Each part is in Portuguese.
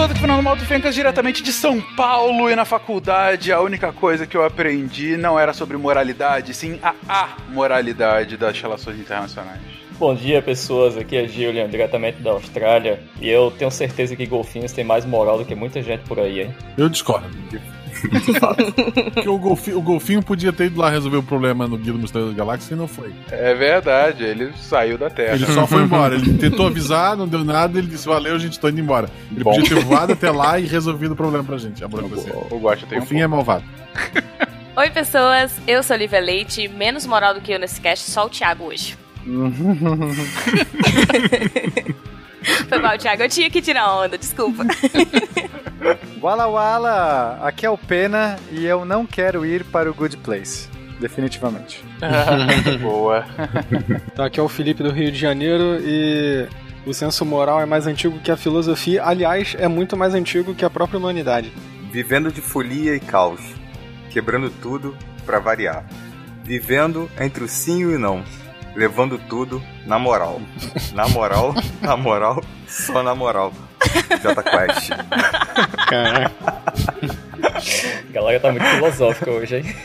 pessoas, aqui Fernando Malto Fencas, diretamente de São Paulo e na faculdade a única coisa que eu aprendi não era sobre moralidade, sim a amoralidade das relações internacionais. Bom dia, pessoas. Aqui é Gillian, diretamente da Austrália. E eu tenho certeza que golfinhos têm mais moral do que muita gente por aí, hein? Eu discordo. Porque o golfinho, o golfinho podia ter ido lá resolver o problema no Guia do Mistério da Galáxia e não foi. É verdade, ele saiu da Terra. Ele só foi embora. Ele tentou avisar, não deu nada, ele disse: Valeu, a gente tô indo embora. Ele Bom. podia ter voado até lá e resolvido o problema pra gente. A burocracia. O Guacha tem O um fim é malvado. Oi, pessoas. Eu sou Olivia Leite. Menos moral do que eu nesse cast, só o Thiago hoje. Foi mal, Thiago. Eu tinha que tirar onda, desculpa. Wala Wala, aqui é o Pena e eu não quero ir para o Good Place. Definitivamente. Boa. Então, aqui é o Felipe do Rio de Janeiro e o senso moral é mais antigo que a filosofia. Aliás, é muito mais antigo que a própria humanidade. Vivendo de folia e caos, quebrando tudo pra variar. Vivendo entre o sim e o não, levando tudo na moral. Na moral, na moral, só na moral. Jota Quest. Caraca. A galera tá muito filosófica hoje, hein?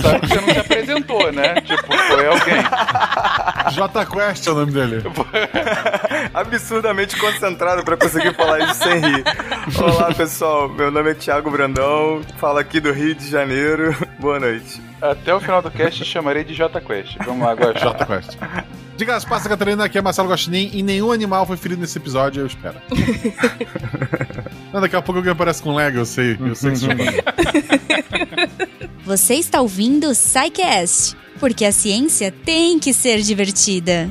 Só que você não se apresentou, né? Tipo, foi alguém. J Quest é o nome dele. Absurdamente concentrado pra conseguir falar isso sem rir. Olá pessoal, meu nome é Thiago Brandão, falo aqui do Rio de Janeiro. Boa noite. Até o final do cast chamarei de J Quest. Vamos lá, Guacha. J Quest. Diga as passas, Catarina, aqui é Marcelo Guaxinim e nenhum animal foi ferido nesse episódio, eu espero. Não, daqui a pouco alguém aparece com Lego, eu sei. Eu sei que isso. Você está ouvindo o SciCast, porque a ciência tem que ser divertida.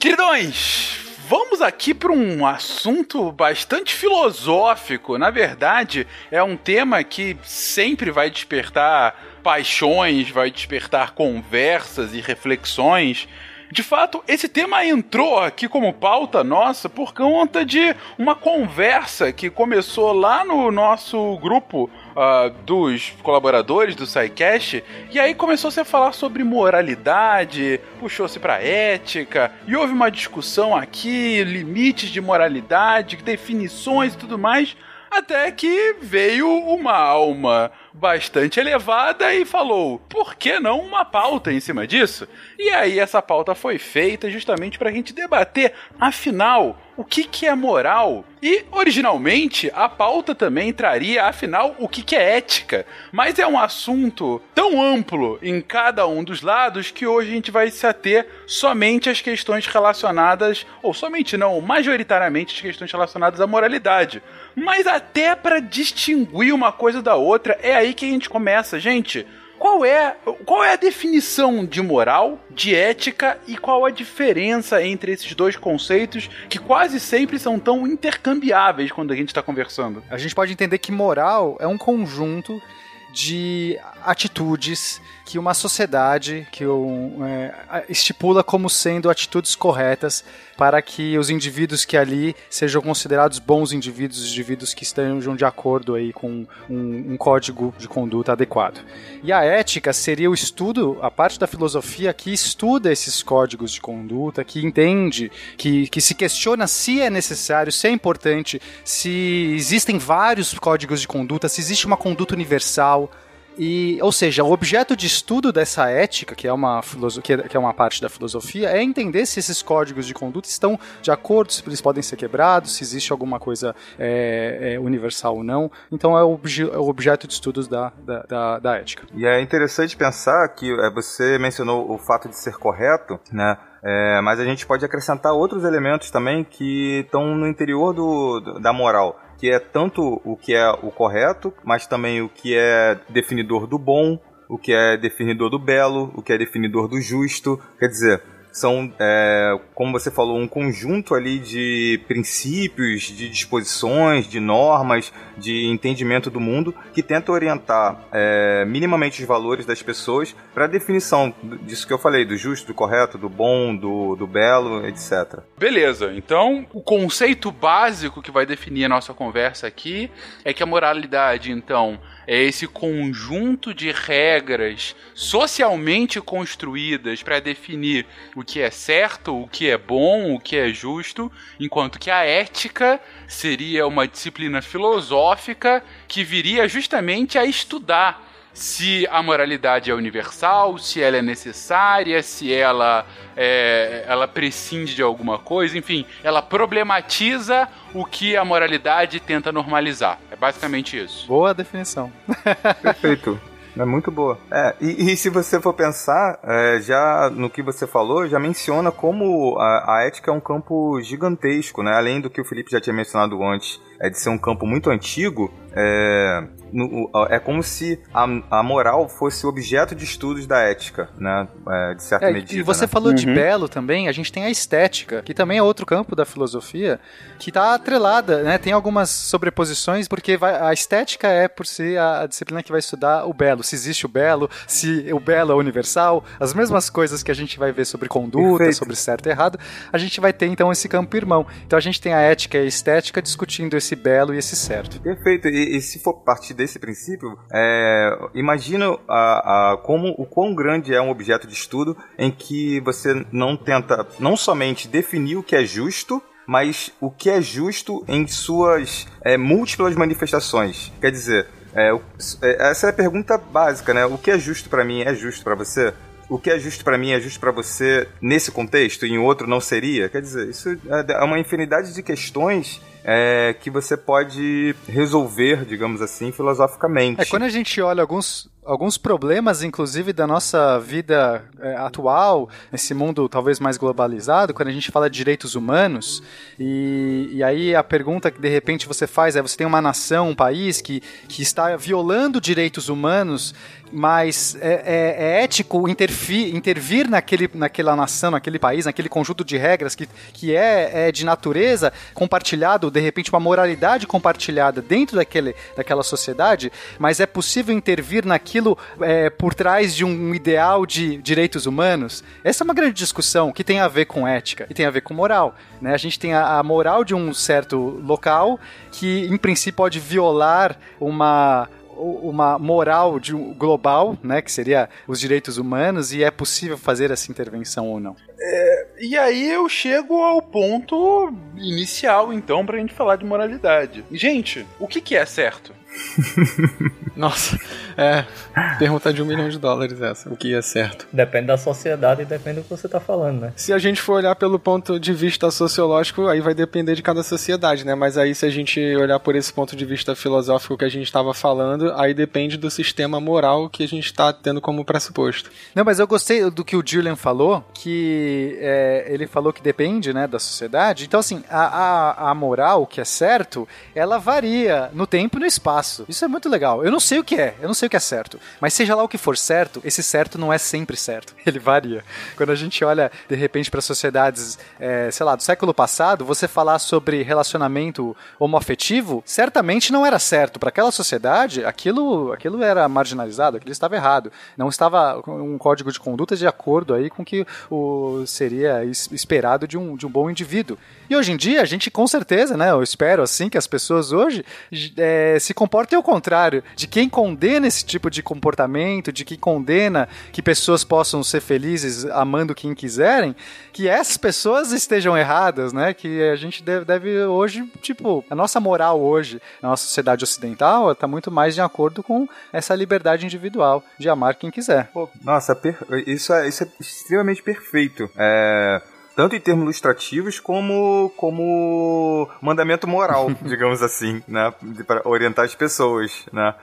Queridões, vamos aqui para um assunto bastante filosófico. Na verdade, é um tema que sempre vai despertar paixões, vai despertar conversas e reflexões. De fato, esse tema entrou aqui como pauta nossa por conta de uma conversa que começou lá no nosso grupo ah, dos colaboradores do SciCast, e aí começou-se a falar sobre moralidade, puxou-se para ética, e houve uma discussão aqui, limites de moralidade, definições e tudo mais, até que veio uma alma bastante elevada e falou: por que não uma pauta em cima disso? E aí essa pauta foi feita justamente para a gente debater, afinal, o que, que é moral? E originalmente a pauta também traria, afinal, o que, que é ética. Mas é um assunto tão amplo em cada um dos lados que hoje a gente vai se ater somente às questões relacionadas, ou somente não, majoritariamente às questões relacionadas à moralidade. Mas até para distinguir uma coisa da outra, é aí que a gente começa, gente. Qual é, qual é a definição de moral, de ética e qual a diferença entre esses dois conceitos que quase sempre são tão intercambiáveis quando a gente está conversando? A gente pode entender que moral é um conjunto de atitudes que uma sociedade que um, é, estipula como sendo atitudes corretas para que os indivíduos que ali sejam considerados bons indivíduos, indivíduos que estejam de acordo aí com um, um código de conduta adequado. E a ética seria o estudo, a parte da filosofia que estuda esses códigos de conduta, que entende, que, que se questiona se é necessário, se é importante, se existem vários códigos de conduta, se existe uma conduta universal. E, ou seja, o objeto de estudo dessa ética, que é uma filoso- que é, que é uma parte da filosofia, é entender se esses códigos de conduta estão de acordo, se eles podem ser quebrados, se existe alguma coisa é, é, universal ou não. Então é o, obje- é o objeto de estudos da, da, da, da ética. E é interessante pensar que é, você mencionou o fato de ser correto, né? É, mas a gente pode acrescentar outros elementos também que estão no interior do- da moral, que é tanto o que é o correto, mas também o que é definidor do bom, o que é definidor do belo, o que é definidor do justo. Quer dizer, são, é, como você falou, um conjunto ali de princípios, de disposições, de normas, de entendimento do mundo que tenta orientar é, minimamente os valores das pessoas para a definição disso que eu falei, do justo, do correto, do bom, do, do belo, etc. Beleza, então o conceito básico que vai definir a nossa conversa aqui é que a moralidade, então, é esse conjunto de regras socialmente construídas para definir o que é certo, o que é bom, o que é justo, enquanto que a ética seria uma disciplina filosófica que viria justamente a estudar se a moralidade é universal, se ela é necessária, se ela é, ela prescinde de alguma coisa, enfim, ela problematiza o que a moralidade tenta normalizar. É basicamente isso. Boa definição. Perfeito. É muito boa. É, e, e se você for pensar, é, já no que você falou, já menciona como a, a, ética é um campo gigantesco, né? Além do que o Felipe já tinha mencionado antes, é de ser um campo muito antigo, é, no, é como se a, a, moral fosse objeto de estudos da ética, né? É, de certa é, medida. E você né? falou uhum. de belo também, a gente tem a estética, que também é outro campo da filosofia, que está atrelada, né? Tem algumas sobreposições, porque vai, a estética é por si a, a, disciplina que vai estudar o belo, se existe o belo, se o belo é universal, as mesmas coisas que a gente vai ver sobre conduta, Perfeito. sobre certo e errado, a gente vai ter então esse campo irmão. Então a gente tem a ética e a estética discutindo esse belo e esse certo. Perfeito. E, e se for partir desse princípio, é, imagina a, a, como o quão grande é um objeto de estudo em que você não tenta não somente definir o que é justo, mas o que é justo em suas é, múltiplas manifestações. Quer dizer, é, é, essa é a pergunta básica, né? O que é justo para mim é justo para você? O que é justo para mim é justo para você nesse contexto e em outro não seria? Quer dizer, isso é, é uma infinidade de questões é, que você pode resolver, digamos assim, filosoficamente. É, quando a gente olha alguns alguns problemas, inclusive, da nossa vida é, atual, nesse mundo talvez mais globalizado, quando a gente fala de direitos humanos, e, e aí a pergunta que de repente você faz é: você tem uma nação, um país que, que está violando direitos humanos mas é, é, é ético intervir, intervir naquele, naquela nação, naquele país, naquele conjunto de regras que, que é, é de natureza compartilhado, de repente uma moralidade compartilhada dentro daquele, daquela sociedade, mas é possível intervir naquilo é, por trás de um ideal de direitos humanos? Essa é uma grande discussão que tem a ver com ética e tem a ver com moral. Né? A gente tem a, a moral de um certo local que, em princípio, pode violar uma uma moral de, global, né, que seria os direitos humanos, e é possível fazer essa intervenção ou não. É, e aí eu chego ao ponto inicial, então, pra gente falar de moralidade. Gente, o que, que é certo? Nossa, é. Pergunta de um milhão de dólares essa, o que é certo. Depende da sociedade e depende do que você está falando, né? Se a gente for olhar pelo ponto de vista sociológico, aí vai depender de cada sociedade, né? Mas aí se a gente olhar por esse ponto de vista filosófico que a gente estava falando, aí depende do sistema moral que a gente está tendo como pressuposto. Não, mas eu gostei do que o Julian falou, que é, ele falou que depende, né, da sociedade. Então, assim, a, a, a moral, que é certo, ela varia no tempo e no espaço Isso é muito legal. Eu não sei o que é, eu não sei o que é certo. Mas seja lá o que for certo, esse certo não é sempre certo. Ele varia. Quando a gente olha, de repente, para sociedades, é, sei lá, do século passado, você falar sobre relacionamento homoafetivo, certamente não era certo. Para aquela sociedade, aquilo, aquilo era marginalizado, aquilo estava errado. Não estava um código de conduta de acordo aí com que o seria esperado de um, de um bom indivíduo. E hoje em dia, a gente com certeza, né, eu espero assim que as pessoas hoje é, se comportem ao contrário, de quem condena esse tipo de comportamento, de quem condena que pessoas possam ser felizes amando quem quiserem, que essas pessoas estejam erradas, né? Que a gente deve, deve hoje, tipo, a nossa moral hoje, na nossa sociedade ocidental, está muito mais de acordo com essa liberdade individual de amar quem quiser. Nossa, isso é, isso é extremamente perfeito. É tanto em termos ilustrativos como como mandamento moral, digamos assim, né, para orientar as pessoas, né?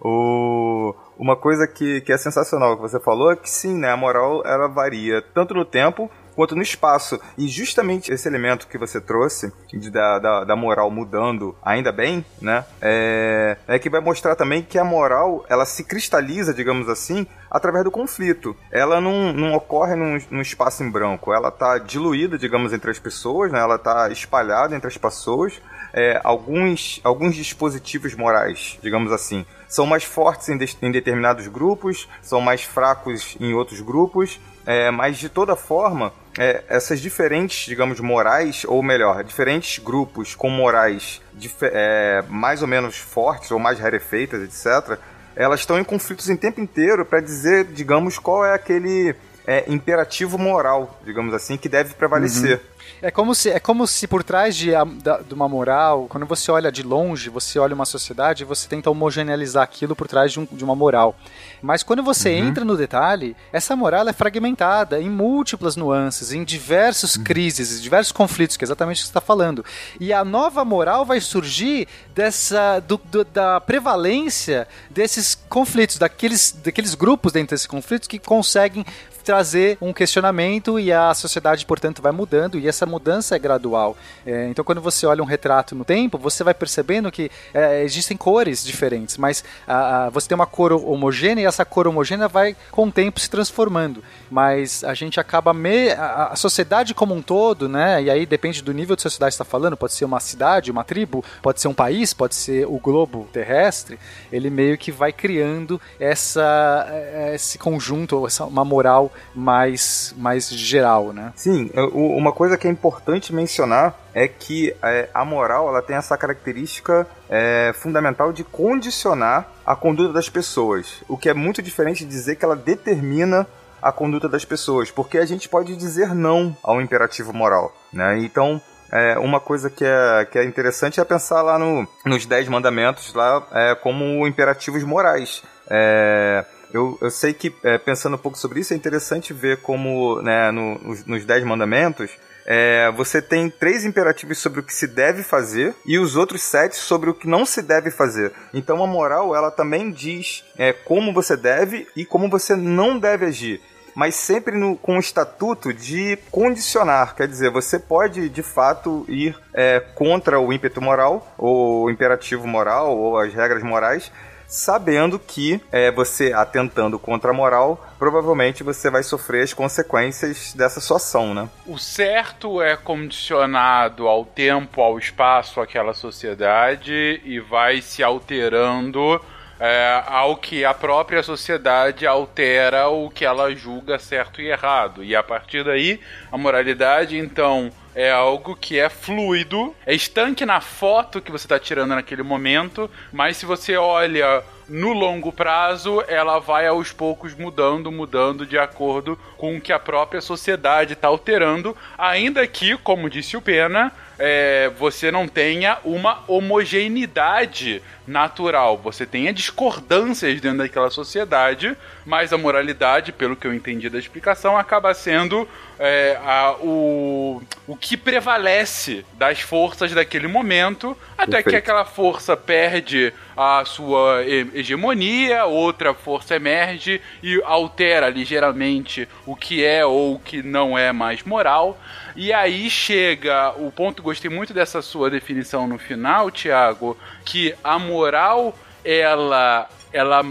O, uma coisa que, que é sensacional que você falou é que sim, né, a moral ela varia tanto no tempo quanto no espaço. E justamente esse elemento que você trouxe, de, da, da, da, moral mudando, ainda bem, né? É, é que vai mostrar também que a moral, ela se cristaliza, digamos assim, através do conflito. Ela não, não ocorre num, num espaço em branco, ela está diluída, digamos, entre as pessoas, né? ela está espalhada entre as pessoas. É, alguns, alguns dispositivos morais, digamos assim, são mais fortes em, de, em determinados grupos, são mais fracos em outros grupos, é, mas de toda forma, é, essas diferentes, digamos, morais, ou melhor, diferentes grupos com morais é, mais ou menos fortes ou mais rarefeitas, etc., elas estão em conflitos em tempo inteiro para dizer, digamos, qual é aquele é, imperativo moral, digamos assim, que deve prevalecer. Uhum. É como se, é como se por trás de, da, de uma moral, quando você olha de longe, você olha uma sociedade, você tenta homogeneizar aquilo por trás de, um, de uma moral. Mas quando você uhum. entra no detalhe, essa moral é fragmentada em múltiplas nuances, em diversas uhum. crises, diversos conflitos, que é exatamente o que você está falando. E a nova moral vai surgir dessa do, do, da prevalência desses conflitos, daqueles, daqueles grupos dentro desses conflitos que conseguem trazer um questionamento e a sociedade, portanto, vai mudando e essa mudança é gradual. É, então, quando você olha um retrato no tempo, você vai percebendo que é, existem cores diferentes, mas a, a, você tem uma cor homogênea e essa cor homogênea vai, com o tempo, se transformando. Mas a gente acaba. Me, a, sociedade como um todo, né? E aí depende do nível de sociedade que está falando, pode ser uma cidade, uma tribo, pode ser um país, pode ser o globo terrestre. Ele meio que vai criando essa, é, esse conjunto, essa, uma moral mais, mais geral, né? Sim, uma coisa que é importante mencionar é que é, a moral ela tem essa característica é, fundamental de condicionar a conduta das pessoas, o que é muito diferente de dizer que ela determina a conduta das pessoas, porque a gente pode dizer não ao imperativo moral, né? Então, é, uma coisa que é, que é interessante é pensar lá no, nos Dez Mandamentos lá é, como imperativos morais. É, eu, eu sei que, é, pensando um pouco sobre isso, é interessante ver como, né, no, nos, nos Dez Mandamentos, é, você tem três imperativos sobre o que se deve fazer e os outros sete sobre o que não se deve fazer. Então a moral ela também diz é, como você deve e como você não deve agir mas sempre no, com o estatuto de condicionar. Quer dizer, você pode de fato ir é, contra o ímpeto moral, ou o imperativo moral, ou as regras morais, sabendo que é, você atentando contra a moral, provavelmente você vai sofrer as consequências dessa sua ação, né? O certo é condicionado ao tempo, ao espaço, àquela sociedade e vai se alterando é, ao que a própria sociedade altera o que ela julga certo e errado. E a partir daí, a moralidade, então, é algo que é fluido, é estanque na foto que você está tirando naquele momento, mas se você olha no longo prazo, ela vai aos poucos mudando, mudando de acordo com o que a própria sociedade está alterando, ainda que, como disse o Pena, é, você não tenha uma homogeneidade natural. Você tenha discordâncias dentro daquela sociedade, mas a moralidade, pelo que eu entendi da explicação, acaba sendo é, a, o, o que prevalece das forças daquele momento, até Perfeito. que aquela força perde a sua hegemonia, outra força emerge e altera ligeiramente o que é ou o que não é mais moral. E aí chega o ponto, gostei muito dessa sua definição no final, Tiago, que a moral ela ela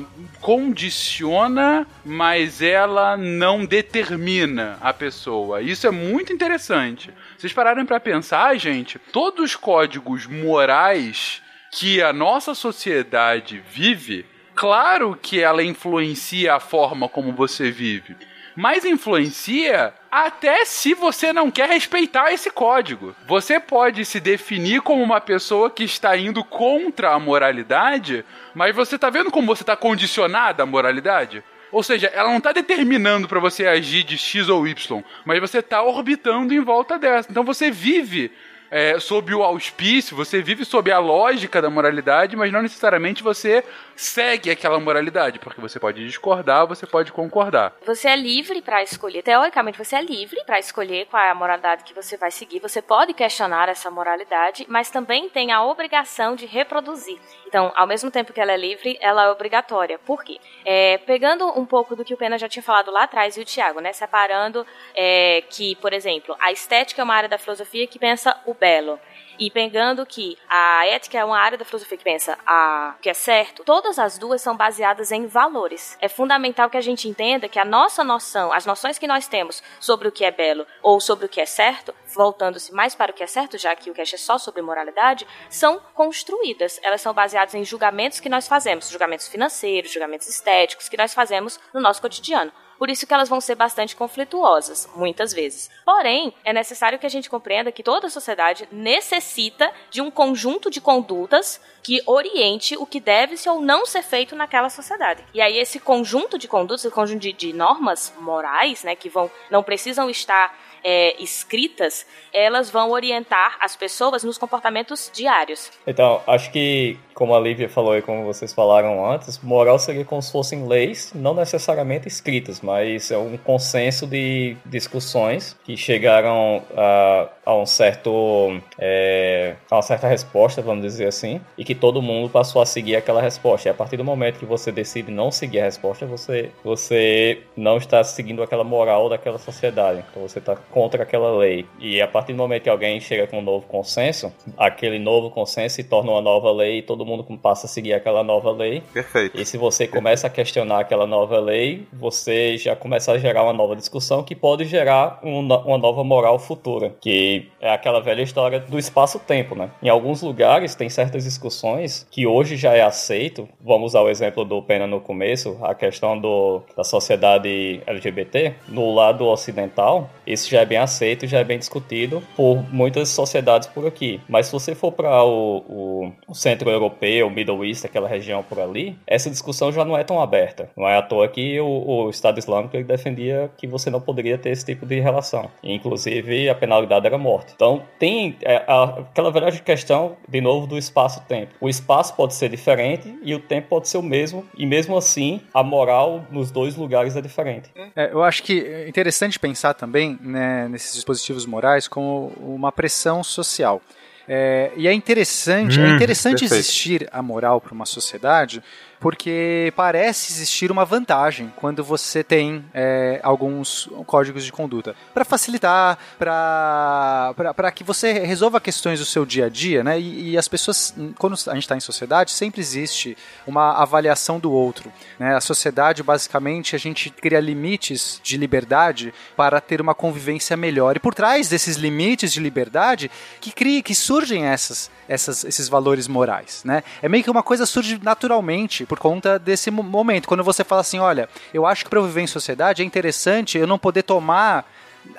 condiciona, mas ela não determina a pessoa. Isso é muito interessante. Vocês pararam para pensar, gente? Todos os códigos morais que a nossa sociedade vive, claro que ela influencia a forma como você vive mas influencia até se você não quer respeitar esse código. Você pode se definir como uma pessoa que está indo contra a moralidade, mas você está vendo como você está condicionada à moralidade? Ou seja, ela não está determinando para você agir de X ou Y, mas você está orbitando em volta dessa. Então você vive é, sob o auspício, você vive sob a lógica da moralidade, mas não necessariamente você segue aquela moralidade, porque você pode discordar, você pode concordar. Você é livre para escolher, teoricamente você é livre para escolher qual é a moralidade que você vai seguir. Você pode questionar essa moralidade, mas também tem a obrigação de reproduzir. Então, ao mesmo tempo que ela é livre, ela é obrigatória. Por quê? É, pegando um pouco do que o Pena já tinha falado lá atrás e o Tiago, né? Separando é, que, por exemplo, a estética é uma área da filosofia que pensa o belo e pegando que a ética é uma área da filosofia que pensa a que é certo, todas as duas são baseadas em valores. É fundamental que a gente entenda que a nossa noção, as noções que nós temos sobre o que é belo ou sobre o que é certo, voltando-se mais para o que é certo, já que o cast é só sobre moralidade, são construídas. Elas são baseadas em julgamentos que nós fazemos, julgamentos financeiros, julgamentos estéticos que nós fazemos no nosso cotidiano. Por isso que elas vão ser bastante conflituosas, muitas vezes. Porém, é necessário que a gente compreenda que toda sociedade necessita de um conjunto de condutas que oriente o que deve ser ou não ser feito naquela sociedade. E aí esse conjunto de condutas, esse conjunto de, de normas morais, né, que vão não precisam estar é, escritas, elas vão orientar as pessoas nos comportamentos diários. Então, acho que, como a Lívia falou e como vocês falaram antes, moral seria como se fossem leis, não necessariamente escritas, mas é um consenso de discussões que chegaram a, a um certo é, a uma certa resposta, vamos dizer assim, e que todo mundo passou a seguir aquela resposta. E a partir do momento que você decide não seguir a resposta, você, você não está seguindo aquela moral daquela sociedade. Então você está contra aquela lei. E a partir do momento que alguém chega com um novo consenso, aquele novo consenso se torna uma nova lei e todo mundo passa a seguir aquela nova lei. Perfeito. E se você começa a questionar aquela nova lei, você já começa a gerar uma nova discussão que pode gerar um, uma nova moral futura, que é aquela velha história do espaço-tempo, né? Em alguns lugares tem certas discussões que hoje já é aceito. Vamos usar o exemplo do Pena no começo, a questão do, da sociedade LGBT. No lado ocidental, isso já é bem aceito, já é bem discutido por muitas sociedades por aqui. Mas se você for para o, o, o, centro europeu, Middle East, aquela região por ali, essa discussão já não é tão aberta. Não é à toa que o, o Estado Islâmico defendia que você não poderia ter esse tipo de relação. Inclusive, a penalidade era morte. Então, tem é, a, aquela velha questão, de novo, do espaço-tempo. O espaço pode ser diferente e o tempo pode ser o mesmo, e mesmo assim, a moral nos dois lugares é diferente. É, eu acho que é interessante pensar também, né, nesses dispositivos morais como uma pressão social. É, e é interessante, é hum, é interessante existir a moral para uma sociedade porque parece existir uma vantagem quando você tem é, alguns códigos de conduta. Para facilitar, para que você resolva questões do seu dia a dia, né? E, e as pessoas, quando a gente está em sociedade, sempre existe uma avaliação do outro. Né? A sociedade, basicamente, a gente cria limites de liberdade para ter uma convivência melhor. E por trás desses limites de liberdade que, cria, que surgem essas, essas, esses valores morais. Né? É meio que uma coisa surge naturalmente por conta desse momento. Quando você fala assim, olha, eu acho que para eu viver em sociedade é interessante eu não poder tomar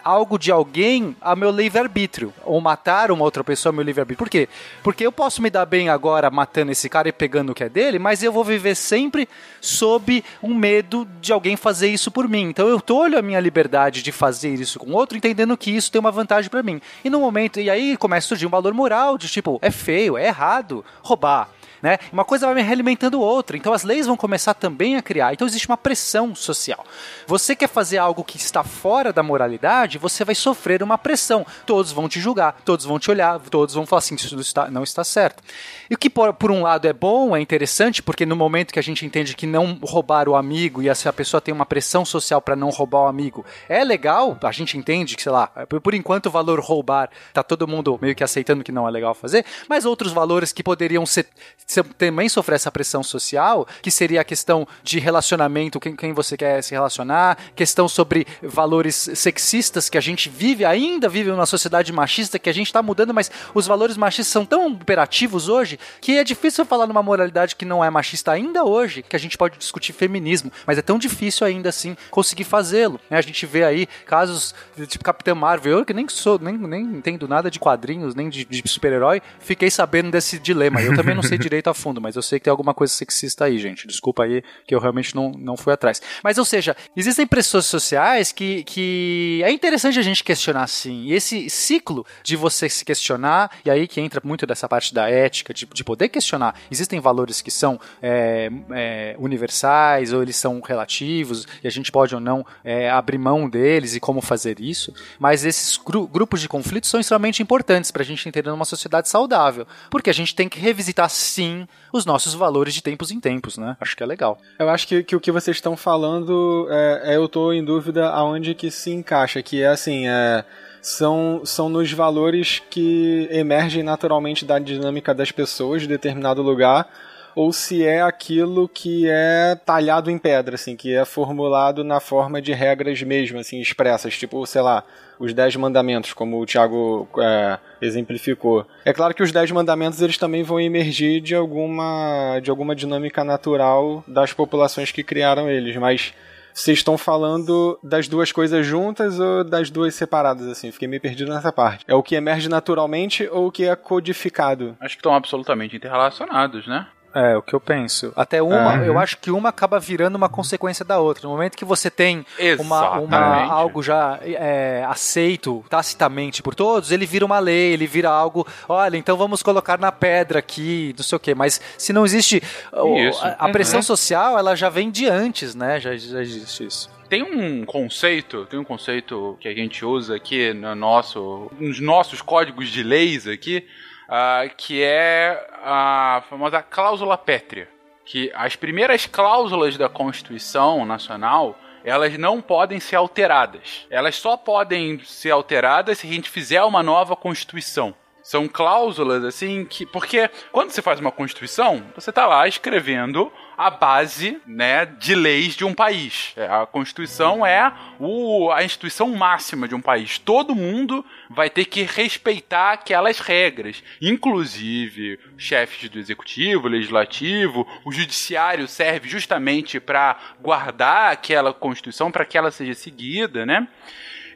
algo de alguém a meu livre-arbítrio. Ou matar uma outra pessoa a meu livre-arbítrio. Por quê? Porque eu posso me dar bem agora matando esse cara e pegando o que é dele, mas eu vou viver sempre sob um medo de alguém fazer isso por mim. Então eu tolho a minha liberdade de fazer isso com outro, entendendo que isso tem uma vantagem para mim. E no momento, e aí começa a surgir um valor moral de tipo, é feio, é errado roubar né? Uma coisa vai me realimentando outra. Então as leis vão começar também a criar. Então existe uma pressão social. Você quer fazer algo que está fora da moralidade, você vai sofrer uma pressão. Todos vão te julgar, todos vão te olhar, todos vão falar assim, isso não está, certo. E o que por, um lado é bom, é interessante, porque no momento que a gente entende que não roubar o amigo e a pessoa tem uma pressão social para não roubar o amigo, é legal, a gente entende que, sei lá, por enquanto o valor roubar tá todo mundo meio que aceitando que não é legal fazer, mas outros valores que poderiam ser também sofrer essa pressão social, que seria a questão de relacionamento, quem, quem você quer se relacionar, questão sobre valores sexistas que a gente vive, ainda vive numa sociedade machista que a gente está mudando, mas os valores machistas são tão imperativos hoje que é difícil falar numa moralidade que não é machista ainda hoje, que a gente pode discutir feminismo, mas é tão difícil ainda assim conseguir fazê-lo. Né? A gente vê aí casos tipo Capitã Marvel, eu que nem sou, nem, nem entendo nada de quadrinhos, nem de, de super-herói, fiquei sabendo desse dilema. Eu também não sei direito a fundo, mas eu sei que tem alguma coisa sexista aí, gente. Desculpa aí que eu realmente não, não fui atrás. Mas, ou seja, existem pressões sociais que, que é interessante a gente questionar sim. E esse ciclo de você se questionar, e aí que entra muito dessa parte da ética, de, de poder questionar. Existem valores que são é, é, universais ou eles são relativos, e a gente pode ou não é, abrir mão deles e como fazer isso, mas esses gru grupos de conflitos são extremamente importantes para a gente entender uma sociedade saudável, porque a gente tem que revisitar sim os nossos valores de tempos em tempos, né? Acho que é legal. Eu acho que, que o que vocês estão falando, é, é, eu estou em dúvida aonde que se encaixa, que é assim, é, são, são nos valores que emergem naturalmente da dinâmica das pessoas de determinado lugar, ou se é aquilo que é talhado em pedra, assim, que é formulado na forma de regras mesmo, assim, expressas, tipo, sei lá, os Dez Mandamentos, como o Tiago é, exemplificou. É claro que os Dez Mandamentos eles também vão emergir de alguma, de alguma dinâmica natural das populações que criaram eles, mas Vocês estão falando das duas coisas juntas ou das duas separadas, assim? Fiquei meio perdido nessa parte. É o que emerge naturalmente ou o que é codificado? Acho que estão absolutamente interrelacionados, né? É, o que eu penso. Até uma, Uhum. eu acho que uma acaba virando uma consequência da outra. No momento que você tem uma, uma- algo já é, aceito tacitamente por todos, ele vira uma lei, ele vira algo. Olha, então vamos colocar na pedra aqui, não sei o quê. Mas se não existe. Isso. A, a pressão Uhum. social, ela já vem de antes, né? Já, já existe isso. Tem um conceito, tem um conceito que a gente usa aqui no nosso, nos nossos códigos de leis aqui, ah, que é a famosa cláusula pétrea. Que as primeiras cláusulas da Constituição Nacional elas não podem ser alteradas. Elas só podem ser alteradas se a gente fizer uma nova Constituição. São cláusulas assim que. Porque quando você faz uma Constituição, você está lá escrevendo a base né, de leis de um país. É, A Constituição é o, a instituição máxima de um país. Todo mundo vai ter que respeitar aquelas regras. Inclusive, chefes do executivo, legislativo, o judiciário serve justamente para guardar aquela Constituição, para que ela seja seguida, né?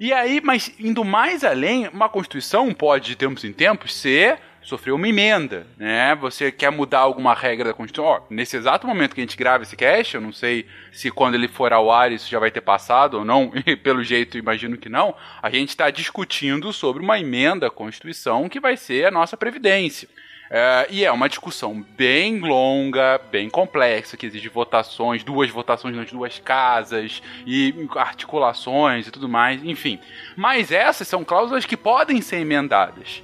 E aí, mas indo mais além, uma Constituição pode, de tempos em tempos, ser sofrer uma emenda, né? Você quer mudar alguma regra da Constituição? Ó, nesse exato momento que a gente grava esse cast, eu não sei se quando ele for ao ar isso já vai ter passado ou não, e pelo jeito imagino que não, a gente está discutindo sobre uma emenda à Constituição que vai ser a nossa Previdência. É, e é uma discussão bem longa, bem complexa, que exige votações, duas votações nas duas casas, e articulações e tudo mais, enfim. Mas essas são cláusulas que podem ser emendadas.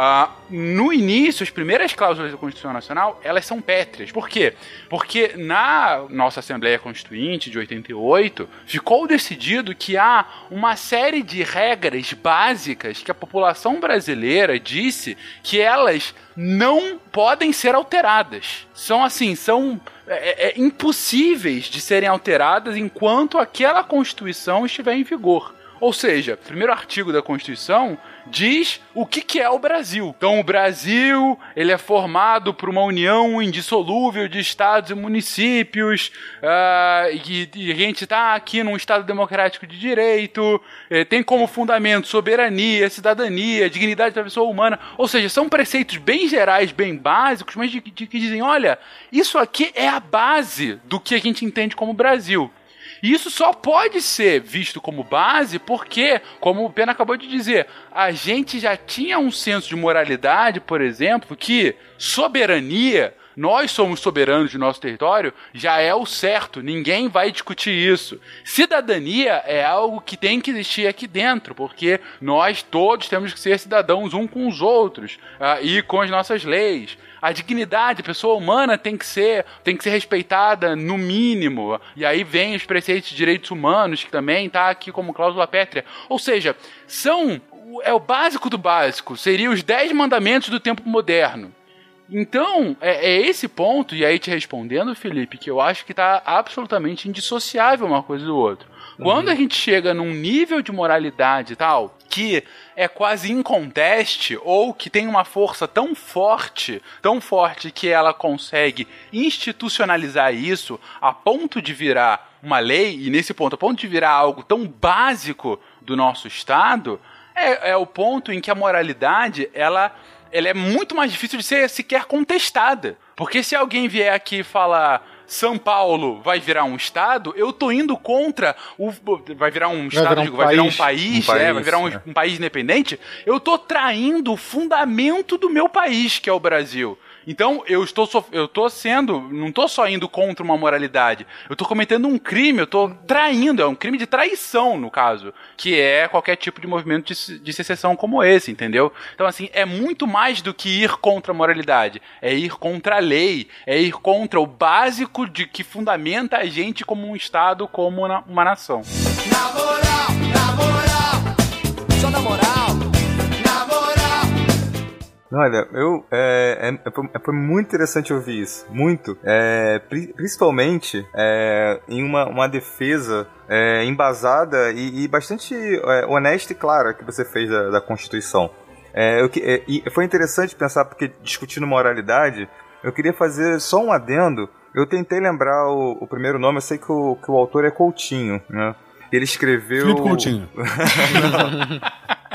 Ah, no início, as primeiras cláusulas da Constituição Nacional, elas são pétreas. Por quê? Porque na nossa Assembleia Constituinte de 88, ficou decidido que há uma série de regras básicas que a população brasileira disse que elas não podem ser alteradas. São assim, são é, é, impossíveis de serem alteradas enquanto aquela Constituição estiver em vigor. Ou seja, o primeiro artigo da Constituição diz o que, que é o Brasil. Então, o Brasil ele é formado por uma união indissolúvel de estados e municípios, ah, e, e a gente está aqui num estado democrático de direito, eh, tem como fundamento soberania, cidadania, dignidade da pessoa humana. Ou seja, são preceitos bem gerais, bem básicos, mas de, de que dizem: olha, isso aqui é a base do que a gente entende como Brasil. E isso só pode ser visto como base porque, como o Pena acabou de dizer, a gente já tinha um senso de moralidade, por exemplo, que soberania, nós somos soberanos de nosso território, já é o certo, ninguém vai discutir isso. Cidadania é algo que tem que existir aqui dentro, porque nós todos temos que ser cidadãos um com os outros ah, e com as nossas leis a dignidade, a pessoa humana tem que ser, tem que ser respeitada no mínimo. E aí vem os preceitos de direitos humanos, que também está aqui como cláusula pétrea. Ou seja, são é o básico do básico, seriam os dez mandamentos do tempo moderno. Então, é, é, esse ponto, e aí te respondendo, Felipe, que eu acho que está absolutamente indissociável uma coisa do outro. Quando a gente chega num nível de moralidade e tal, que é quase inconteste, ou que tem uma força tão forte, tão forte que ela consegue institucionalizar isso a ponto de virar uma lei, e nesse ponto, a ponto de virar algo tão básico do nosso Estado, é, é o ponto em que a moralidade, ela ela é muito mais difícil de ser sequer contestada. Porque se alguém vier aqui falar São Paulo vai virar um estado, eu tô indo contra o. Vai virar um estado, virar um digo, vai virar um país. país, Um é, país, vai virar um, é. um país independente. Eu tô traindo o fundamento do meu país, que é o Brasil. Então, eu estou, eu tô sendo, não tô só indo contra uma moralidade, eu tô cometendo um crime, eu tô traindo, é um crime de traição, no caso, que é qualquer tipo de movimento de, de secessão como esse, entendeu? Então, assim, é muito mais do que ir contra a moralidade, é ir contra a lei, é ir contra o básico de que fundamenta a gente como um Estado, como uma nação. Olha, eu é, é- foi, foi muito interessante ouvir isso, muito. É, pri- principalmente é, em uma, uma defesa é, embasada e, e bastante é, honesta e clara que você fez da, da Constituição. É, eu é, foi interessante pensar porque discutindo moralidade Eu queria fazer só um adendo. Eu tentei lembrar o, o primeiro nome, eu sei que o, que o autor é Coutinho, né? Ele escreveu. Felipe Coutinho.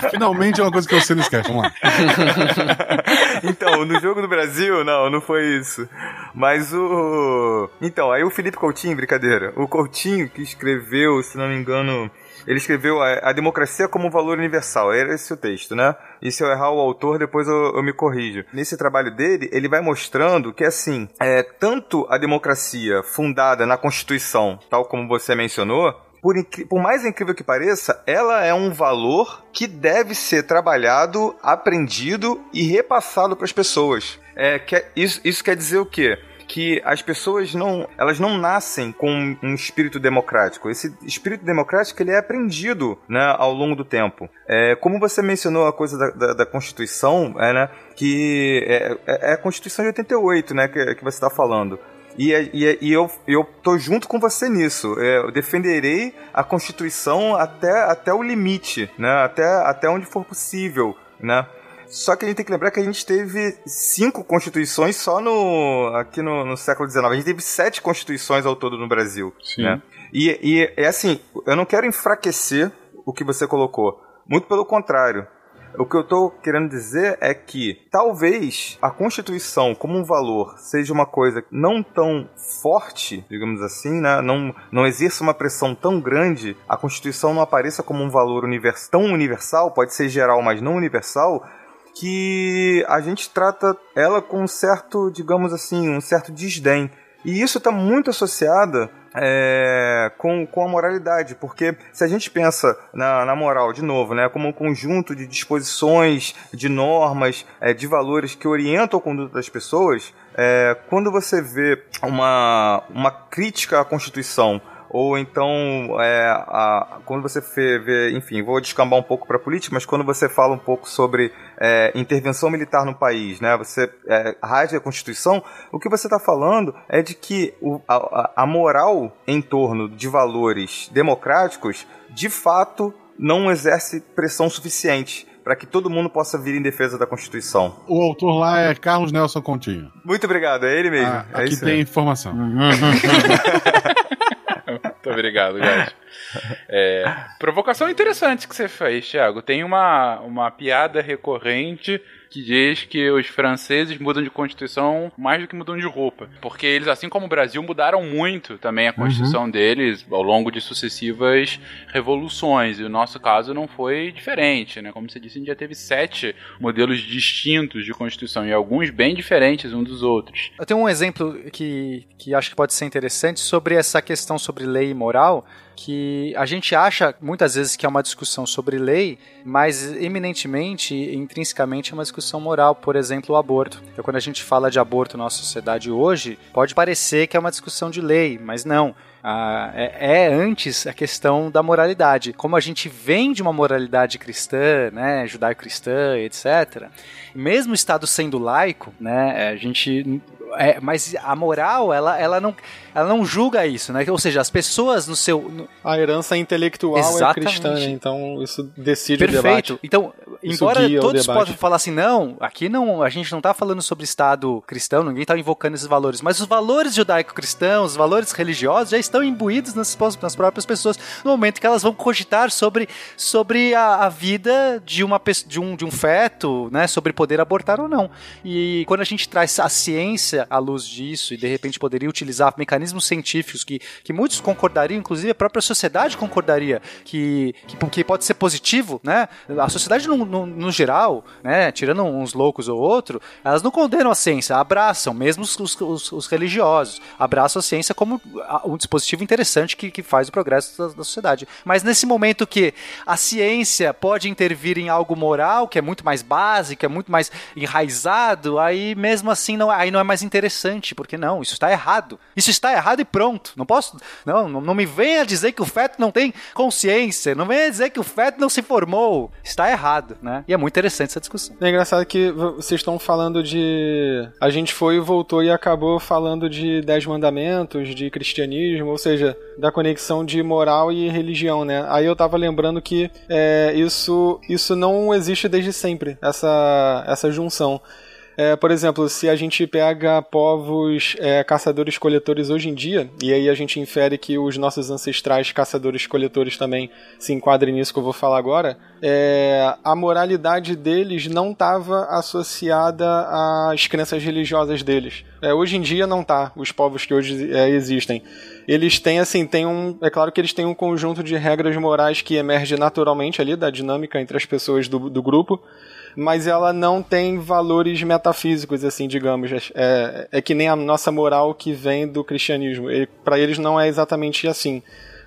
Finalmente é uma coisa que você não esquece. Vamos lá. então, no jogo do Brasil, não, não foi isso. Mas o. Então, aí o Felipe Coutinho, brincadeira. O Coutinho que escreveu, se não me engano. Ele escreveu a, a democracia como um valor universal. Era esse o texto, né? E se eu errar o autor, depois eu, eu me corrijo. Nesse trabalho dele, ele vai mostrando que, assim, é, tanto a democracia fundada na Constituição, tal como você mencionou, por, por, mais incrível que pareça, ela é um valor que deve ser trabalhado, aprendido e repassado para as pessoas. É, que, isso, isso quer dizer o quê? que as pessoas não, elas não nascem com um espírito democrático. Esse espírito democrático ele é aprendido, né, ao longo do tempo. É, como você mencionou a coisa da, da, da Constituição, é, né, que é, é, é a Constituição de 88, né, que, que você está falando. E, e, e, eu, eu tô junto com você nisso. É, eu defenderei a Constituição até, até o limite, né? Até, até onde for possível, né? Só que a gente tem que lembrar que a gente teve cinco constituições só no aqui no, no século XIX. A gente teve sete constituições ao todo no Brasil, Sim. né? E, e é assim, eu não quero enfraquecer o que você colocou. Muito pelo contrário. O que eu estou querendo dizer é que talvez a Constituição como um valor seja uma coisa não tão forte, digamos assim, né? não, não exerça uma pressão tão grande, a Constituição não apareça como um valor univers tão universal, pode ser geral, mas não universal, que a gente trata ela com um certo, digamos assim, um certo desdém. E isso está muito associado é, com, com a moralidade, porque se a gente pensa na, na moral, de novo, né, como um conjunto de disposições, de normas, é, de valores que orientam a conduta das pessoas, é, quando você vê uma, uma crítica à Constituição ou então é, a, quando você vê, enfim, vou descambar um pouco para política, mas quando você fala um pouco sobre é, intervenção militar no país, né, você é, rasga a Constituição, o que você está falando é de que o, a, a moral em torno de valores democráticos, de fato, não exerce pressão suficiente para que todo mundo possa vir em defesa da Constituição. O autor lá é Carlos Nelson Continho. Muito obrigado, é ele mesmo. Ah, é aqui tem informação. Muito obrigado, Gás. É, provocação interessante que você fez, Thiago. Tem uma, uma piada recorrente que diz que os franceses mudam de constituição mais do que mudam de roupa. Porque eles, assim como o Brasil, mudaram muito também a uhum. constituição uhum. deles ao longo de sucessivas revoluções. E o nosso caso não foi diferente, né? Como você disse, a gente já teve sete modelos distintos de constituição e alguns bem diferentes uns dos outros. Eu tenho um exemplo que, que acho que pode ser interessante sobre essa questão sobre lei e moral que a gente acha muitas vezes que é uma discussão sobre lei, mas eminentemente, intrinsecamente é uma discussão moral, por exemplo, o aborto. Então, quando a gente fala de aborto na nossa sociedade hoje, pode parecer que é uma discussão de lei, mas não. Ah, é, é, antes a questão da moralidade. Como a gente vem de uma moralidade cristã, né, judaico-cristã, etc., mesmo o Estado sendo laico, né, a gente é, mas a moral, ela, ela, não, ela não julga isso, né? Ou seja, as pessoas no seu. No... A herança intelectual Exatamente. é cristã, né? então isso decide Perfeito. o debate. Então, embora todos possam falar assim, não, aqui não, a gente não está falando sobre Estado cristão, ninguém está invocando esses valores, mas os valores judaico-cristãos, os valores religiosos já estão imbuídos nas, nas próprias pessoas no momento que elas vão cogitar sobre, sobre a, a vida de, uma, de, um, de um feto, né? Sobre poder abortar ou não. E quando a gente traz a ciência à luz disso e de repente poderia utilizar mecanismos científicos que, que muitos concordariam, inclusive a própria sociedade concordaria que, que, que pode ser positivo, né? A sociedade no, no, no, geral, né? Tirando uns loucos ou outro, elas não condenam a ciência, abraçam, mesmo os, os, os religiosos, abraçam a ciência como um dispositivo interessante que, que faz o progresso da, da sociedade. Mas nesse momento que a ciência pode intervir em algo moral, que é muito mais básico, é muito mais enraizado, aí mesmo assim não, aí não é mais interessante, porque não, isso está errado. Isso está errado e pronto. Não posso. Não, não, me venha dizer que o feto não tem consciência. Não venha dizer que o feto não se formou. Está errado, né? E é muito interessante essa discussão. É engraçado que vocês estão falando de. A gente foi e voltou e acabou falando de Dez Mandamentos, de cristianismo, ou seja, da conexão de moral e religião, né? Aí eu tava lembrando que é, isso, isso não existe desde sempre, essa, essa junção. É, por exemplo, se a gente pega povos é, caçadores-coletores hoje em dia, e aí a gente infere que os nossos ancestrais caçadores-coletores também se enquadrem nisso que eu vou falar agora, é, a moralidade deles não estava associada às crenças religiosas deles. É, hoje em dia não tá, os povos que hoje é, existem. Eles têm, assim, tem um. É claro que eles têm um conjunto de regras morais que emerge naturalmente ali da dinâmica entre as pessoas do, do grupo mas ela não tem valores metafísicos, assim, digamos. É, é que nem a nossa moral que vem do cristianismo. Para eles não é exatamente assim.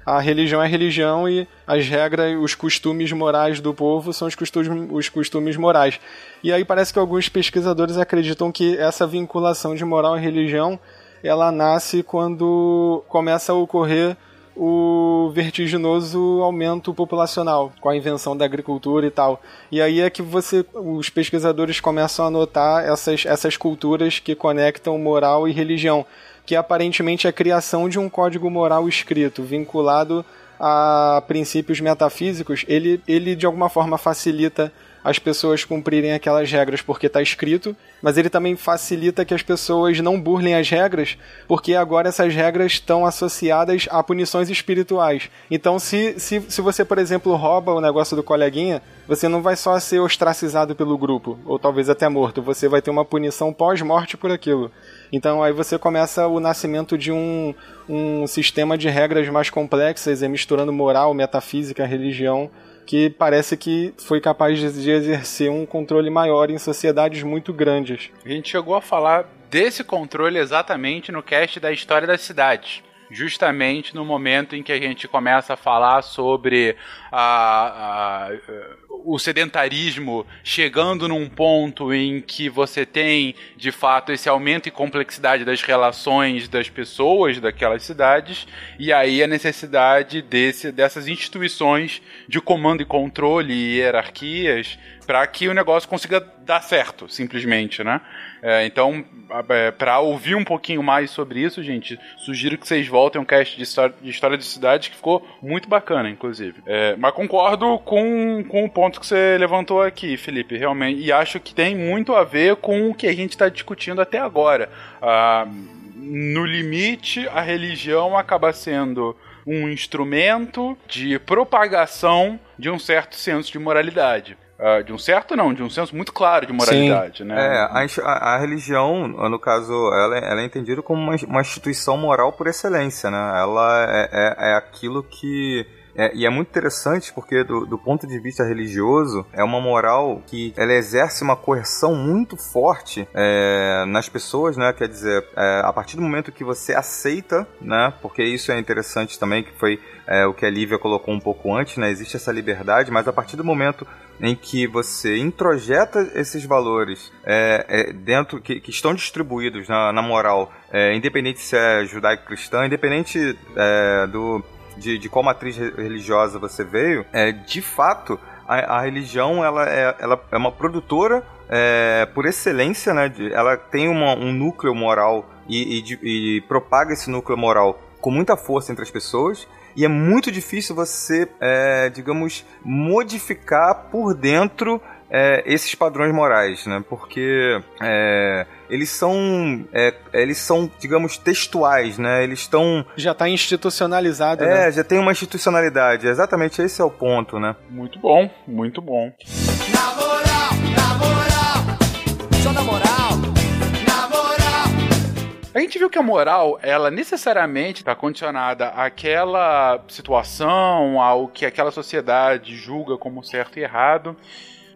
A religião é religião e as regras, os costumes morais do povo são os costumes, os costumes morais. E aí parece que alguns pesquisadores acreditam que essa vinculação de moral e religião ela nasce quando começa a ocorrer o vertiginoso aumento populacional com a invenção da agricultura e tal. E aí é que você, os pesquisadores começam a notar essas, essas culturas que conectam moral e religião, que aparentemente é a criação de um código moral escrito, vinculado a princípios metafísicos, ele, ele de alguma forma facilita as pessoas cumprirem aquelas regras porque está escrito, mas ele também facilita que as pessoas não burlem as regras, porque agora essas regras estão associadas a punições espirituais. Então, se, se, se você, por exemplo, rouba o negócio do coleguinha, você não vai só ser ostracizado pelo grupo, ou talvez até morto, você vai ter uma punição pós-morte por aquilo. Então aí você começa o nascimento de um, um sistema de regras mais complexas, é misturando moral, metafísica, religião, que parece que foi capaz de exercer um controle maior em sociedades muito grandes. A gente chegou a falar desse controle exatamente no cast da história das cidades justamente no momento em que a gente começa a falar sobre a, a, o sedentarismo chegando num ponto em que você tem, de fato, esse aumento e complexidade das relações das pessoas daquelas cidades, e aí a necessidade desse, dessas instituições de comando e controle e hierarquias para que o negócio consiga dar certo, simplesmente, né? É, então, é, para ouvir um pouquinho mais sobre isso, gente, sugiro que vocês voltem um cast de história de, história de cidade que ficou muito bacana, inclusive. É, mas concordo com, com o ponto que você levantou aqui, Felipe, realmente, e acho que tem muito a ver com o que a gente está discutindo até agora. Ah, no limite, a religião acaba sendo um instrumento de propagação de um certo senso de moralidade. Uh, de um certo não, de um senso muito claro de moralidade, Sim. né? É, a, a, religião, no caso, ela, ela é entendida como uma, uma instituição moral por excelência, né? Ela é, é, é aquilo que é, e é muito interessante porque, do, do, ponto de vista religioso, é uma moral que ela exerce uma coerção muito forte é, nas pessoas, né? Quer dizer, é, a partir do momento que você aceita, né? Porque isso é interessante também, que foi é, o que a Lívia colocou um pouco antes, né? Existe essa liberdade, mas a partir do momento em que você introjeta esses valores é, é, dentro que, que, estão distribuídos na, na moral, é, independente se é judaico-cristã, independente é, do de, de qual matriz religiosa você veio, é, de fato, a, a religião ela é, ela é uma produtora é, por excelência, né? Ela tem uma, um núcleo moral e, e, e, propaga esse núcleo moral com muita força entre as pessoas. E é muito difícil você, é, digamos, modificar por dentro é, esses padrões morais, né? Porque é, eles são, é, eles são, digamos, textuais, né? Eles estão já está institucionalizado, é, né? já tem uma institucionalidade. Exatamente esse é o ponto, né? Muito bom, muito bom. Na gente viu que a moral, ela necessariamente está condicionada àquela situação, ao que aquela sociedade julga como certo e errado.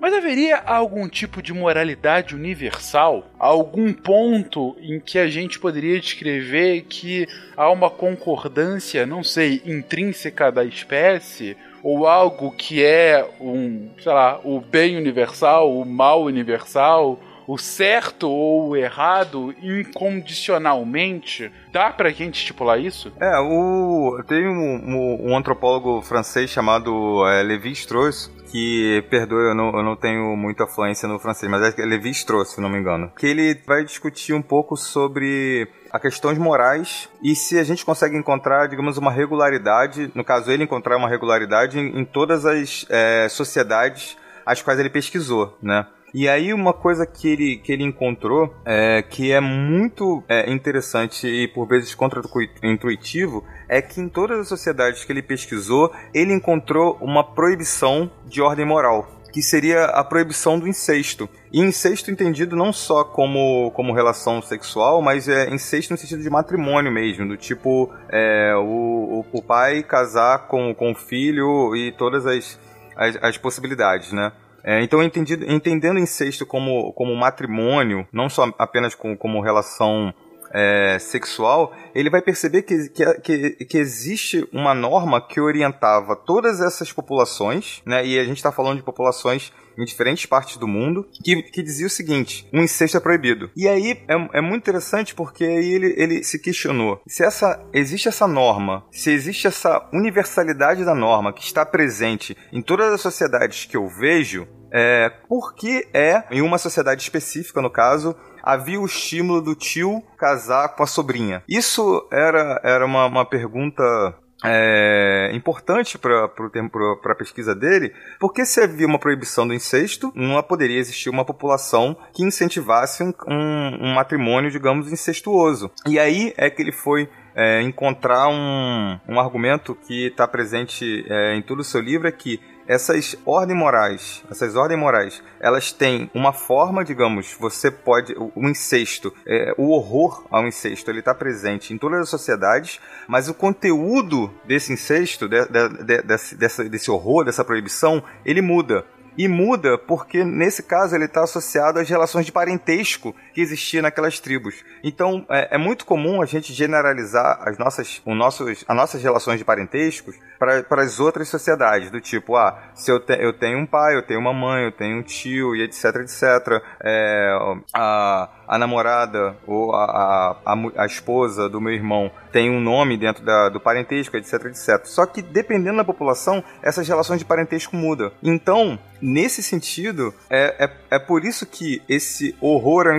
Mas haveria algum tipo de moralidade universal? Algum ponto em que a gente poderia descrever que há uma concordância, não sei, intrínseca da espécie? Ou algo que é um, sei lá, o bem universal, o mal universal? O certo ou o errado incondicionalmente? Dá pra gente estipular isso? É, o tem um, um, um antropólogo francês chamado é, Levi Strauss que, perdoe, eu não, eu não tenho muita fluência no francês, mas é Levi Strauss, se não me engano. Que ele vai discutir um pouco sobre a questões morais e se a gente consegue encontrar, digamos, uma regularidade, no caso ele encontrar uma regularidade em, em todas as é, sociedades as quais ele pesquisou, né? E aí uma coisa que ele, que ele encontrou é, que é muito é, interessante e por vezes contra-intuitivo é que em todas as sociedades que ele pesquisou, ele encontrou uma proibição de ordem moral que seria a proibição do incesto. E incesto entendido não só como, como relação sexual, mas é incesto no sentido de matrimônio mesmo, do tipo é, o, o, pai casar com, com o filho e todas as, as, as possibilidades, né? É, então, entendido, entendendo incesto como, como matrimônio, não só apenas com, como relação é, sexual, ele vai perceber que, que, que, existe uma norma que orientava todas essas populações, né? E a gente está falando de populações em diferentes partes do mundo, que, que dizia o seguinte: um incesto é proibido. E aí é, é muito interessante porque aí ele, ele se questionou se essa existe essa norma, se existe essa universalidade da norma que está presente em todas as sociedades que eu vejo, é, por que é, em uma sociedade específica, no caso, havia o estímulo do tio casar com a sobrinha? Isso era, era uma, uma pergunta é, importante para a pesquisa dele, porque se havia uma proibição do incesto, não poderia existir uma população que incentivasse um, um, um matrimônio, digamos, incestuoso. E aí é que ele foi é, encontrar um, um argumento que está presente é, em todo o seu livro, é que essas ordens morais, essas ordens morais, elas têm uma forma, digamos, você pode, o, incesto, é, o horror ao incesto, ele está presente em todas as sociedades, mas o conteúdo desse incesto, de, de, de, desse, desse, desse horror, dessa proibição, ele muda. E muda porque, nesse caso, ele está associado às relações de parentesco que existiam naquelas tribos. Então, é, é, muito comum a gente generalizar as nossas, os nossos, as nossas relações de parentescos para as outras sociedades, do tipo, ah, se eu, te, eu tenho um pai, eu tenho uma mãe, eu tenho um tio, e etc, etc. É, a, a namorada ou a, a, a, esposa do meu irmão tem um nome dentro da, do parentesco, etc, etc. Só que, dependendo da população, essas relações de parentesco mudam. Então, nesse sentido, é, é, é por isso que esse horror ao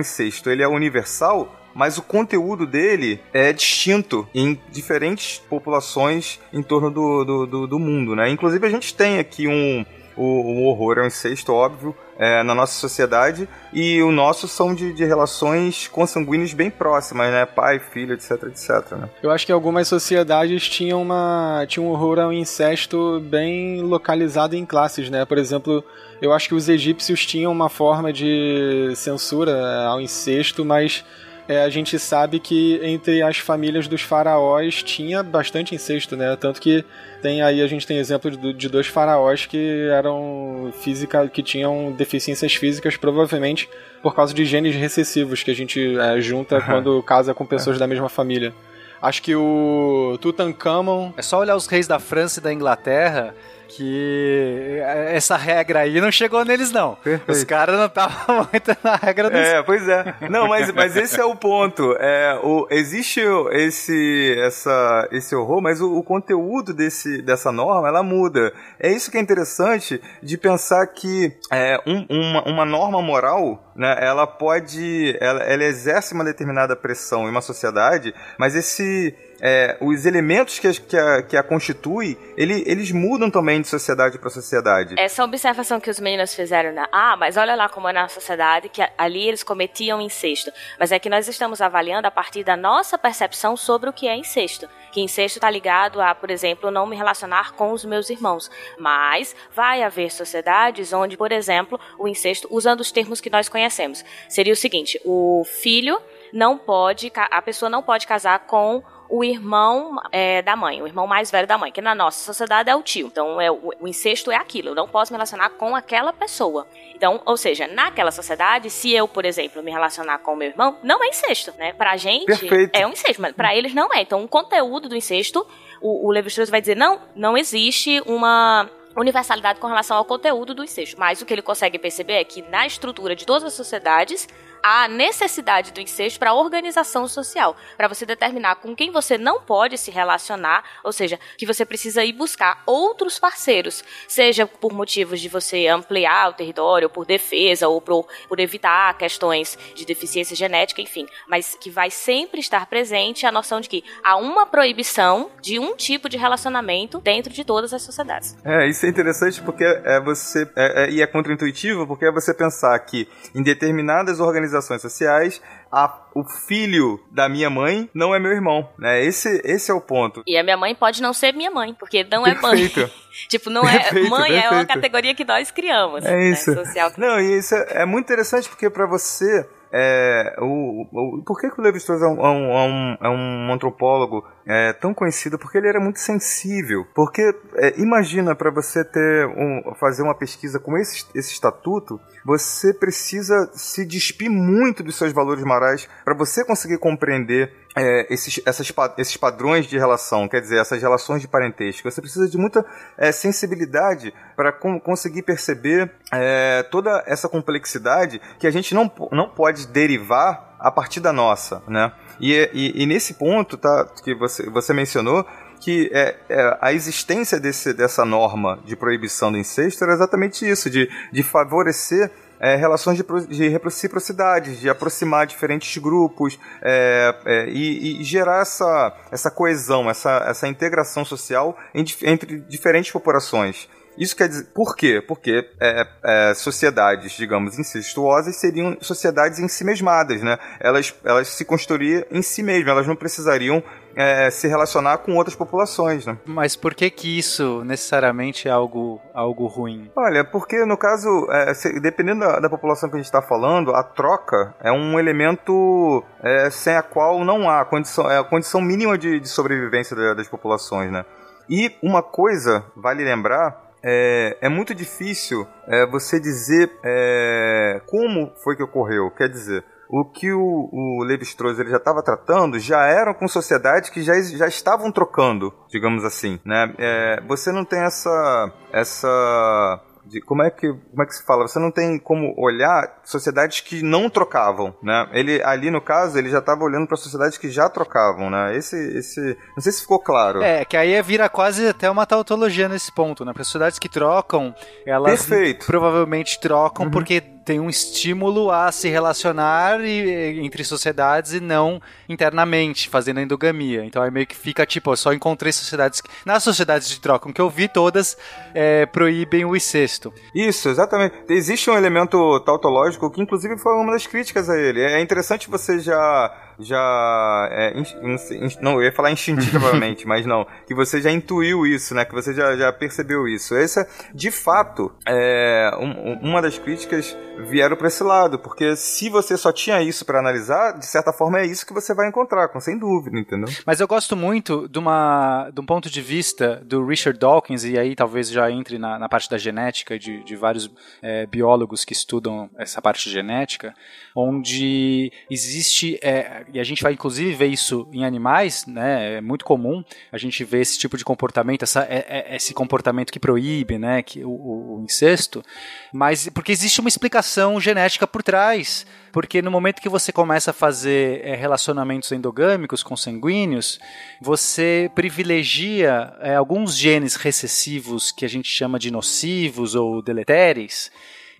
ele é universal, mas o conteúdo dele é distinto em diferentes populações em torno do, do, do, do mundo, né? Inclusive a gente tem aqui um, o, o horror é um incesto, óbvio, é, na nossa sociedade, e o nosso são de, de relações consanguíneas bem próximas, né? Pai, filho, etc, etc. Né? Eu acho que algumas sociedades tinham, uma, tinham um horror ao incesto bem localizado em classes, né? Por exemplo, eu acho que os egípcios tinham uma forma de censura ao incesto, mas é, a gente sabe que entre as famílias dos faraós tinha bastante incesto, né? Tanto que tem aí a gente tem exemplo de, de dois faraós que eram física, que tinham deficiências físicas, provavelmente por causa de genes recessivos que a gente é, junta uhum. quando casa com pessoas é. da mesma família. Acho que o Tutankhamon. É só olhar os reis da França e da Inglaterra que essa regra aí não chegou neles, não. Perfeito. Os caras não estavam muito na regra dos... É, pois é. Não, mas, mas esse é o ponto. É, o, existe esse, essa, esse horror, mas o, o, conteúdo desse, dessa norma, ela muda. É isso que é interessante de pensar que é, um, uma, uma norma moral, né, ela pode... Ela, ela exerce uma determinada pressão em uma sociedade, mas esse é, os elementos que a, que a, que a constitui, ele, eles mudam também de sociedade para sociedade. Essa observação que os meninos fizeram na ah, mas olha lá como é na sociedade que ali eles cometiam incesto. Mas é que nós estamos avaliando a partir da nossa percepção sobre o que é incesto. Que incesto está ligado a, por exemplo, não me relacionar com os meus irmãos. Mas vai haver sociedades onde, por exemplo, o incesto, usando os termos que nós conhecemos, seria o seguinte: o filho não pode, a pessoa não pode casar com o irmão é, da mãe, o irmão mais velho da mãe, que na nossa sociedade é o tio. Então, é, o, o incesto é aquilo, eu não posso me relacionar com aquela pessoa. Então, ou seja, naquela sociedade, se eu, por exemplo, me relacionar com o meu irmão, não é incesto, né? Pra gente Perfeito. é um incesto, mas pra eles não é. Então, o conteúdo do incesto, o, o Levi-Strauss vai dizer, não, não existe uma universalidade com relação ao conteúdo do incesto. Mas o que ele consegue perceber é que na estrutura de todas as sociedades a necessidade do incesto para a organização social, para você determinar com quem você não pode se relacionar, ou seja, que você precisa ir buscar outros parceiros, seja por motivos de você ampliar o território, por defesa ou por, por evitar questões de deficiência genética, enfim, mas que vai sempre estar presente a noção de que há uma proibição de um tipo de relacionamento dentro de todas as sociedades. É, isso é interessante porque é você é, é, e é contraintuitivo porque é você pensar que em determinadas organizações sociais a, o filho da minha mãe não é meu irmão, né? Esse, esse é o ponto. E a minha mãe pode não ser minha mãe, porque não é mãe. tipo, não é perfeito, mãe perfeito. é uma categoria que nós criamos. É né? isso. Né? Social. Não, e isso é, é muito interessante porque para você é, o, o, por que, que o Levi Strauss é um, é um, é um é antropólogo é, tão conhecido? Porque ele era muito sensível. Porque é, imagina para você ter um, fazer uma pesquisa com esse, esse estatuto, você precisa se despir muito dos seus valores morais para você conseguir compreender é, esses, essas, esses padrões de relação, quer dizer, essas relações de parentesco. Você precisa de muita é, sensibilidade para conseguir perceber é, toda essa complexidade que a gente não, não pode derivar a partir da nossa, né? E, e, e nesse ponto, tá, que você, você mencionou, que é, é, a existência desse, dessa norma de proibição do incesto era exatamente isso, de, de favorecer é, relações de, de, reciprocidade, de aproximar diferentes grupos é, é, e, e, gerar essa, essa coesão, essa, essa integração social entre diferentes populações. Isso quer dizer, por quê? Porque é, é, sociedades, digamos, incestuosas seriam sociedades em si mesmadas, né? Elas, elas se construiriam em si mesmas, elas não precisariam é, se relacionar com outras populações, né? Mas por que que isso necessariamente é algo, algo ruim? Olha, porque no caso, é, se, dependendo da, da, população que a gente está falando, a troca é um elemento é, sem a qual não há condição, é a condição mínima de, de sobrevivência das populações, né? E uma coisa, vale lembrar, é, é muito difícil é, você dizer é, como foi que ocorreu. Quer dizer, o que o, o Levi-Strauss ele já estava tratando já eram com sociedades que já, já estavam trocando, digamos assim, né? É, você não tem essa essa de como é que como é que se fala? Você não tem como olhar sociedades que não trocavam, né? Ele ali no caso ele já estava olhando para sociedades que já trocavam, né? Esse esse não sei se ficou claro. É que aí vira quase até uma tautologia nesse ponto, né? Porque sociedades que trocam, elas Perfeito. provavelmente trocam uhum. porque tem um estímulo a se relacionar e, entre sociedades e não internamente, fazendo endogamia. Então aí meio que fica tipo, eu só encontrei sociedades. Que, nas sociedades de troca que eu vi, todas é, proíbem o incesto. Isso, exatamente. Existe um elemento tautológico que, inclusive, foi uma das críticas a ele. É interessante você já já. É, in, in, não, eu ia falar instintivamente, mas não. Que você já intuiu isso, né? Que você já, já percebeu isso. Essa, de fato, é, um, uma das críticas vieram para esse lado, porque se você só tinha isso para analisar, de certa forma é isso que você vai encontrar, com sem dúvida, entendeu? Mas eu gosto muito de, uma, de um ponto de vista do Richard Dawkins, e aí talvez já entre na, na parte da genética, de, de vários é, biólogos que estudam essa parte genética, onde existe é, e a gente vai inclusive ver isso em animais, né? É muito comum a gente ver esse tipo de comportamento, essa, é, é, esse comportamento que proíbe, né? Que, o, o incesto, mas porque existe uma explicação genética por trás. Porque no momento que você começa a fazer é, relacionamentos endogâmicos com sanguíneos, você privilegia é, alguns genes recessivos que a gente chama de nocivos ou deletéreis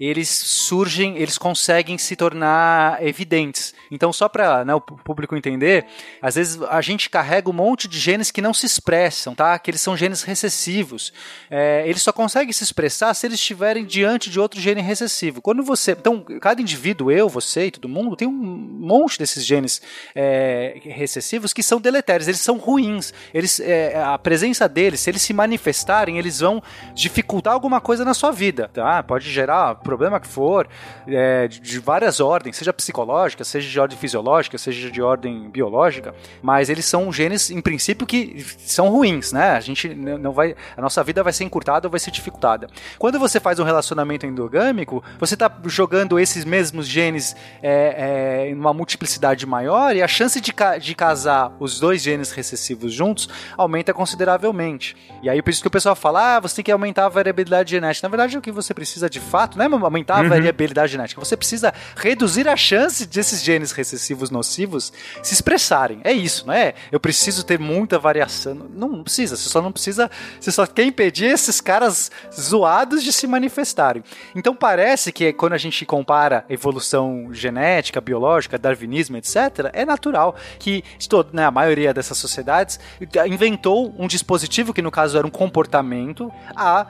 eles surgem, eles conseguem se tornar evidentes. Então, só para né, o público entender, às vezes a gente carrega um monte de genes que não se expressam, tá? Que eles são genes recessivos. É, eles só conseguem se expressar se eles estiverem diante de outro gene recessivo. Quando você, então, cada indivíduo, eu, você e todo mundo, tem um monte desses genes é, recessivos que são deletérios, eles são ruins. Eles, é, a presença deles, se eles se manifestarem, eles vão dificultar alguma coisa na sua vida, tá? Pode gerar problema que for, é, de, de, várias ordens, seja psicológica, seja de ordem fisiológica, seja de ordem biológica, mas eles são genes, em princípio, que são ruins, né? A gente não vai. A nossa vida vai ser encurtada ou vai ser dificultada. Quando você faz um relacionamento endogâmico, você está jogando esses mesmos genes é, é, em uma multiplicidade maior e a chance de, ca de casar os dois genes recessivos juntos aumenta consideravelmente. E aí por isso que o pessoal fala: ah, você tem que aumentar a variabilidade genética. Na verdade, o que você precisa de fato é uma aumentar a variabilidade genética, você precisa reduzir a chance desses genes recessivos nocivos se expressarem. É isso, não é? Eu preciso ter muita variação. Não, não precisa, você só não precisa. Você só quer impedir esses caras zoados de se manifestarem. Então parece que quando a gente compara evolução genética, biológica, darwinismo, etc., é natural que né, a maioria dessas sociedades inventou um dispositivo que no caso era um comportamento a,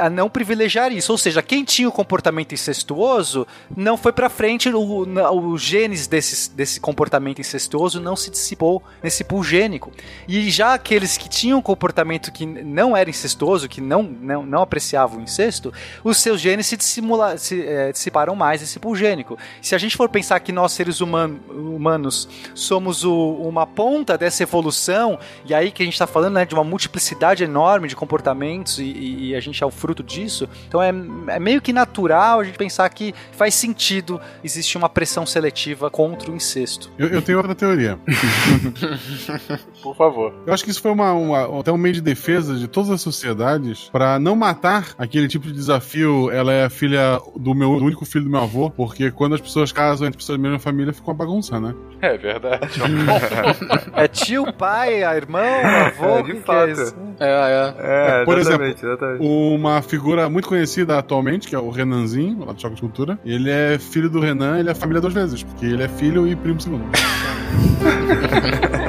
a não privilegiar isso. Ou seja, quem tinha o comportamento incestuoso não foi para frente, o, o genes desse, desse comportamento incestuoso não se dissipou nesse pool gênico. E já aqueles que tinham comportamento que não era incestuoso, que não, não, não apreciavam o incesto, os seus genes se, dissimula, se é, dissiparam mais nesse pool gênico. Se a gente for pensar que nós, seres human, humanos, somos o, uma ponta dessa evolução, e aí que a gente está falando né, de uma multiplicidade enorme de comportamentos, e, e, a gente é o fruto disso, então é, é meio que natural a gente pensar que faz sentido existir uma pressão seletiva contra o incesto. Eu, eu tenho outra teoria. Por favor. Eu acho que isso foi uma, uma, até um meio de defesa de todas as sociedades para não matar aquele tipo de desafio. Ela é a filha do meu do único filho do meu avô, porque quando as pessoas casam entre pessoas da mesma família, fica uma bagunça, né? É verdade. é tio, pai, a irmão, avô. É, de fato. É, é. é, é Por exatamente, exemplo, exatamente. uma figura muito conhecida atualmente, que é o Renanzinho, lá do Choque de Cultura, ele é filho do Renan, ele é família duas vezes, porque ele é filho e primo segundo.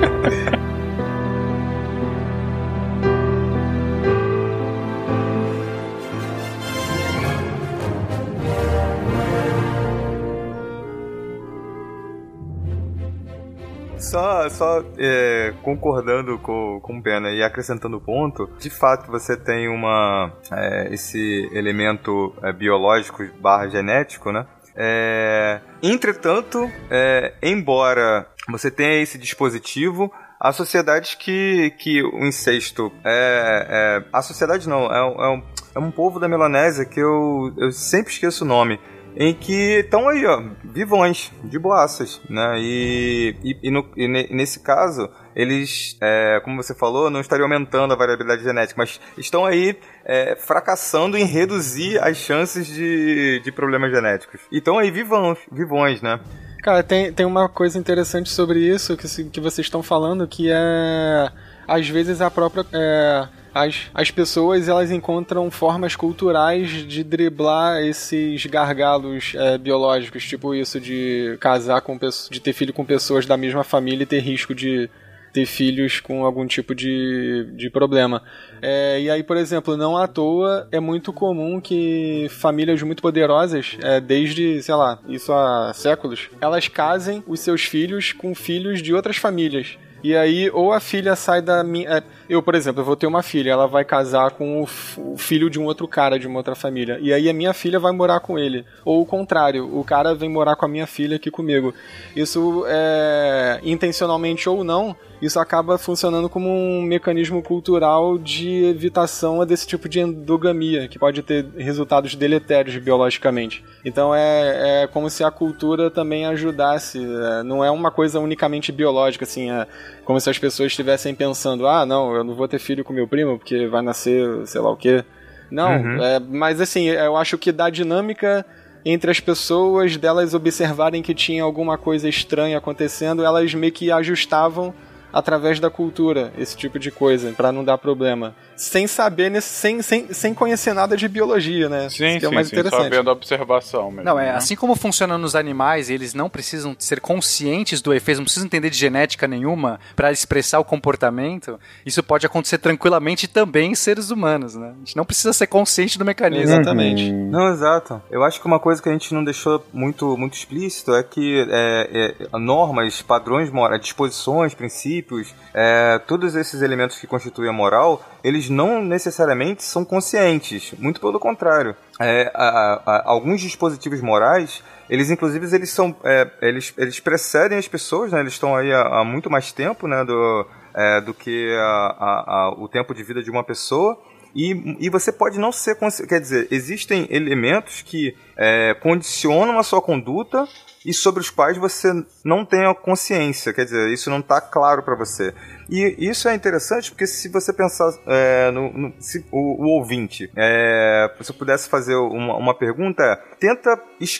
Só, só é, concordando com, com o Pena e acrescentando o ponto, de fato você tem uma é, esse elemento é, biológico barra genético, né? É, entretanto, é, embora você tenha esse dispositivo, há sociedades que, que o incesto é, é a sociedade não é, é, um, é um povo da Melanésia que eu, eu sempre esqueço o nome em que estão aí, ó, vivões, de boaças, né? E, e, e, no, e nesse caso, eles, é, como você falou, não estariam aumentando a variabilidade genética, mas estão aí é, fracassando em reduzir as chances de, de problemas genéticos. E estão aí vivões, vivões, né? Cara, tem, tem uma coisa interessante sobre isso que, que vocês estão falando, que é às vezes a própria é, as, as pessoas elas encontram formas culturais de driblar esses gargalos é, biológicos, tipo isso de casar com de ter filho com pessoas da mesma família e ter risco de ter filhos com algum tipo de, de problema. É, e aí, por exemplo, não à toa é muito comum que famílias muito poderosas, é, desde, sei lá, isso há séculos, elas casem os seus filhos com filhos de outras famílias. E aí, ou a filha sai da minha. É, eu, por exemplo, eu vou ter uma filha, ela vai casar com o, filho de um outro cara de uma outra família. E aí a minha filha vai morar com ele. Ou o contrário, o cara vem morar com a minha filha aqui comigo. Isso é intencionalmente ou não, isso acaba funcionando como um mecanismo cultural de evitação desse tipo de endogamia, que pode ter resultados deletérios biologicamente. Então é, é como se a cultura também ajudasse, é, não é uma coisa unicamente biológica, assim, é como se as pessoas estivessem pensando, ah, não, eu não vou ter filho com meu primo porque vai nascer sei lá o quê. Não, uhum. é, mas assim, eu acho que da dinâmica entre as pessoas, delas observarem que tinha alguma coisa estranha acontecendo, elas meio que ajustavam através da cultura, esse tipo de coisa, para não dar problema. Sem saber, sem, sem, sem conhecer nada de biologia, né? Sim, Isso que é sim, mais sim, interessante. só vendo a observação mesmo. Não, é, né? assim como funciona nos animais, eles não precisam ser conscientes do efeito, não precisam entender de genética nenhuma para expressar o comportamento, isso pode acontecer tranquilamente também em seres humanos, né? A gente não precisa ser consciente do mecanismo. Exatamente. Uhum. Não, exato. Eu acho que uma coisa que a gente não deixou muito, muito explícito é que é, é, normas, padrões morais, disposições, princípios, princípios, é, todos esses elementos que constituem a moral, eles não necessariamente são conscientes, muito pelo contrário. É, a, a, alguns dispositivos morais, eles inclusive eles são, é, eles, eles precedem as pessoas, né? eles estão aí há, há, muito mais tempo né? do, é, do que a, o tempo de vida de uma pessoa. E, e você pode não ser. Quer dizer, existem elementos que é, condicionam a sua conduta e sobre os quais você não tem a consciência, quer dizer, isso não está claro para você. E isso é interessante porque se você pensar é, no, no se o, o, ouvinte, é, se eu pudesse fazer uma, uma pergunta, é, tenta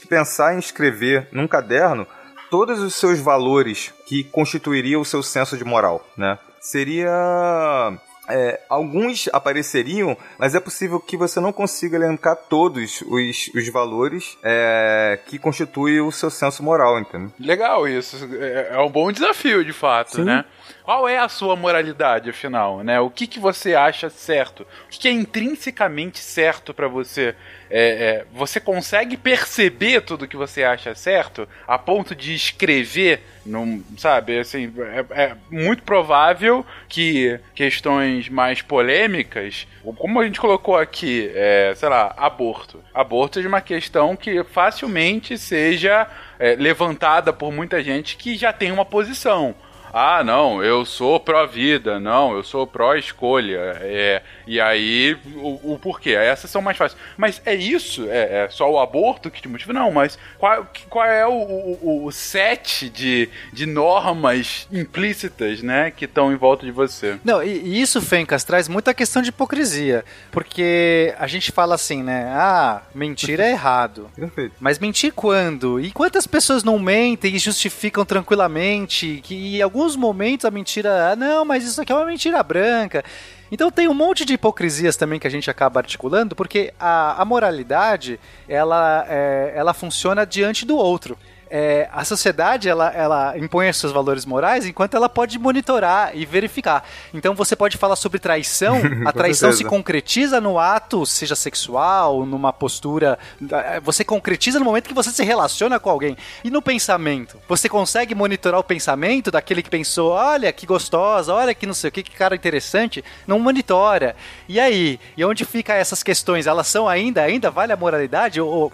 pensar em escrever num caderno todos os seus valores que constituiriam o seu senso de moral, né? Seria é, alguns apareceriam, mas é possível que você não consiga elencar todos os, os valores é, que constituem o seu senso moral, entendeu? Legal isso. É, é um bom desafio, de fato, Sim. né? Qual é a sua moralidade, afinal, né? O que, que você acha certo? O que, que é intrinsecamente certo para você? É, é, você consegue perceber tudo que você acha certo a ponto de escrever, num, sabe? Assim, é, é muito provável que questões mais polêmicas, como a gente colocou aqui, é, sei lá, aborto. Aborto seja uma questão que facilmente seja é, levantada por muita gente que já tem uma posição ah, não, eu sou pró-vida, não, eu sou pró-escolha. É, e aí, o, o, porquê? Essas são mais fáceis. Mas é isso? É, é, só o aborto que te motiva? Não, mas qual, qual é o, o, o set de, de normas implícitas, né, que estão em volta de você? Não, e, e isso, Fencas, traz muita questão de hipocrisia. Porque a gente fala assim, né, ah, mentir é errado. Perfeito. Mas mentir quando? E quantas pessoas não mentem e justificam tranquilamente que em alguns alguns momentos a mentira, ah, não, mas isso aqui é uma mentira branca. Então tem um monte de hipocrisias também que a gente acaba articulando, porque a, a moralidade ela, é, ela funciona diante do outro é, a sociedade ela, ela impõe os seus valores morais enquanto ela pode monitorar e verificar. Então você pode falar sobre traição, a traição se concretiza no ato, seja sexual, numa postura. É, você concretiza no momento que você se relaciona com alguém. E no pensamento? Você consegue monitorar o pensamento daquele que pensou: olha que gostosa, olha que não sei o que, que cara interessante? Não monitora. E aí? E onde fica essas questões? Elas são ainda, ainda vale a moralidade? Ou,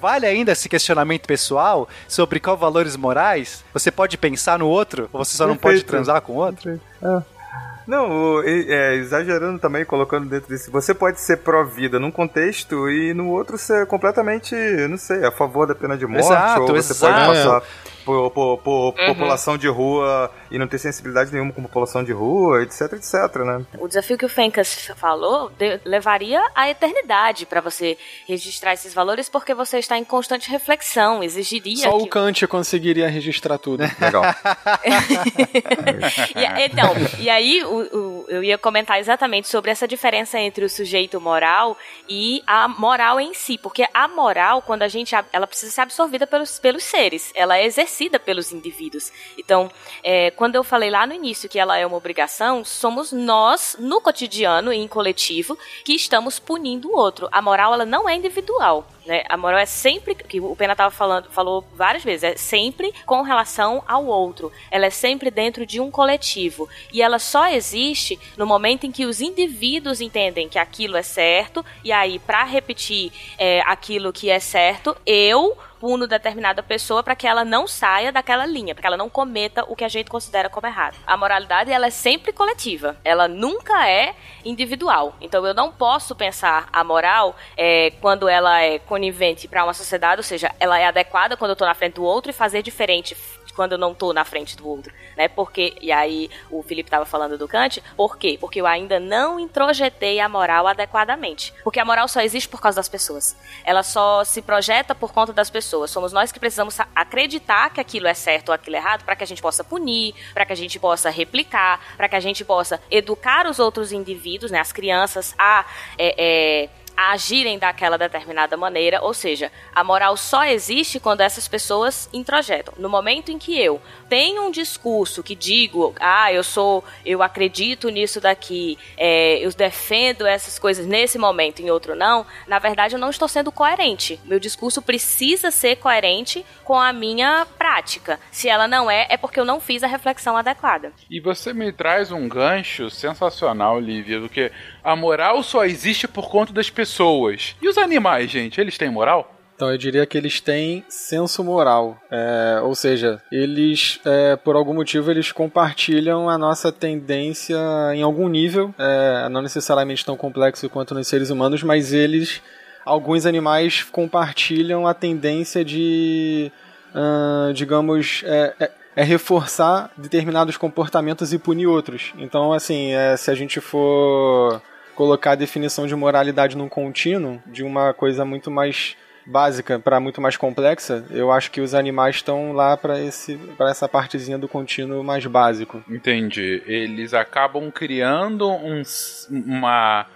vale ainda esse questionamento pessoal sobre qual valores morais? Você pode pensar no outro, ou você só não pode transar com o outro? É. Não, é, exagerando também, colocando dentro desse. Você pode ser pró-vida num contexto e no outro ser completamente, não sei, a favor da pena de morte. Exato, ou você exato. pode passar por, por, por uhum. população de rua e não ter sensibilidade nenhuma com população de rua, etc, etc, né? O desafio que o Fencas falou de, levaria a eternidade para você registrar esses valores, porque você está em constante reflexão, exigiria. Só que... o Kant conseguiria registrar tudo. Legal. e, então, e aí o, o, eu ia comentar exatamente sobre essa diferença entre o sujeito moral e a moral em si, porque a moral, quando a gente ela precisa ser absorvida pelos, pelos seres, ela é exercida exercida pelos indivíduos. Então, é, quando eu falei lá no início que ela é uma obrigação, somos nós, no cotidiano e em coletivo, que estamos punindo o outro. A moral, ela não é individual. Né? A moral é sempre, que o Pena estava falando, falou várias vezes, é sempre com relação ao outro. Ela é sempre dentro de um coletivo. E ela só existe no momento em que os indivíduos entendem que aquilo é certo, e aí, para repetir é, aquilo que é certo, eu puno determinada pessoa para que ela não saia daquela linha, para que ela não cometa o que a gente considera como errado. A moralidade ela é sempre coletiva, ela nunca é individual. Então eu não posso pensar a moral é, quando ela é conivente para uma sociedade, ou seja, ela é adequada quando eu estou na frente do outro e fazer diferente quando eu não estou na frente do outro, né? Porque e aí o Felipe estava falando do Kant, por quê? Porque eu ainda não introjetei a moral adequadamente. Porque a moral só existe por causa das pessoas. Ela só se projeta por conta das pessoas. Somos nós que precisamos acreditar que aquilo é certo ou aquilo é errado para que a gente possa punir, para que a gente possa replicar, para que a gente possa educar os outros indivíduos, né, as crianças a é, é, agirem daquela determinada maneira, ou seja, a moral só existe quando essas pessoas introjetam. No momento em que eu tenho um discurso que digo, ah, eu sou, eu acredito nisso daqui, é, eu defendo essas coisas nesse momento, em outro não, na verdade eu não estou sendo coerente. Meu discurso precisa ser coerente com a minha prática. Se ela não é, é porque eu não fiz a reflexão adequada. E você me traz um gancho sensacional, Lívia, do que a moral só existe por conta das pessoas. E os animais, gente, eles têm moral? Então eu diria que eles têm senso moral, é, ou seja, eles, é, por algum motivo, eles compartilham a nossa tendência em algum nível, é, não necessariamente tão complexo quanto nos seres humanos, mas eles, alguns animais compartilham a tendência de, digamos, é, é, é, reforçar determinados comportamentos e punir outros. Então, assim, é, se a gente for colocar a definição de moralidade num contínuo, de uma coisa muito mais básica para muito mais complexa, eu acho que os animais estão lá para esse para essa partezinha do contínuo mais básico. Entendi. Eles acabam criando um, uma,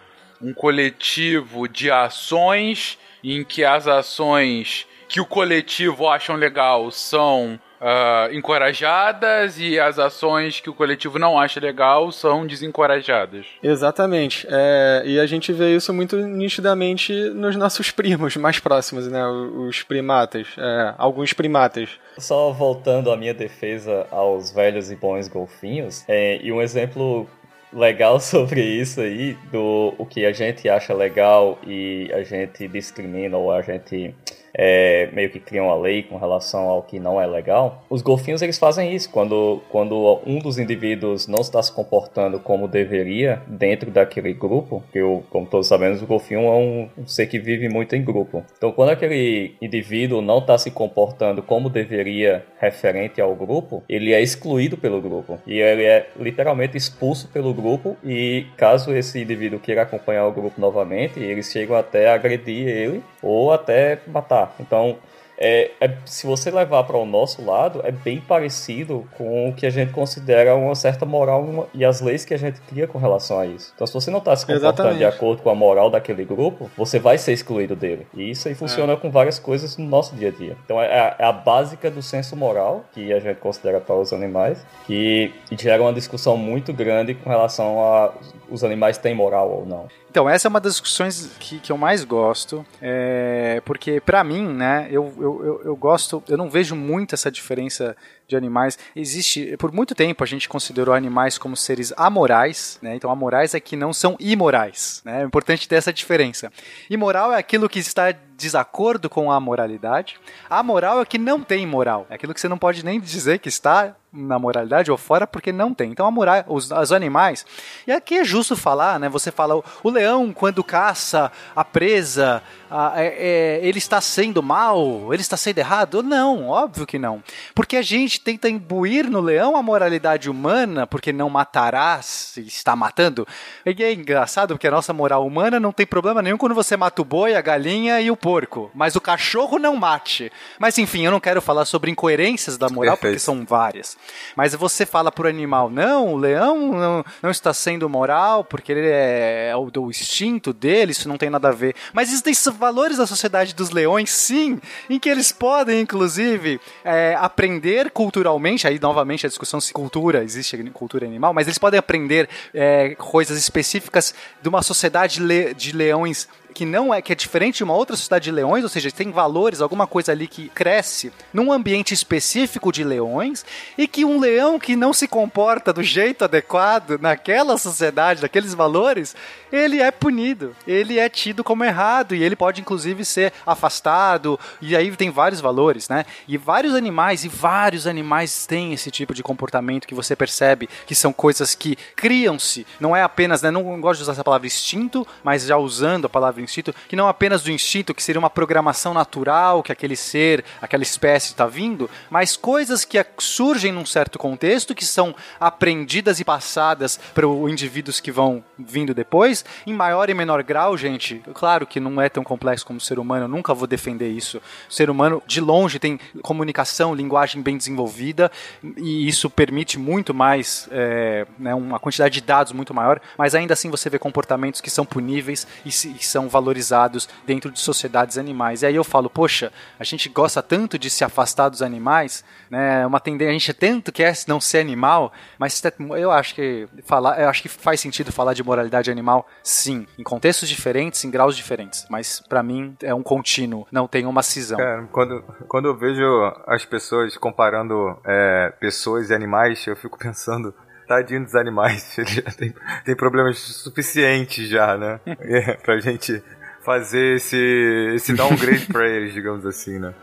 um coletivo de ações em que as ações que o coletivo acham legal são uh, encorajadas e as ações que o coletivo não acha legal são desencorajadas. Exatamente. É, e a gente vê isso muito nitidamente nos nossos primos mais próximos, né? Os primatas. É, alguns primatas. Só voltando à minha defesa aos velhos e bons golfinhos, é, e um exemplo legal sobre isso aí, do o que a gente acha legal e a gente discrimina ou a gente é, meio que criam a lei com relação ao que não é legal. Os golfinhos eles fazem isso quando, quando um dos indivíduos não está se comportando como deveria dentro daquele grupo, que eu, como todos sabemos, o golfinho é um, um ser que vive muito em grupo. Então, quando aquele indivíduo não está se comportando como deveria referente ao grupo, ele é excluído pelo grupo e ele é literalmente expulso pelo grupo. E caso esse indivíduo queira acompanhar o grupo novamente, eles chegam até agredir ele ou até matar então, é, é, se você levar para o nosso lado, é bem parecido com o que a gente considera uma certa moral uma, e as leis que a gente cria com relação a isso. Então, se você não está se comportando Exatamente. de acordo com a moral daquele grupo, você vai ser excluído dele. E isso aí funciona é. com várias coisas no nosso dia a dia. Então, é a, é a, básica do senso moral que a gente considera para os animais, que gera uma discussão muito grande com relação a os animais têm moral ou não. Então, essa é uma das discussões que, que eu mais gosto, é, porque para mim, né, eu, eu, eu, eu gosto, eu não vejo muito essa diferença de animais. Existe, por muito tempo a gente considerou animais como seres amorais, né? Então amorais é que não são imorais, né? É importante ter essa diferença. Imoral é aquilo que está desacordo com a moralidade. A moral é que não tem moral. É aquilo que você não pode nem dizer que está na moralidade ou fora porque não tem. Então a moral, os, os animais. E aqui é justo falar, né? Você fala o leão quando caça a presa, a, é, é, ele está sendo mal, ele está sendo errado? Não, óbvio que não. Porque a gente tenta imbuir no leão a moralidade humana, porque não matarás se está matando. E é engraçado porque a nossa moral humana não tem problema nenhum quando você mata o boi, a galinha e o porco. Mas o cachorro não mate. Mas enfim, eu não quero falar sobre incoerências da moral, Perfeito. porque são várias. Mas você fala pro animal, não, o leão não, não está sendo moral, porque ele é, é o do instinto dele, isso não tem nada a ver. Mas existem valores da sociedade dos leões, sim, em que eles podem, inclusive, é, aprender culturalmente, aí novamente a discussão se cultura, existe cultura animal, mas eles podem aprender é, coisas específicas de uma sociedade de leões que não é que é diferente de uma outra sociedade de leões, ou seja, tem valores, alguma coisa ali que cresce num ambiente específico de leões e que um leão que não se comporta do jeito adequado naquela sociedade, naqueles valores, ele é punido, ele é tido como errado e ele pode inclusive ser afastado. E aí tem vários valores, né? E vários animais e vários animais têm esse tipo de comportamento que você percebe que são coisas que criam-se, não é apenas, né, não gosto de usar essa palavra instinto, mas já usando a palavra instinto, que não apenas do instinto, que seria uma programação natural que aquele ser, aquela espécie está vindo, mas coisas que surgem num certo contexto, que são aprendidas e passadas para os indivíduos que vão vindo depois, em maior e menor grau, gente. Claro que não é tão complexo como o ser humano, eu nunca vou defender isso. O ser humano, de longe, tem comunicação, linguagem bem desenvolvida, e isso permite muito mais, é, né, uma quantidade de dados muito maior, mas ainda assim você vê comportamentos que são puníveis e, e são valorizados dentro de sociedades animais. E aí eu falo, poxa, a gente gosta tanto de se afastar dos animais, né? Uma tendência, a gente tanto quer não ser animal, mas eu acho que falar, eu acho que faz sentido falar de moralidade animal, sim, em contextos diferentes, em graus diferentes, mas para mim é um contínuo, não tem uma cisão. Cara, quando, quando eu vejo as pessoas comparando é, pessoas e animais, eu fico pensando tadinho dos animais, ele já tem, tem problemas suficientes já, né? É, pra gente fazer esse, esse downgrade pra eles, digamos assim, né?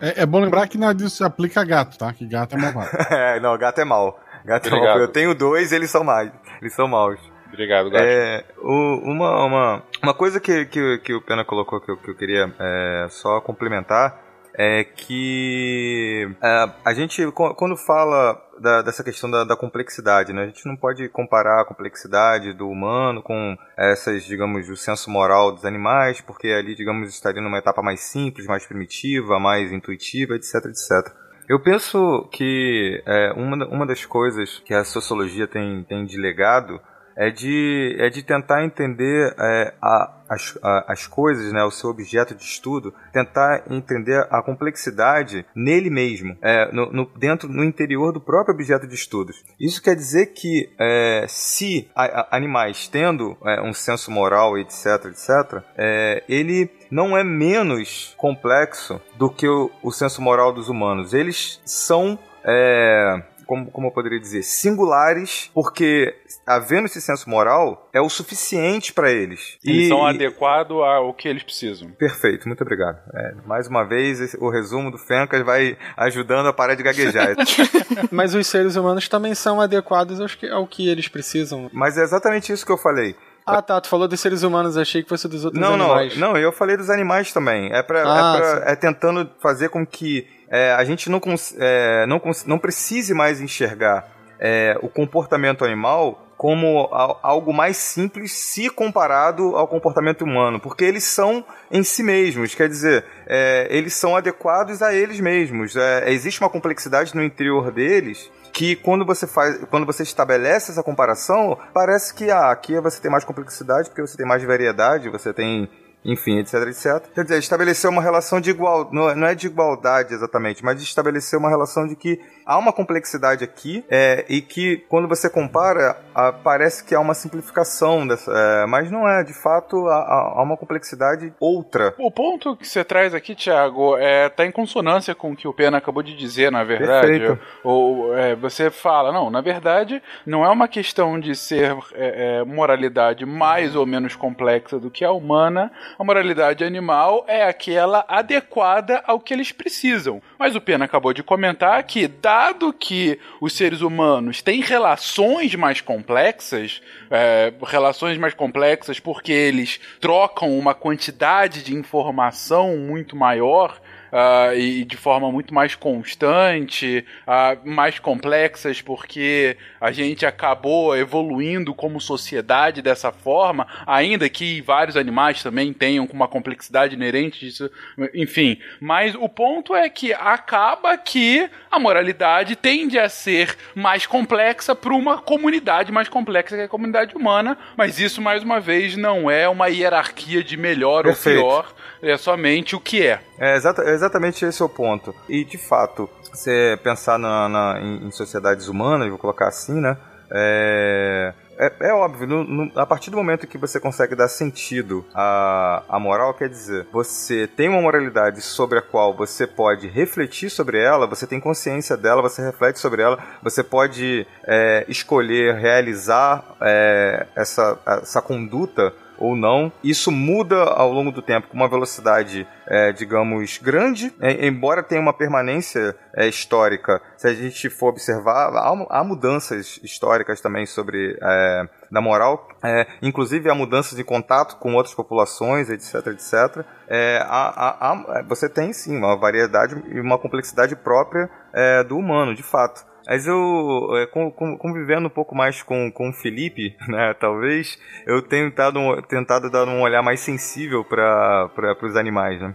É, é bom lembrar que nada disso se aplica a gato, tá? Que gato é malvado. é, não, gato é mal. Gato é mal. Obrigado. Eu tenho dois, eles são mais. Eles são maus. Obrigado, Gato. É, o- uma, uma, uma coisa que, que, que o Pena colocou que eu, que eu queria é, só complementar é que é, a gente, quando fala da- dessa questão da, da complexidade, né, a gente não pode comparar a complexidade do humano com essas, digamos, o senso moral dos animais, porque ali, digamos, estaria numa etapa mais simples, mais primitiva, mais intuitiva, etc, etc. Eu penso que é, uma, uma das coisas que a sociologia tem, tem de legado é de, é de tentar entender é, a- as, a- as coisas, né, o seu objeto de estudo, tentar entender a complexidade nele mesmo, é, no, no- dentro, no interior do próprio objeto de estudos. Isso quer dizer que é, se a- a- animais tendo é, um senso moral, etc, etc, é, ele não é menos complexo do que o, o senso moral dos humanos. Eles são é, como, como eu poderia dizer, singulares, porque havendo esse senso moral é o suficiente para eles. Eles E- são e- adequados ao que eles precisam. Perfeito, muito obrigado. É, mais uma vez, esse- o resumo do Fencas vai ajudando a parar de gaguejar. Mas os seres humanos também são adequados aos que- ao que eles precisam. Mas é exatamente isso que eu falei. Ah, tá. Tu falou dos seres humanos, achei que fosse dos outros Não, não, animais. não, eu falei dos animais também. É, pra, Ah, é, pra- é tentando fazer com que é, a gente não, é, não, não precise mais enxergar é, o comportamento animal como algo mais simples se comparado ao comportamento humano, porque eles são em si mesmos, quer dizer, é, eles são adequados a eles mesmos. É, existe uma complexidade no interior deles que quando você faz, quando você estabelece essa comparação, parece que ah, aqui você tem mais complexidade porque você tem mais variedade, você tem enfim, etc, etc. Quer dizer, estabelecer uma relação de igual, não é- é de igualdade exatamente, mas estabelecer uma relação de que há uma complexidade aqui é, e que quando você compara, ah, parece que há uma simplificação dessa, é, mas não é, de fato há, há- há uma complexidade outra. O ponto que você traz aqui, Thiago, é, tá em consonância com o que o Pena acabou de dizer, na verdade. Perfeito. Ou é, você fala, não, na verdade, não é uma questão de ser é, é, moralidade mais ou menos complexa do que a humana. A moralidade animal é aquela adequada ao que eles precisam. Mas o Pena acabou de comentar que, dado que os seres humanos têm relações mais complexas, é, relações mais complexas porque eles trocam uma quantidade de informação muito maior. Ah, e de forma muito mais constante, ah, mais complexas, porque a gente acabou evoluindo como sociedade dessa forma, ainda que vários animais também tenham uma complexidade inerente disso, enfim. Mas o ponto é que acaba que a moralidade tende a ser mais complexa para uma comunidade mais complexa que a comunidade humana, mas isso, mais uma vez, não é uma hierarquia de melhor Perfeito. ou pior, é somente o que é. É exata- é exatamente esse é o ponto. E de fato, você pensar na, na- em, em sociedades humanas, vou colocar assim, né? É, é, é óbvio, no- no- a partir do momento que você consegue dar sentido à, à moral, quer dizer, você tem uma moralidade sobre a qual você pode refletir sobre ela, você tem consciência dela, você reflete sobre ela, você pode é, escolher realizar é, essa, essa conduta ou não. Isso muda ao longo do tempo com uma velocidade, é, digamos, grande, é, embora tenha uma permanência é, histórica. Se a gente for observar, há, há mudanças históricas também sobre é, da moral, é, inclusive há mudanças de contato com outras populações, etc, etc. É, há- há- há- você tem sim uma variedade e uma complexidade própria é, do humano, de fato. Mas eu, é, com- com- convivendo um pouco mais com, com o Felipe, né, talvez, eu tenho tentado, tentado dar um olhar mais sensível para os animais, né?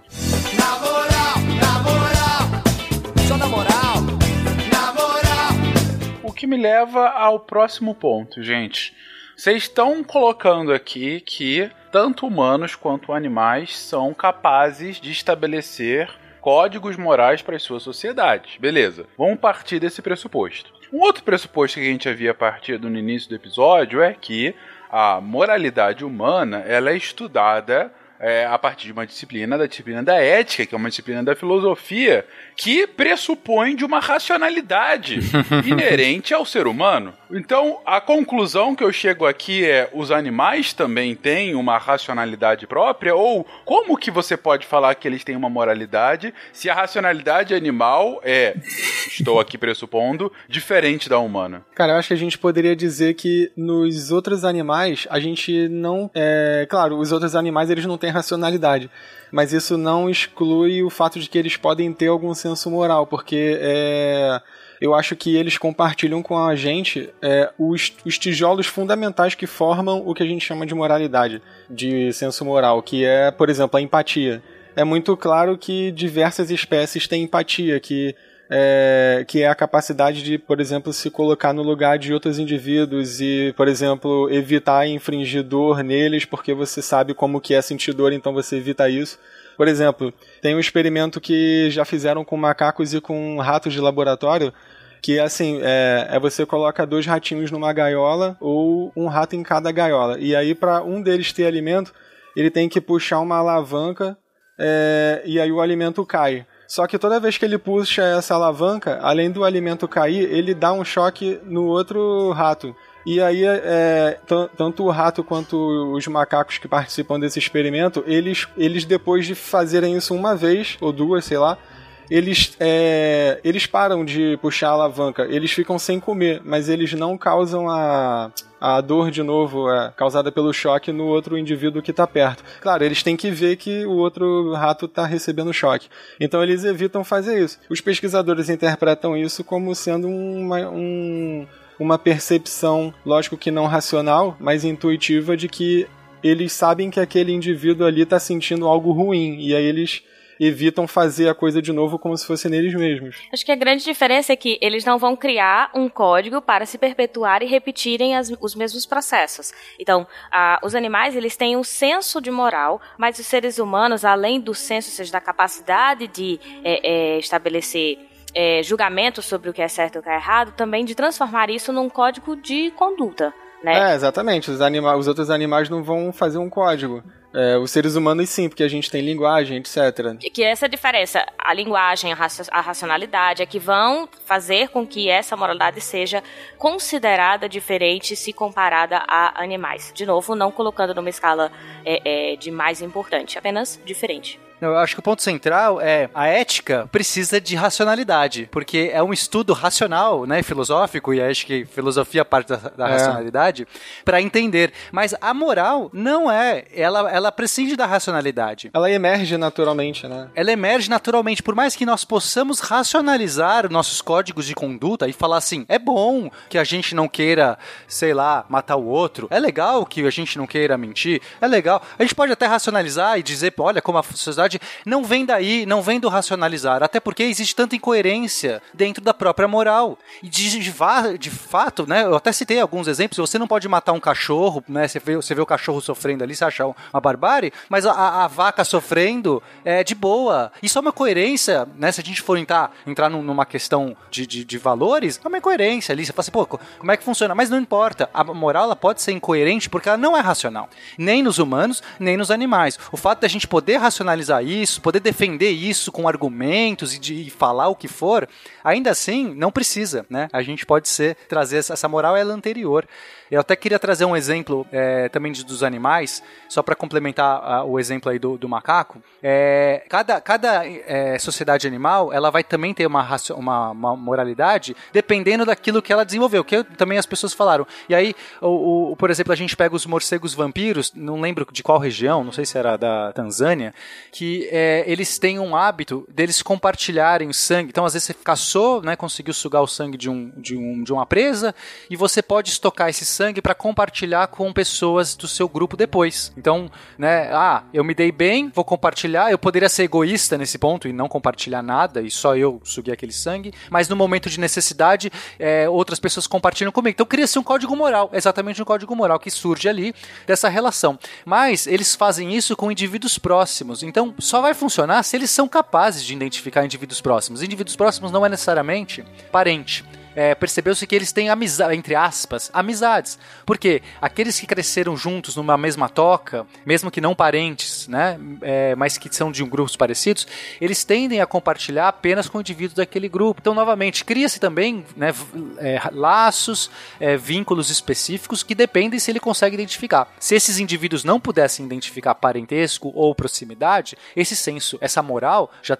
O que me leva ao próximo ponto, gente. Vocês estão colocando aqui que tanto humanos quanto animais são capazes de estabelecer códigos morais para as suas sociedades. Beleza, vamos partir desse pressuposto. Um outro pressuposto que a gente havia partido no início do episódio é que a moralidade humana ela é estudada é, a partir de uma disciplina, da disciplina da ética, que é uma disciplina da filosofia, que pressupõe de uma racionalidade inerente ao ser humano. Então, a conclusão que eu chego aqui é: os animais também têm uma racionalidade própria? Ou como que você pode falar que eles têm uma moralidade se a racionalidade animal é, estou aqui pressupondo, diferente da humana? Cara, eu acho que a gente poderia dizer que nos outros animais a gente não. É, claro, os outros animais eles não têm racionalidade mas isso não exclui o fato de que eles podem ter algum senso moral, porque é, eu acho que eles compartilham com a gente é, os, os tijolos fundamentais que formam o que a gente chama de moralidade, de senso moral, que é, por exemplo, a empatia. É muito claro que diversas espécies têm empatia, que é, que é a capacidade de, por exemplo, se colocar no lugar de outros indivíduos e, por exemplo, evitar infringir dor neles porque você sabe como que é sentir dor, então você evita isso. Por exemplo, tem um experimento que já fizeram com macacos e com ratos de laboratório, que assim, é, é, você coloca dois ratinhos numa gaiola ou um rato em cada gaiola. E aí, para um deles ter alimento, ele tem que puxar uma alavanca é, e aí o alimento cai. Só que toda vez que ele puxa essa alavanca, além do alimento cair, ele dá um choque no outro rato. E aí, é, tanto o rato quanto os macacos que participam desse experimento, eles, eles depois de fazerem isso uma vez, ou duas, sei lá, eles, é, eles param de puxar a alavanca, eles ficam sem comer, mas eles não causam a, a dor de novo é, causada pelo choque no outro indivíduo que está perto. Claro, eles têm que ver que o outro rato está recebendo choque. Então eles evitam fazer isso. Os pesquisadores interpretam isso como sendo uma, um, uma percepção, lógico que não racional, mas intuitiva de que eles sabem que aquele indivíduo ali está sentindo algo ruim e aí eles evitam fazer a coisa de novo como se fosse neles mesmos. Acho que a grande diferença é que eles não vão criar um código para se perpetuar e repetirem as, os mesmos processos. Então, os animais eles têm um senso de moral, mas os seres humanos, além do senso, ou seja, da capacidade de é, é, estabelecer é, julgamentos sobre o que é certo e o que é errado, também de transformar isso num código de conduta. Né? É, exatamente. Os, anima os outros animais não vão fazer um código. É, os seres humanos sim, porque a gente tem linguagem, etc. E que essa diferença, a linguagem, a racionalidade, é que vão fazer com que essa moralidade seja considerada diferente se comparada a animais. De novo, não colocando numa escala é, é, de mais importante, apenas diferente. Eu acho que o ponto central é a ética precisa de racionalidade, porque é um estudo racional, né, filosófico, e acho que filosofia parte da, da é. racionalidade, para entender. Mas a moral não é, ela, ela prescinde da racionalidade. Ela emerge naturalmente, né? Ela emerge naturalmente, por mais que nós possamos racionalizar nossos códigos de conduta e falar assim, é bom que a gente não queira, sei lá, matar o outro, é legal que a gente não queira mentir, é legal. A gente pode até racionalizar e dizer, olha como a sociedade verdade, não vem daí, não vem do racionalizar, até porque existe tanta incoerência dentro da própria moral. E de, de, de fato, né, eu até citei alguns exemplos, você não pode matar um cachorro, né, você vê, você vê o cachorro sofrendo ali, você acha uma barbárie, mas a, a vaca sofrendo é de boa. Isso é uma coerência, né, se a gente for entrar, entrar numa questão de, de, de valores, é uma incoerência ali, você fala assim, pô, como é que funciona? Mas não importa, a moral ela pode ser incoerente porque ela não é racional, nem nos humanos, nem nos animais. O fato da gente poder racionalizar isso, poder defender isso com argumentos e, de, e falar o que for, ainda assim não precisa, né? A gente pode ser trazer essa moral ela anterior. Eu até queria trazer um exemplo é, também de, dos animais, só para complementar a, o exemplo aí do, do macaco. É, cada cada é, sociedade animal ela vai também ter uma, uma, uma, moralidade dependendo daquilo que ela desenvolveu, que também as pessoas falaram. E aí, o, o, por exemplo, a gente pega os morcegos vampiros, não lembro de qual região, não sei se era da Tanzânia, que é, eles têm um hábito deles compartilharem o sangue. Então, às vezes você caçou, né, conseguiu sugar o sangue de, um, de, um, de uma presa, e você pode estocar esse sangue para compartilhar com pessoas do seu grupo depois. Então, né, ah, eu me dei bem, vou compartilhar. Eu poderia ser egoísta nesse ponto e não compartilhar nada e só eu suguei aquele sangue, mas no momento de necessidade, é, outras pessoas compartilham comigo. Então, cria-se um código moral, exatamente um código moral que surge ali dessa relação. Mas eles fazem isso com indivíduos próximos. Então, só vai funcionar se eles são capazes de identificar indivíduos próximos. Indivíduos próximos não é necessariamente parente é, percebeu-se que eles têm amizade, entre aspas, amizades. Porque aqueles que cresceram juntos numa mesma toca, mesmo que não parentes, né, é, mas que são de um grupos parecidos, eles tendem a compartilhar apenas com o indivíduo daquele grupo. Então, novamente, cria-se também né, é, laços, é, vínculos específicos que dependem se ele consegue identificar. Se esses indivíduos não pudessem identificar parentesco ou proximidade, esse senso, essa moral já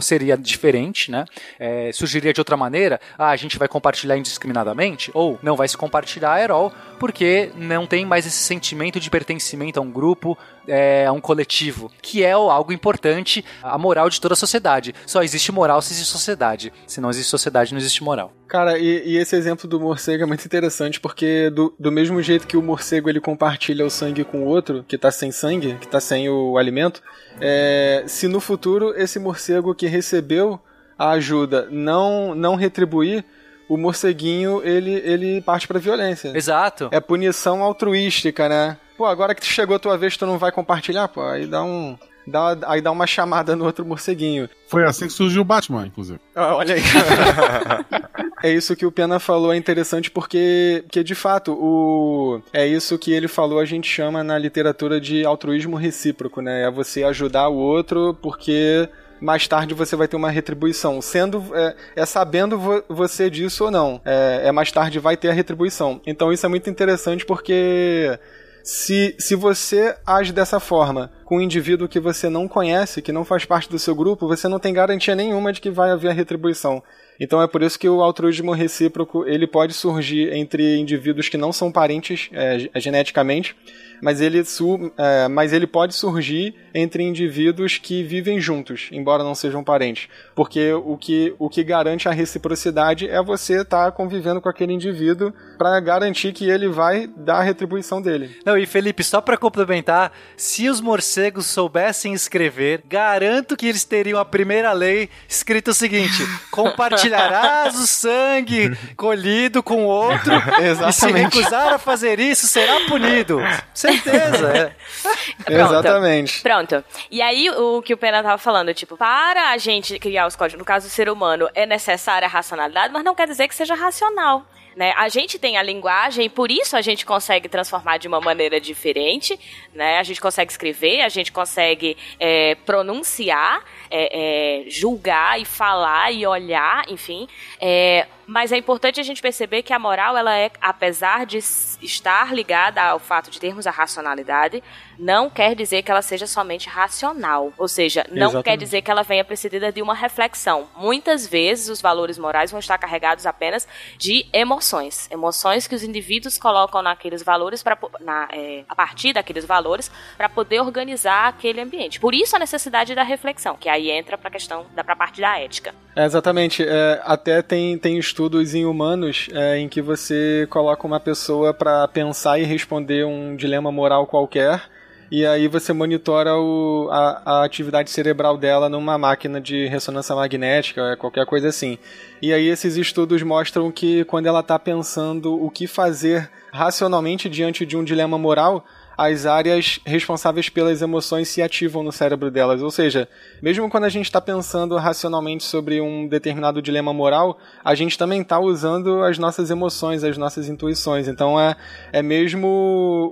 seria diferente, né? É, surgiria de outra maneira. Ah, a gente vai compartilhar indiscriminadamente ou não vai se compartilhar at all, porque não tem mais esse sentimento de pertencimento a um grupo, é, a um coletivo, que é algo importante, a moral de toda a sociedade. Só existe moral se existe sociedade. Se não existe sociedade, não existe moral. Cara, e, e esse exemplo do morcego é muito interessante, porque do, do mesmo jeito que o morcego ele compartilha o sangue com o outro, que tá sem sangue, que tá sem o alimento, é, se no futuro esse morcego que recebeu a ajuda não, não retribuir, o morceguinho ele, ele parte pra violência. Exato. É punição altruística, né? Pô, agora que chegou a tua vez, tu não vai compartilhar? Pô, aí dá um. Dá, aí dá uma chamada no outro morceguinho. Foi assim que surgiu o Batman, inclusive. Ah, olha aí. é isso que o Pena falou, é interessante porque, porque de fato, o é isso que ele falou, a gente chama na literatura de altruísmo recíproco, né? É você ajudar o outro porque mais tarde você vai ter uma retribuição. Sendo, é, é sabendo vo você disso ou não. É, é, mais tarde vai ter a retribuição. Então isso é muito interessante porque se, se você age dessa forma com um indivíduo que você não conhece, que não faz parte do seu grupo, você não tem garantia nenhuma de que vai haver retribuição. Então é por isso que o altruísmo recíproco ele pode surgir entre indivíduos que não são parentes é, geneticamente, mas ele, su, é, mas ele pode surgir entre indivíduos que vivem juntos, embora não sejam parentes. Porque o que, o que garante a reciprocidade é você estar tá convivendo com aquele indivíduo para garantir que ele vai dar a retribuição dele. Não, e Felipe, só para complementar, se os morcegos soubessem escrever, garanto que eles teriam a primeira lei escrita o seguinte: compartilharás o sangue colhido com outro, e se recusar a fazer isso, será punido. Certeza, é. Pronto, Exatamente. Pronto. E aí, o que o Pena tava falando, tipo, para a gente criar os códigos, no caso do ser humano, é necessária a racionalidade, mas não quer dizer que seja racional. Né? A gente tem a linguagem, por isso a gente consegue transformar de uma maneira diferente, né? A gente consegue escrever, a gente consegue é, pronunciar, é, é, julgar e falar e olhar, enfim. Mas é importante a gente perceber que a moral, ela é, apesar de estar ligada ao fato de termos a racionalidade, não quer dizer que ela seja somente racional. Ou seja, não Exatamente. quer dizer que ela venha precedida de uma reflexão. Muitas vezes os valores morais vão estar carregados apenas de emoções. Emoções que os indivíduos colocam naqueles valores para na, é, a partir daqueles valores para poder organizar aquele ambiente. Por isso a necessidade da reflexão, que aí entra para a questão da pra parte da ética. É, exatamente. É, até tem, tem estudos em humanos é, em que você coloca uma pessoa para pensar e responder um dilema moral qualquer e aí você monitora o, a, a, atividade cerebral dela numa máquina de ressonância magnética, qualquer coisa assim. E aí esses estudos mostram que quando ela está pensando o que fazer racionalmente diante de um dilema moral, as áreas responsáveis pelas emoções se ativam no cérebro delas. Ou seja, mesmo quando a gente está pensando racionalmente sobre um determinado dilema moral, a gente também está usando as nossas emoções, as nossas intuições. Então é, é mesmo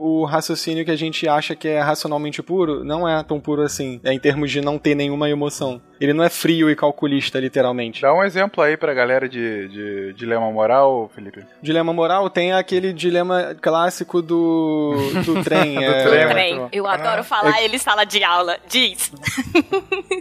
o raciocínio que a gente acha que é racionalmente puro, não é tão puro assim, é em termos de não ter nenhuma emoção. Ele não é frio e calculista, literalmente. Dá um exemplo aí pra galera de, de dilema moral, Felipe. Dilema moral tem aquele dilema clássico do, do trem. Do é... trem, trem. Eu adoro ah, falar é... ele sala de aula. Diz.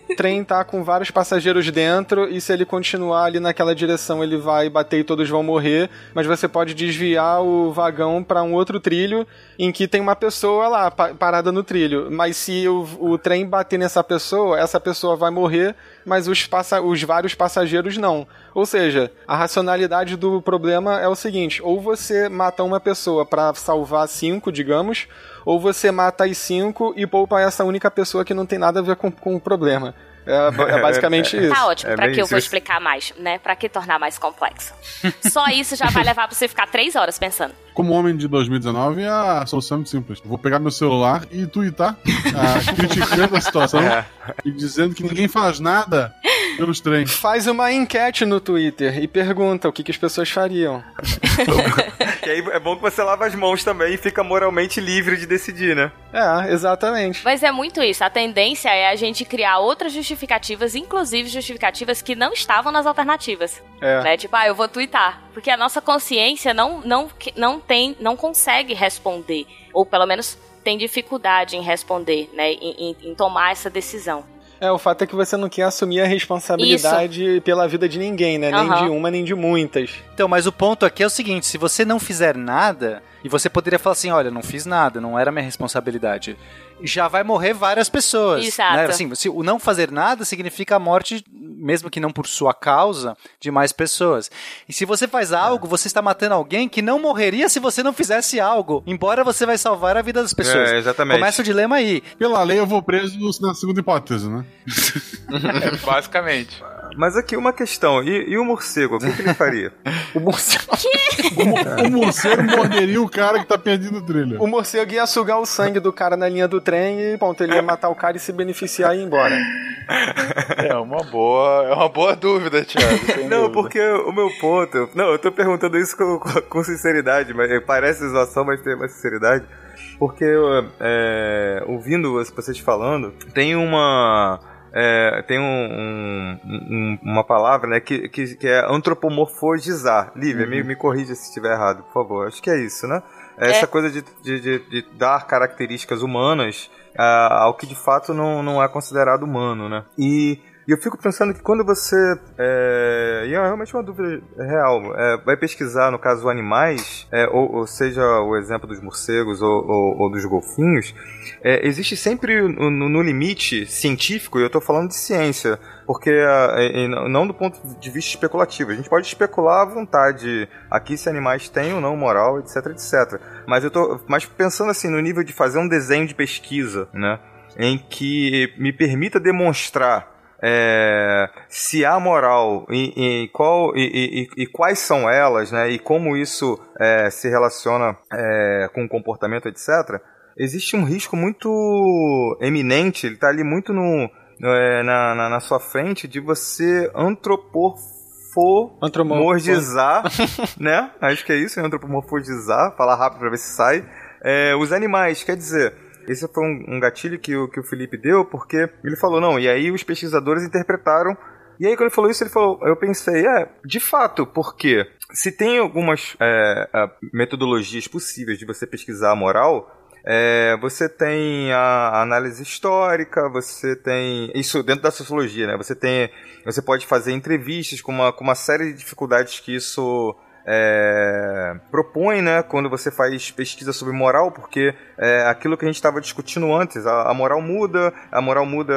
o trem tá com vários passageiros dentro e se ele continuar ali naquela direção ele vai bater e todos vão morrer, mas você pode desviar o vagão para um outro trilho em que tem uma pessoa lá parada no trilho. Mas se o, o trem bater nessa pessoa, essa pessoa vai morrer mas os, passa os vários passageiros não. Ou seja, a racionalidade do problema é o seguinte: ou você mata uma pessoa para salvar cinco, digamos, ou você mata as cinco e poupa essa única pessoa que não tem nada a ver com, com o problema. É, é basicamente isso. Tá ótimo. É pra que eu vou explicar mais, né? Pra que tornar mais complexo? Só isso já vai levar pra você ficar três horas pensando. Como homem de 2019, a solução é muito simples. Vou pegar meu celular e twittar, ah, criticando a situação é. E dizendo que ninguém faz nada pelos trens. Faz uma enquete no Twitter e pergunta o que, que as pessoas fariam. que aí é bom que você lava as mãos também e fica moralmente livre de decidir, né? É, exatamente. Mas é muito isso. A tendência é a gente criar outras justificativas, inclusive justificativas que não estavam nas alternativas. É. Né? Tipo, ah, eu vou twittar. Porque a nossa consciência não, não, não tem, não consegue responder. Ou pelo menos tem dificuldade em responder, né? Em, em, em tomar essa decisão. É, o fato é que você não quer assumir a responsabilidade pela vida de ninguém, né? Nem Aham. de uma, nem de muitas. Então, mas o ponto aqui é o seguinte: se você não fizer nada, e você poderia falar assim, olha, não fiz nada, não era minha responsabilidade. Já vai morrer várias pessoas. Exato. Né? Assim, se o não fazer nada significa a morte, mesmo que não por sua causa, de mais pessoas. E se você faz algo, você está matando alguém que não morreria se você não fizesse algo. Embora você vai salvar a vida das pessoas. É, exatamente. Começa o dilema aí. Pela lei, eu vou preso na segunda hipótese, né? Basicamente. Mas aqui uma questão, e, e o morcego, o que, que ele faria? O morcego, O morcego morderia o cara que tá perdido no trilho. o morcego ia sugar o sangue do cara na linha do trem e, ponto, ele ia matar o cara e se beneficiar e ir embora. É uma boa, é uma boa dúvida, Thiago. Não, dúvida. porque o meu ponto. Não, eu tô perguntando isso com, com- sinceridade, mas parece zoação, mas tem mais sinceridade. Porque, é, ouvindo vocês falando, tem uma. É, tem um, um- um- uma palavra né, que, que, que é antropomorfizar. Lívia, me, me corrija se estiver errado, por favor. Acho que é isso, né? É Essa coisa de, de, de- de dar características humanas ah, ao que de fato não, não é considerado humano, né? E, e eu fico pensando que quando você. É, e é realmente uma dúvida real. é, vai pesquisar, no caso, animais, é, ou, ou seja, o exemplo dos morcegos ou, ou- ou dos golfinhos, é, existe sempre no, no- limite científico, e eu estou falando de ciência, porque e- e não do ponto de vista especulativo. A gente pode especular à vontade aqui se animais têm ou não moral, etc, etc. Mas eu tô mas pensando assim no nível de fazer um desenho de pesquisa, né, em que me permita demonstrar é, se há moral e, e qual, e, e- e- quais são elas, né, e como isso é, se relaciona é, com o comportamento, etc., existe um risco muito eminente, ele está ali muito no, no- é, na, na, na sua frente, de você antropomorfizar, né? Acho que é isso, antropomorfizar, falar rápido para ver se sai. É, os animais, quer dizer, esse foi um, um gatilho que o, que o Felipe deu, porque ele falou, não, e aí os pesquisadores interpretaram. E aí, quando ele falou isso, ele falou, eu pensei, é, de fato, porque se tem algumas é, metodologias possíveis de você pesquisar a moral, é, você tem a análise histórica, você tem isso dentro da sociologia, né? Você tem, você pode fazer entrevistas com uma, com uma série de dificuldades que isso é, propõe, né? Quando você faz pesquisa sobre moral, porque é aquilo que a gente estava discutindo antes, a, a moral muda, a moral muda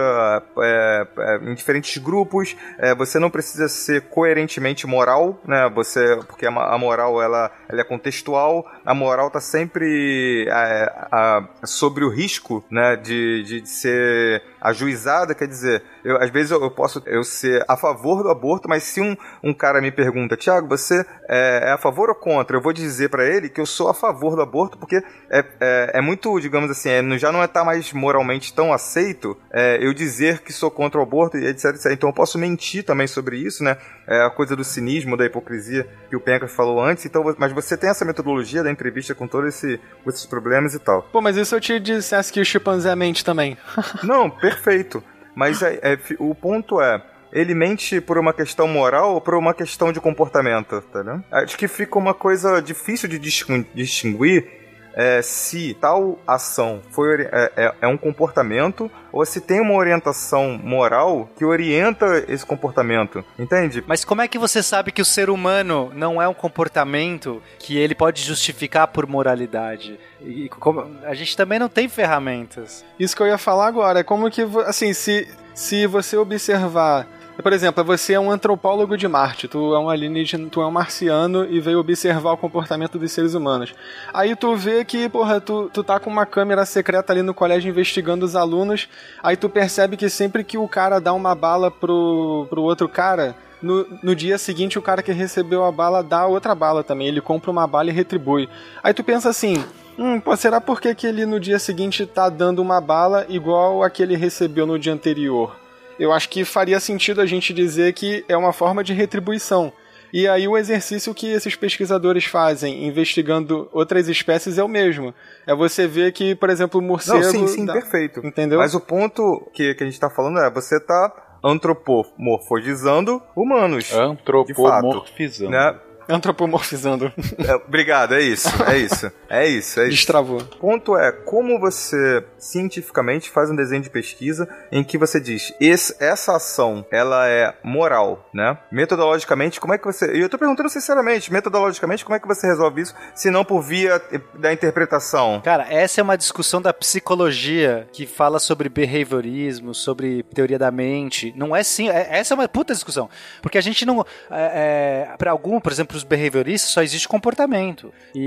é, é, em diferentes grupos. é, você não precisa ser coerentemente moral, né? Você, porque a, a moral ela, ela é contextual. A moral tá sempre é, a- sobre o risco, né? De, de, de ser ajuizada, quer dizer, eu, às vezes eu, eu posso eu ser a favor do aborto, mas se um, um cara me pergunta, Tiago, você é, é a favor ou contra? Eu vou dizer pra ele que eu sou a favor do aborto, porque é, é, é muito, digamos assim, é, já não é tá mais moralmente tão aceito é, eu dizer que sou contra o aborto e etc, etc. Então eu posso mentir também sobre isso, né? É a coisa do cinismo, da hipocrisia que o Pencas falou antes. Então, mas você tem essa metodologia da entrevista com todos esse, esses problemas e tal. Pô, mas se eu te dissesse que o chimpanzé mente também? Não, perfeito. Mas é- é o ponto é, ele mente por uma questão moral ou por uma questão de comportamento, tá vendo? Acho que fica uma coisa difícil de distin- distinguir é, se tal ação foi, é, é- é um comportamento ou se tem uma orientação moral que orienta esse comportamento, entende? Mas como é que você sabe que o ser humano não é um comportamento que ele pode justificar por moralidade? E como- a gente também não tem ferramentas. Isso que eu ia falar agora. É como que, assim, se, se você observar. Por exemplo, você é um antropólogo de Marte, tu é um alienígena, tu é um marciano e veio observar o comportamento dos seres humanos. Aí tu vê que, porra, tu, tu tá com uma câmera secreta ali no colégio investigando os alunos, aí tu percebe que sempre que o cara dá uma bala pro, pro outro cara, no, no dia seguinte o cara que recebeu a bala dá outra bala também, ele compra uma bala e retribui. Aí tu pensa assim, Hum, pô, será porque que ele no dia seguinte tá dando uma bala igual a que ele recebeu no dia anterior? Eu acho que faria sentido a gente dizer que é uma forma de retribuição. E aí o exercício que esses pesquisadores fazem, investigando outras espécies, é o mesmo. É você ver que, por exemplo, o morcego... Não, sim, sim, dá- perfeito. Entendeu? Mas o ponto que, que a gente tá falando é, você tá antropomorfizando humanos. Antropomorfizando. Né? Antropomorfizando. É, obrigado, é isso, é isso. É isso, é isso. Destravou. O ponto é como você cientificamente faz um desenho de pesquisa em que você diz esse, essa ação ela é moral, né? Metodologicamente, como é que você. E eu tô perguntando sinceramente, metodologicamente, como é que você resolve isso, se não por via da interpretação? Cara, essa é uma discussão da psicologia que fala sobre behaviorismo, sobre teoria da mente. Não é sim, é- essa é uma puta discussão. Porque a gente não. É, é, para algum, por exemplo, os behavioristas, só existe comportamento. E,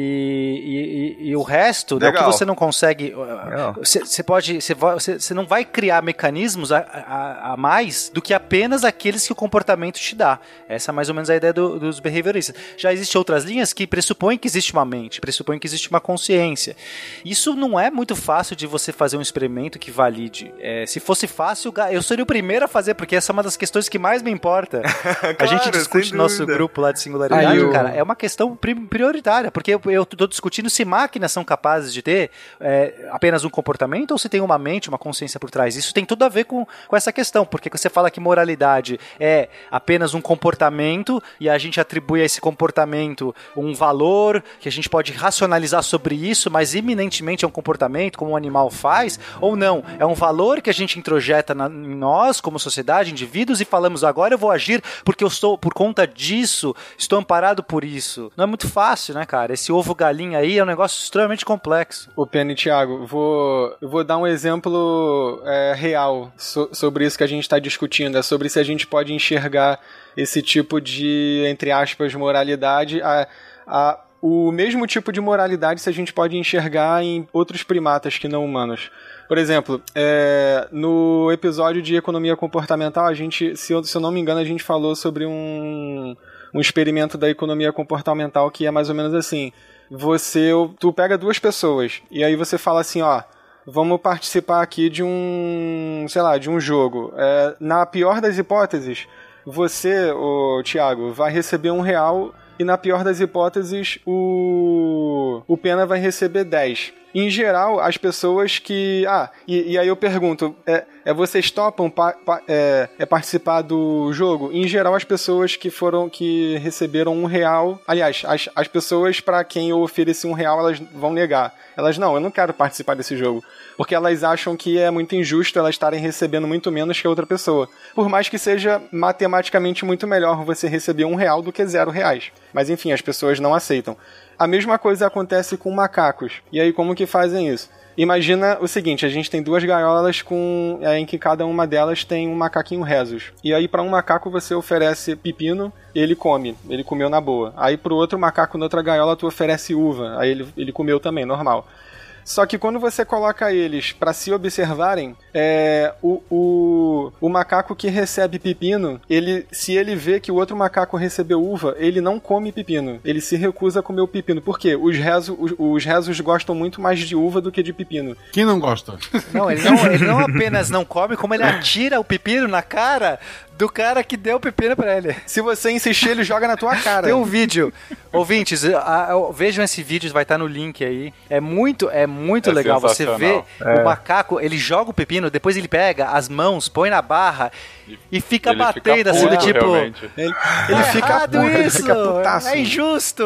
e- e- e o resto, né, o que você não consegue. Legal. Você pode. Você não vai criar mecanismos a, a- a mais do que apenas aqueles que o comportamento te dá. Essa é mais ou menos a ideia do- dos behavioristas. Já existem outras linhas que pressupõem que existe uma mente, pressupõem que existe uma consciência. Isso não é muito fácil de você fazer um experimento que valide. É, se fosse fácil, eu seria o primeiro a fazer, porque essa é uma das questões que mais me importa. a Claro, gente discute no nosso grupo lá de singularidade, Cara, é uma questão pri- prioritária, porque eu, tô discutindo se máquinas são capazes de ter é, apenas um comportamento ou se tem uma mente, uma consciência por trás. Isso tem tudo a ver com, com essa questão, porque você fala que moralidade é apenas um comportamento e a gente atribui a esse comportamento um valor que a gente pode racionalizar sobre isso, mas eminentemente é um comportamento, como um animal faz, ou não, é um valor que a gente introjeta na- em nós, como sociedade, indivíduos, e falamos agora eu vou agir porque eu estou, por conta disso, estou amparado por isso. Não é muito fácil, né, cara? Esse ovo galinha aí é um negócio extremamente complexo. Penny e Thiago, vou, eu vou dar um exemplo é, real so- sobre isso que a gente está discutindo. É sobre se a gente pode enxergar esse tipo de, entre aspas, moralidade, a, a, o mesmo tipo de moralidade se a gente pode enxergar em outros primatas que não humanos. Por exemplo, é, no episódio de economia comportamental, a gente, se se eu não me engano, a gente falou sobre um, um experimento da economia comportamental que é mais ou menos assim. Você, tu pega duas pessoas e aí você fala assim, ó, vamos participar aqui de um, sei lá, de um jogo. É, na pior das hipóteses, você, o Thiago, vai receber um real e na pior das hipóteses o o Pena vai receber 10. Em geral, as pessoas que. Ah, e, e aí eu pergunto: é, é vocês topam pa- pa- é, é participar do jogo? Em geral, as pessoas que foram. que receberam um real. Aliás, as, as pessoas para quem eu ofereci um real, elas vão negar. Elas, não, eu não quero participar desse jogo. Porque elas acham que é muito injusto elas estarem recebendo muito menos que a outra pessoa. Por mais que seja matematicamente muito melhor você receber um real do que zero reais. Mas enfim, as pessoas não aceitam. A mesma coisa acontece com macacos. E aí, como que fazem isso? Imagina o seguinte, a gente tem duas gaiolas com é, em que cada uma delas tem um macaquinho rezos. E aí para um macaco você oferece pepino, ele come, ele comeu na boa. Aí pro outro macaco na outra gaiola tu oferece uva, aí ele, ele comeu também, normal. Só que quando você coloca eles para se observarem, é, o, o, o macaco que recebe pepino, ele, se ele vê que o outro macaco recebeu uva, ele não come pepino. Ele se recusa a comer o pepino. Por quê? Os rezos, os, os rezos gostam muito mais de uva do que de pepino. Quem não gosta? Não, ele não, ele não apenas não come, como ele atira o pepino na cara do cara que deu o pepino pra ele. Se você insistir, ele joga na tua cara. Tem um vídeo. Ouvintes, a- a- vejam esse vídeo, vai estar no link aí. É muito, é muito É legal. Você vê sensacional. o macaco, ele joga o pepino, depois ele pega as mãos, põe na barra e fica Ele fica batendo assim, do puto, tipo. realmente. Ele, ele "É fica errado puto, ele isso, fica putaço. É injusto.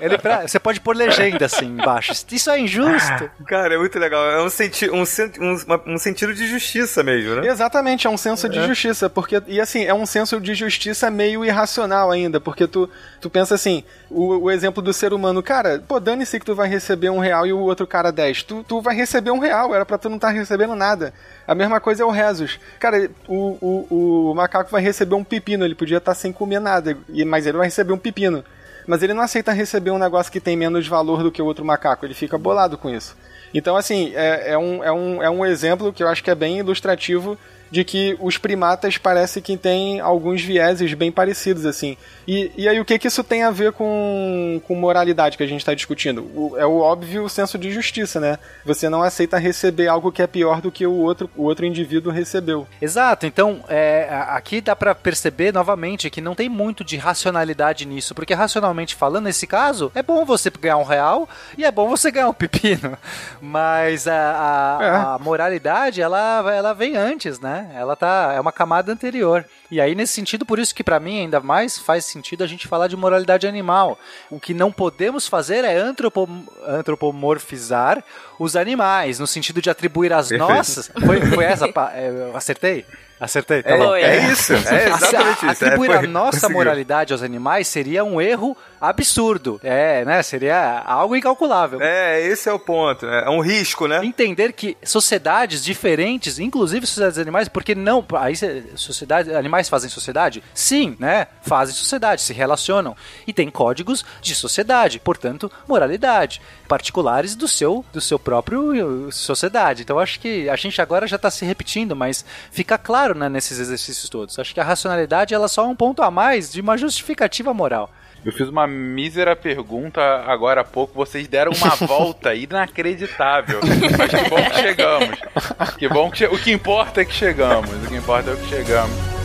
Ele pra- você pode pôr legenda assim embaixo. Isso é injusto. Cara, é muito legal. É um, senti um, sen- um, um sentido de justiça mesmo, né? Exatamente, é um senso de justiça, porque e assim, é um senso de justiça meio irracional ainda, porque tu, tu pensa assim, o, o exemplo do ser humano, cara, pô, dane-se que tu vai receber um real e o outro cara 10. Tu, tu vai receber um real, era pra tu não estar recebendo nada. A mesma coisa é o Rezos. Cara, o, o, o macaco vai receber um pepino, ele podia estar sem comer nada, mas ele vai receber um pepino. Mas ele não aceita receber um negócio que tem menos valor do que o outro macaco, ele fica bolado com isso. Então, assim, é, é um, é, um, é um exemplo que eu acho que é bem ilustrativo de que os primatas parece que têm alguns vieses bem parecidos, assim. E, e aí o que, que isso tem a ver com, com moralidade que a gente está discutindo? O, é o óbvio senso de justiça, né? Você não aceita receber algo que é pior do que o outro, o outro indivíduo recebeu. Exato, então é, aqui dá para perceber novamente que não tem muito de racionalidade nisso, porque racionalmente falando, nesse caso, é bom você ganhar um real e é bom você ganhar um pepino, mas a, a, é. a moralidade ela, ela vem antes, né? Ela tá é uma camada anterior. E aí nesse sentido, por isso que para mim ainda mais faz sentido a gente falar de moralidade animal. O que não podemos fazer é antropom antropomorfizar os animais, no sentido de atribuir as nossas. Foi, foi essa? É, eu acertei? Acertei, tá é, bom. É isso, é exatamente isso. Atribuir é, a nossa conseguiu. moralidade aos animais seria um erro absurdo. É, né? Seria algo incalculável. É, esse é o ponto. É um risco, né? Entender que sociedades diferentes, inclusive sociedades animais, porque não. Aí, sociedade, animais fazem sociedade? Sim, né? Fazem sociedade, se relacionam. E tem códigos de sociedade, portanto, moralidade. Particulares do seu, do seu próprio uh, sociedade. Então acho que a gente agora já está se repetindo, mas fica claro né, nesses exercícios todos. Acho que a racionalidade ela é só um ponto a mais de uma justificativa moral. Eu fiz uma mísera pergunta agora há pouco, vocês deram uma volta inacreditável. Mas que bom que chegamos. Que bom que che... O que importa é que chegamos. O que importa é que chegamos.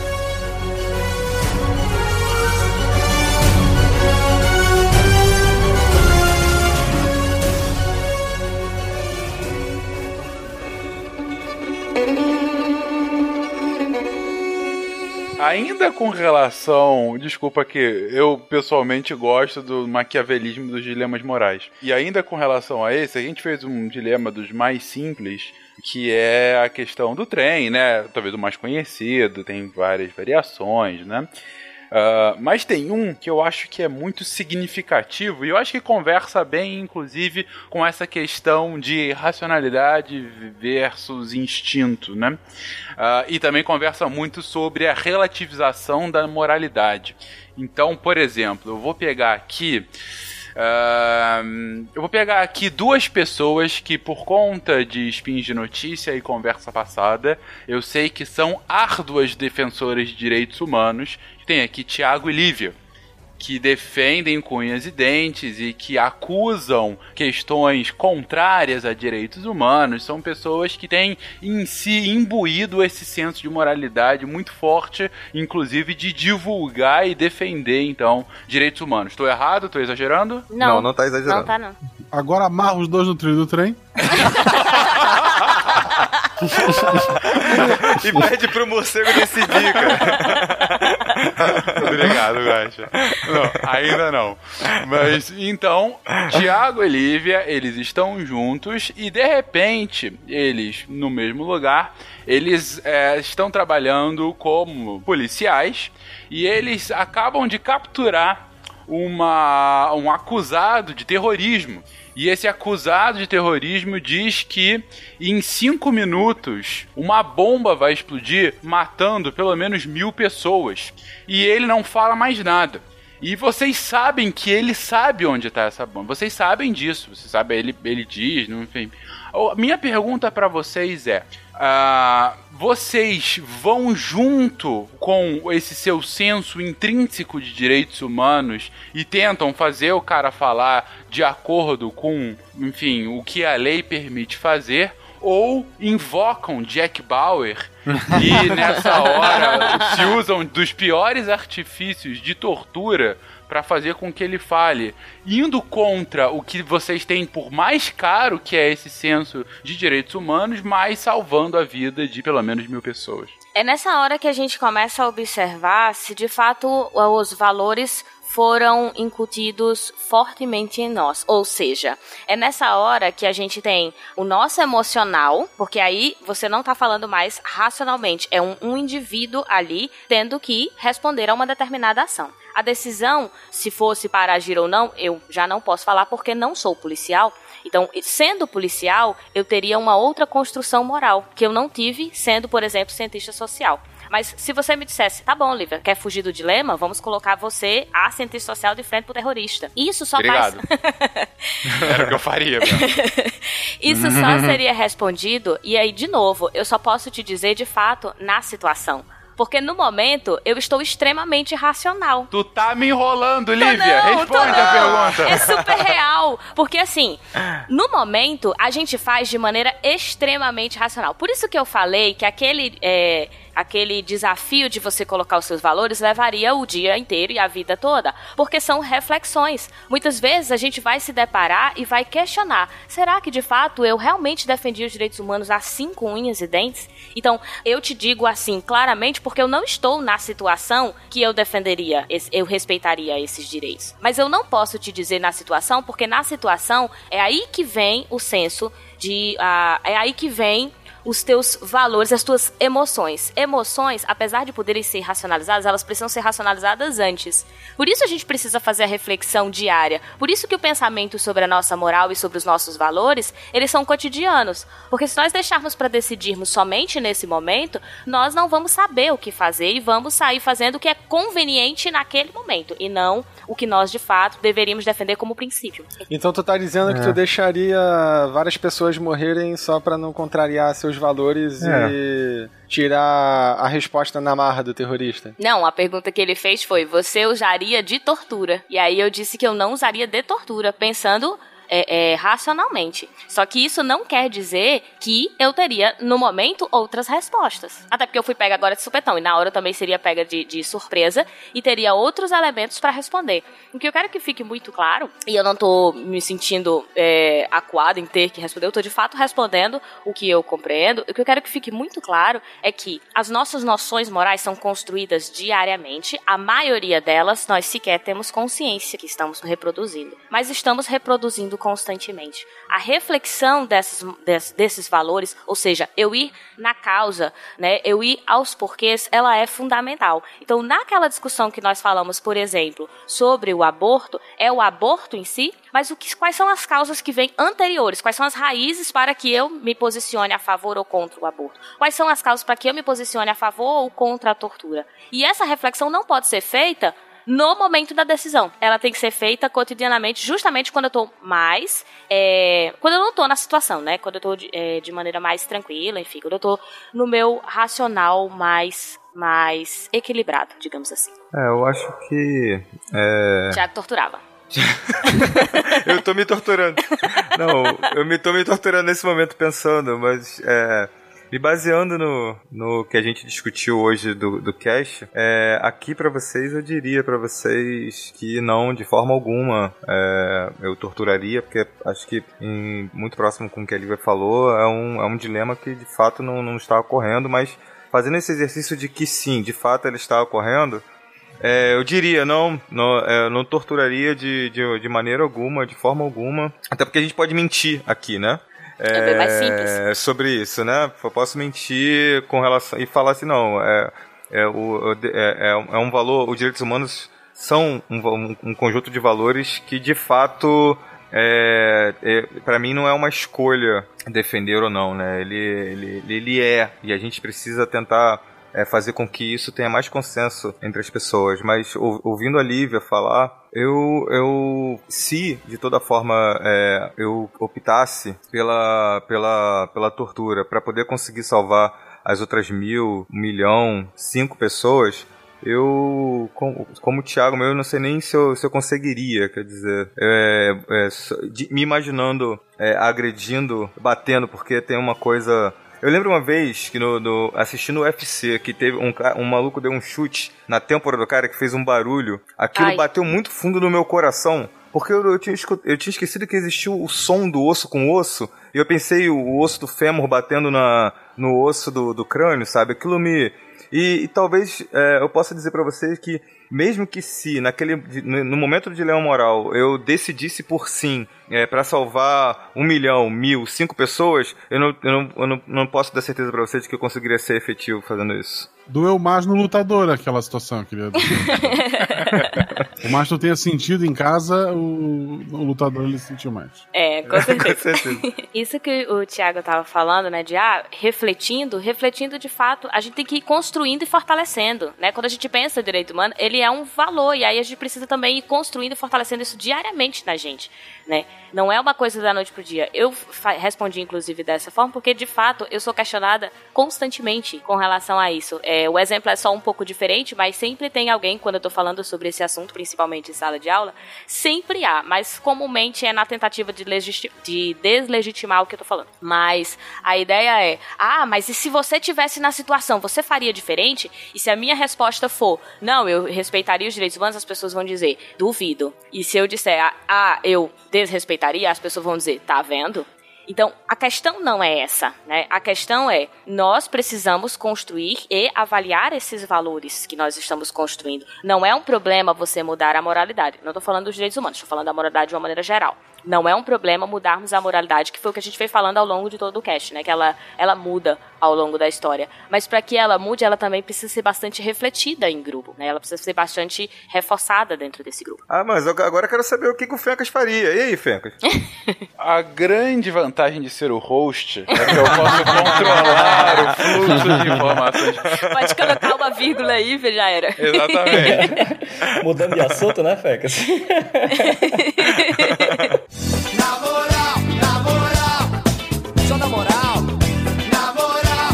Ainda com relação. Desculpa que eu pessoalmente gosto do maquiavelismo dos dilemas morais. E ainda com relação a esse, a gente fez um dilema dos mais simples, que é a questão do trem, né? Talvez o mais conhecido, tem várias variações, né? Uh, mas tem um que eu acho que é muito significativo e eu acho que conversa bem, inclusive, com essa questão de racionalidade versus instinto, né? Uh, e também conversa muito sobre a relativização da moralidade. Então, por exemplo, eu vou pegar aqui. Uh, eu vou pegar aqui duas pessoas que, por conta de spins de notícia e conversa passada, eu sei que são árduas defensoras de direitos humanos tem aqui Tiago e Lívia, que defendem cunhas e dentes e que acusam questões contrárias a direitos humanos. São pessoas que têm em si imbuído esse senso de moralidade muito forte, inclusive de divulgar e defender, então, direitos humanos. Estou errado? Estou exagerando? Não, não, não tá exagerando. Não tá, não. Agora amarra os dois no trilho do trem. e pede pro morcego decidir, cara. Obrigado, Gacha. Não, ainda não. Mas então, Tiago e Lívia, eles estão juntos e de repente, eles no mesmo lugar, eles é, estão trabalhando como policiais e eles acabam de capturar uma, um acusado de terrorismo. E esse acusado de terrorismo diz que em cinco minutos uma bomba vai explodir, matando pelo menos mil pessoas. E ele não fala mais nada. E vocês sabem que ele sabe onde está essa bomba. Vocês sabem disso. Você sabe, ele, ele diz, enfim. Minha pergunta para vocês é: uh, vocês vão junto com esse seu senso intrínseco de direitos humanos e tentam fazer o cara falar de acordo com, enfim, o que a lei permite fazer? Ou invocam Jack Bauer e nessa hora se usam dos piores artifícios de tortura para fazer com que ele fale, indo contra o que vocês têm por mais caro que é esse senso de direitos humanos, mas salvando a vida de pelo menos mil pessoas. É nessa hora que a gente começa a observar se de fato os valores foram incutidos fortemente em nós. Ou seja, é nessa hora que a gente tem o nosso emocional, porque aí você não está falando mais racionalmente, é um, um indivíduo ali tendo que responder a uma determinada ação. A decisão, se fosse para agir ou não, eu já não posso falar porque não sou policial. Então, sendo policial, eu teria uma outra construção moral que eu não tive sendo, por exemplo, cientista social. Mas se você me dissesse, tá bom, Lívia, quer fugir do dilema? Vamos colocar você, a cientista social, de frente pro terrorista. Isso só Obrigado. faz. Era o que eu faria. Isso só seria respondido, e aí, de novo, eu só posso te dizer de fato na situação. Porque no momento eu estou extremamente racional. Tu tá me enrolando, Lívia. não, Responde a pergunta. É super real. Porque assim, no momento, a gente faz de maneira extremamente racional. Por isso que eu falei que aquele. é, Aquele desafio de você colocar os seus valores levaria o dia inteiro e a vida toda. Porque são reflexões. Muitas vezes a gente vai se deparar e vai questionar: será que de fato eu realmente defendi os direitos humanos assim com unhas e dentes? Então, eu te digo assim claramente porque eu não estou na situação que eu defenderia, eu respeitaria esses direitos. Mas eu não posso te dizer na situação, porque na situação é aí que vem o senso de. ah, é aí que vem os teus valores, as tuas emoções. Emoções, apesar de poderem ser racionalizadas, elas precisam ser racionalizadas antes. Por isso a gente precisa fazer a reflexão diária. Por isso que o pensamento sobre a nossa moral e sobre os nossos valores, eles são cotidianos. Porque se nós deixarmos para decidirmos somente nesse momento, nós não vamos saber o que fazer e vamos sair fazendo o que é conveniente naquele momento e não o que nós de fato deveríamos defender como princípio. Então tu tá dizendo que tu deixaria várias pessoas morrerem só pra não contrariar seus valores É. e tirar a resposta na marra do terrorista? Não, a pergunta que ele fez foi: você usaria de tortura? E aí eu disse que eu não usaria de tortura, pensando é, é, racionalmente. Só que isso não quer dizer que eu teria, no momento, outras respostas. Até porque eu fui pega agora de supetão, e na hora eu também seria pega de, de surpresa e teria outros elementos para responder. O que eu quero que fique muito claro, e eu não tô me sentindo é, acuado em ter que responder, eu tô de fato respondendo o que eu compreendo. O que eu quero que fique muito claro é que as nossas noções morais são construídas diariamente, a maioria delas nós sequer temos consciência que estamos reproduzindo, mas estamos reproduzindo constantemente. A reflexão desses, des- desses valores, ou seja, eu ir na causa, né, eu ir aos porquês, ela é fundamental. Então, naquela discussão que nós falamos, por exemplo, sobre o aborto, é o aborto em si, mas o que, quais são as causas que vêm anteriores? Quais são as raízes para que eu me posicione a favor ou contra o aborto? Quais são as causas para que eu me posicione a favor ou contra a tortura? E essa reflexão não pode ser feita no momento da decisão. Ela tem que ser feita cotidianamente, justamente quando eu tô mais. é, quando eu não tô na situação, né? Quando eu tô de, é, de maneira mais tranquila, enfim, quando eu tô no meu racional mais, mais equilibrado, digamos assim. É, eu acho que. É... Tiago torturava. eu tô me torturando. Não, eu me tô me torturando nesse momento pensando, mas é, me baseando no, no que a gente discutiu hoje do, do é, aqui pra vocês eu diria pra vocês que não, de forma alguma, é, eu torturaria, porque acho que em- muito próximo com o que a Lívia falou, é um, é um dilema que de fato não, não está ocorrendo, mas fazendo esse exercício de que sim, de fato ele está ocorrendo, é, eu diria, não, não, é, não torturaria de, de, de maneira alguma, de forma alguma. Até porque a gente pode mentir aqui, né? É bem mais simples. Sobre isso, né? Eu posso mentir com relação. e falar assim, não, é, é, o, é, é um- é um valor. Os direitos humanos são um, um, um conjunto de valores que de fato. É, para mim não é uma escolha defender ou não, né? Ele, ele, ele é, e a gente precisa tentar é, fazer com que isso tenha mais consenso entre as pessoas. Mas ou- ouvindo a Lívia falar, eu, eu se de toda forma é, eu optasse pela, pela, pela tortura para poder conseguir salvar as outras mil, um milhão, cinco pessoas, eu, como, como Thiago, eu não sei nem se eu, se eu conseguiria, quer dizer, é, é, me imaginando é, agredindo, batendo, porque tem uma coisa. Eu lembro uma vez que no, no- assistindo o UFC, que teve um, um maluco deu um chute na têmpora do cara que fez um barulho. Aquilo Ai. bateu muito fundo no meu coração. Porque eu, eu tinha, eu tinha esquecido que existia o som do osso com osso. E eu pensei o osso do fêmur batendo na, no osso do, do crânio, sabe? Aquilo me. E, e talvez é, eu possa dizer pra vocês que, mesmo que se naquele no, momento do dilema moral eu decidisse por sim é, para salvar um milhão, mil, cinco pessoas, eu não, eu não, eu não, não posso dar certeza pra vocês de que eu conseguiria ser efetivo fazendo isso. Doeu mais no lutador aquela situação, querido. Por mais que não tenha sentido em casa, o, o lutador ele sentiu mais. É, com certeza. Com certeza. Isso que o Tiago estava falando, né, de ah, refletindo, refletindo de fato, a gente tem que ir construindo e fortalecendo, né? Quando a gente pensa direito humano, ele é um valor e aí a gente precisa também ir construindo e fortalecendo isso diariamente na gente, né? Não é uma coisa da noite pro dia. Eu respondi inclusive dessa forma porque de fato eu sou questionada constantemente com relação a isso. É, o exemplo é só um pouco diferente, mas sempre tem alguém quando eu tô falando sobre esse assunto, principalmente em sala de aula, sempre há, mas comumente é na tentativa de, de deslegitimar o que eu tô falando. Mas a ideia é: ah, mas e se você tivesse na situação, você faria diferente? E se a minha resposta for: não, eu respeitaria os direitos humanos, as pessoas vão dizer: duvido. E se eu disser: ah, eu desrespeitaria, as pessoas vão dizer: tá vendo? Então, a questão não é essa, né? A questão é, nós precisamos construir e avaliar esses valores que nós estamos construindo. Não é um problema você mudar a moralidade. Não estou falando dos direitos humanos, estou falando da moralidade de uma maneira geral. Não é um problema mudarmos a moralidade, que foi o que a gente foi falando ao longo de todo o cast, né? Que ela, ela muda ao longo da história. Mas para que ela mude, ela também precisa ser bastante refletida em grupo, né? Ela precisa ser bastante reforçada dentro desse grupo. Ah, mas agora eu quero saber o que, que o Fencas faria. E aí, Fencas? a grande vantagem de ser o host é que eu posso controlar o fluxo de informações. Pode colocar uma vírgula aí, já era. Exatamente. Mudando de assunto, né, Fencas? Na moral, na moral, só na moral, na moral.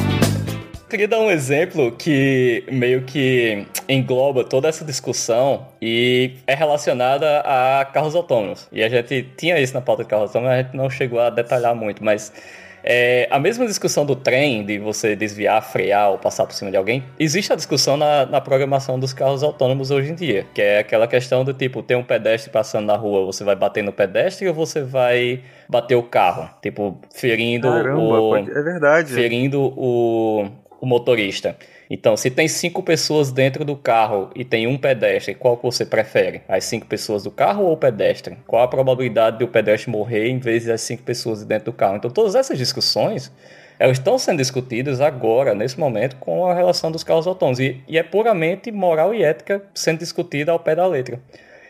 Queria dar um exemplo que meio que engloba toda essa discussão e é relacionada a carros autônomos. E a gente tinha isso na pauta de carros autônomos, a gente não chegou a detalhar muito, mas é, a mesma discussão do trem, de você desviar, frear ou passar por cima de alguém, existe a discussão na, na programação dos carros autônomos hoje em dia, que é aquela questão do tipo, tem um pedestre passando na rua, você vai bater no pedestre ou você vai bater o carro? Tipo, ferindo Caramba, o... É verdade. Ferindo o, o motorista. Então, se tem cinco pessoas dentro do carro e tem um pedestre, qual você prefere? As cinco pessoas do carro ou o pedestre? Qual a probabilidade de o pedestre morrer em vez das cinco pessoas dentro do carro? Então, todas essas discussões elas estão sendo discutidas agora, nesse momento, com a relação dos carros autônomos. E, e é puramente moral e ética sendo discutida ao pé da letra.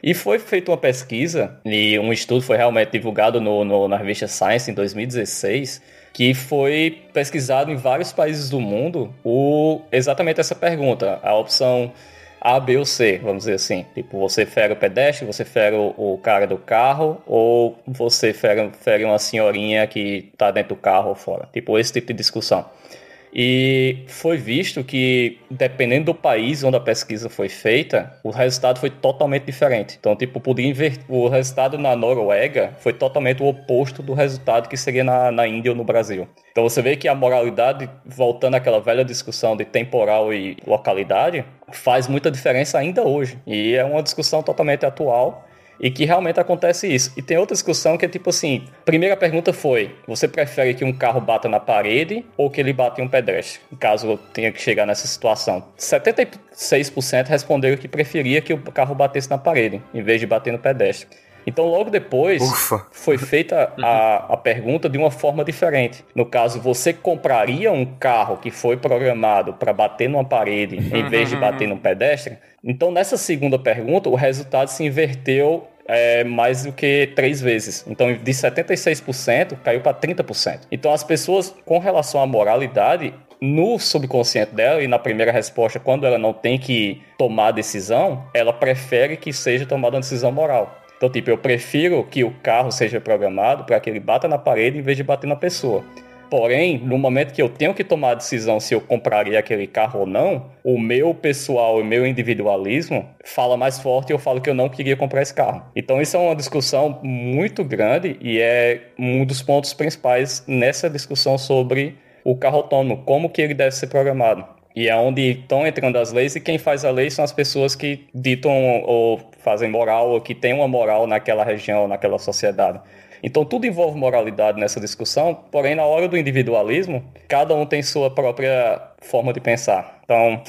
E foi feita uma pesquisa, e um estudo foi realmente divulgado no, no, na revista Science em 2016, que foi pesquisado em vários países do mundo o, exatamente essa pergunta. A opção A, B ou C, vamos dizer assim. Tipo, você fere o pedestre, você fere o, o cara do carro, ou você fere, fere uma senhorinha que está dentro do carro ou fora. Tipo, esse tipo de discussão. E foi visto que, dependendo do país onde a pesquisa foi feita, o resultado foi totalmente diferente. Então, tipo, podia inverter. O resultado na Noruega foi totalmente o oposto do resultado que seria na, na Índia ou no Brasil. Então, você vê que a moralidade, voltando àquela velha discussão de temporal e localidade, faz muita diferença ainda hoje. E é uma discussão totalmente atual e que realmente acontece isso. E tem outra discussão que é tipo assim: primeira pergunta foi: você prefere que um carro bata na parede ou que ele bata em um pedestre? Caso tenha que chegar nessa situação. 76% responderam que preferia que o carro batesse na parede, em vez de bater no pedestre. Então, logo depois, Ufa. foi feita a, a pergunta de uma forma diferente. No caso, você compraria um carro que foi programado para bater numa parede em vez de bater num pedestre? Então, nessa segunda pergunta, o resultado se inverteu é, mais do que três vezes. Então, de 76% caiu para 30%. Então, as pessoas, com relação à moralidade, no subconsciente dela e na primeira resposta, quando ela não tem que tomar decisão, ela prefere que seja tomada uma decisão moral. Então, tipo, eu prefiro que o carro seja programado para que ele bata na parede em vez de bater na pessoa. Porém, no momento que eu tenho que tomar a decisão se eu compraria aquele carro ou não, o meu pessoal, o meu individualismo fala mais forte e eu falo que eu não queria comprar esse carro. Então, isso é uma discussão muito grande e é um dos pontos principais nessa discussão sobre o carro autônomo, como que ele deve ser programado. E é onde estão entrando as leis, e quem faz a lei são as pessoas que ditam ou fazem moral, ou que têm uma moral naquela região, naquela sociedade. Então tudo envolve moralidade nessa discussão, porém na hora do individualismo, cada um tem sua própria forma de pensar. Então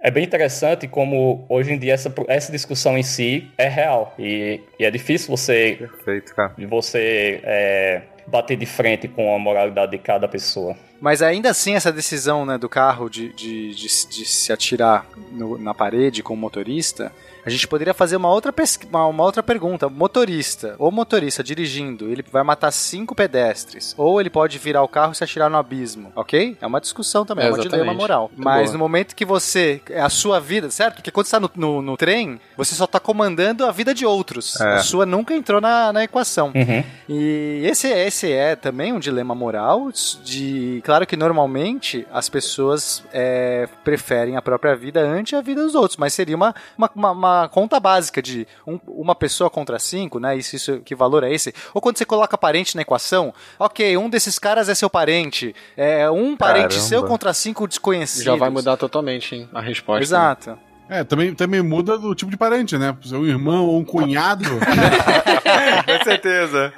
é bem interessante como hoje em dia essa, essa discussão em si é real e, e é difícil você Perfeito, cara. você é, bater de frente com a moralidade de cada pessoa. Mas ainda assim, essa decisão né, do carro de, de, de, de se atirar no- na parede com o motorista, a gente poderia fazer uma outra, uma, uma outra pergunta. Motorista, ou motorista dirigindo, ele vai matar cinco pedestres, ou ele pode virar o carro e se atirar no abismo, ok? É uma discussão também, é, É, uma dilema moral. Muito Mas boa. no momento que você. É a sua vida, certo? Porque quando você tá no, no, no trem, você só tá comandando a vida de outros. É. A sua nunca entrou na, na equação. Uhum. E esse, esse é também um dilema moral de... Claro que normalmente as pessoas é, preferem a própria vida ante a vida dos outros, mas seria uma, uma, uma- uma conta básica de um- uma pessoa contra cinco, né? Isso, isso, que valor é esse? Ou quando você coloca parente na equação, ok, um desses caras é seu parente, é um parente Caramba. seu contra cinco desconhecidos. Já vai mudar totalmente hein, a resposta. Exato. É, também, também muda do tipo de parente, né? Se é um irmão ou um cunhado. Com certeza.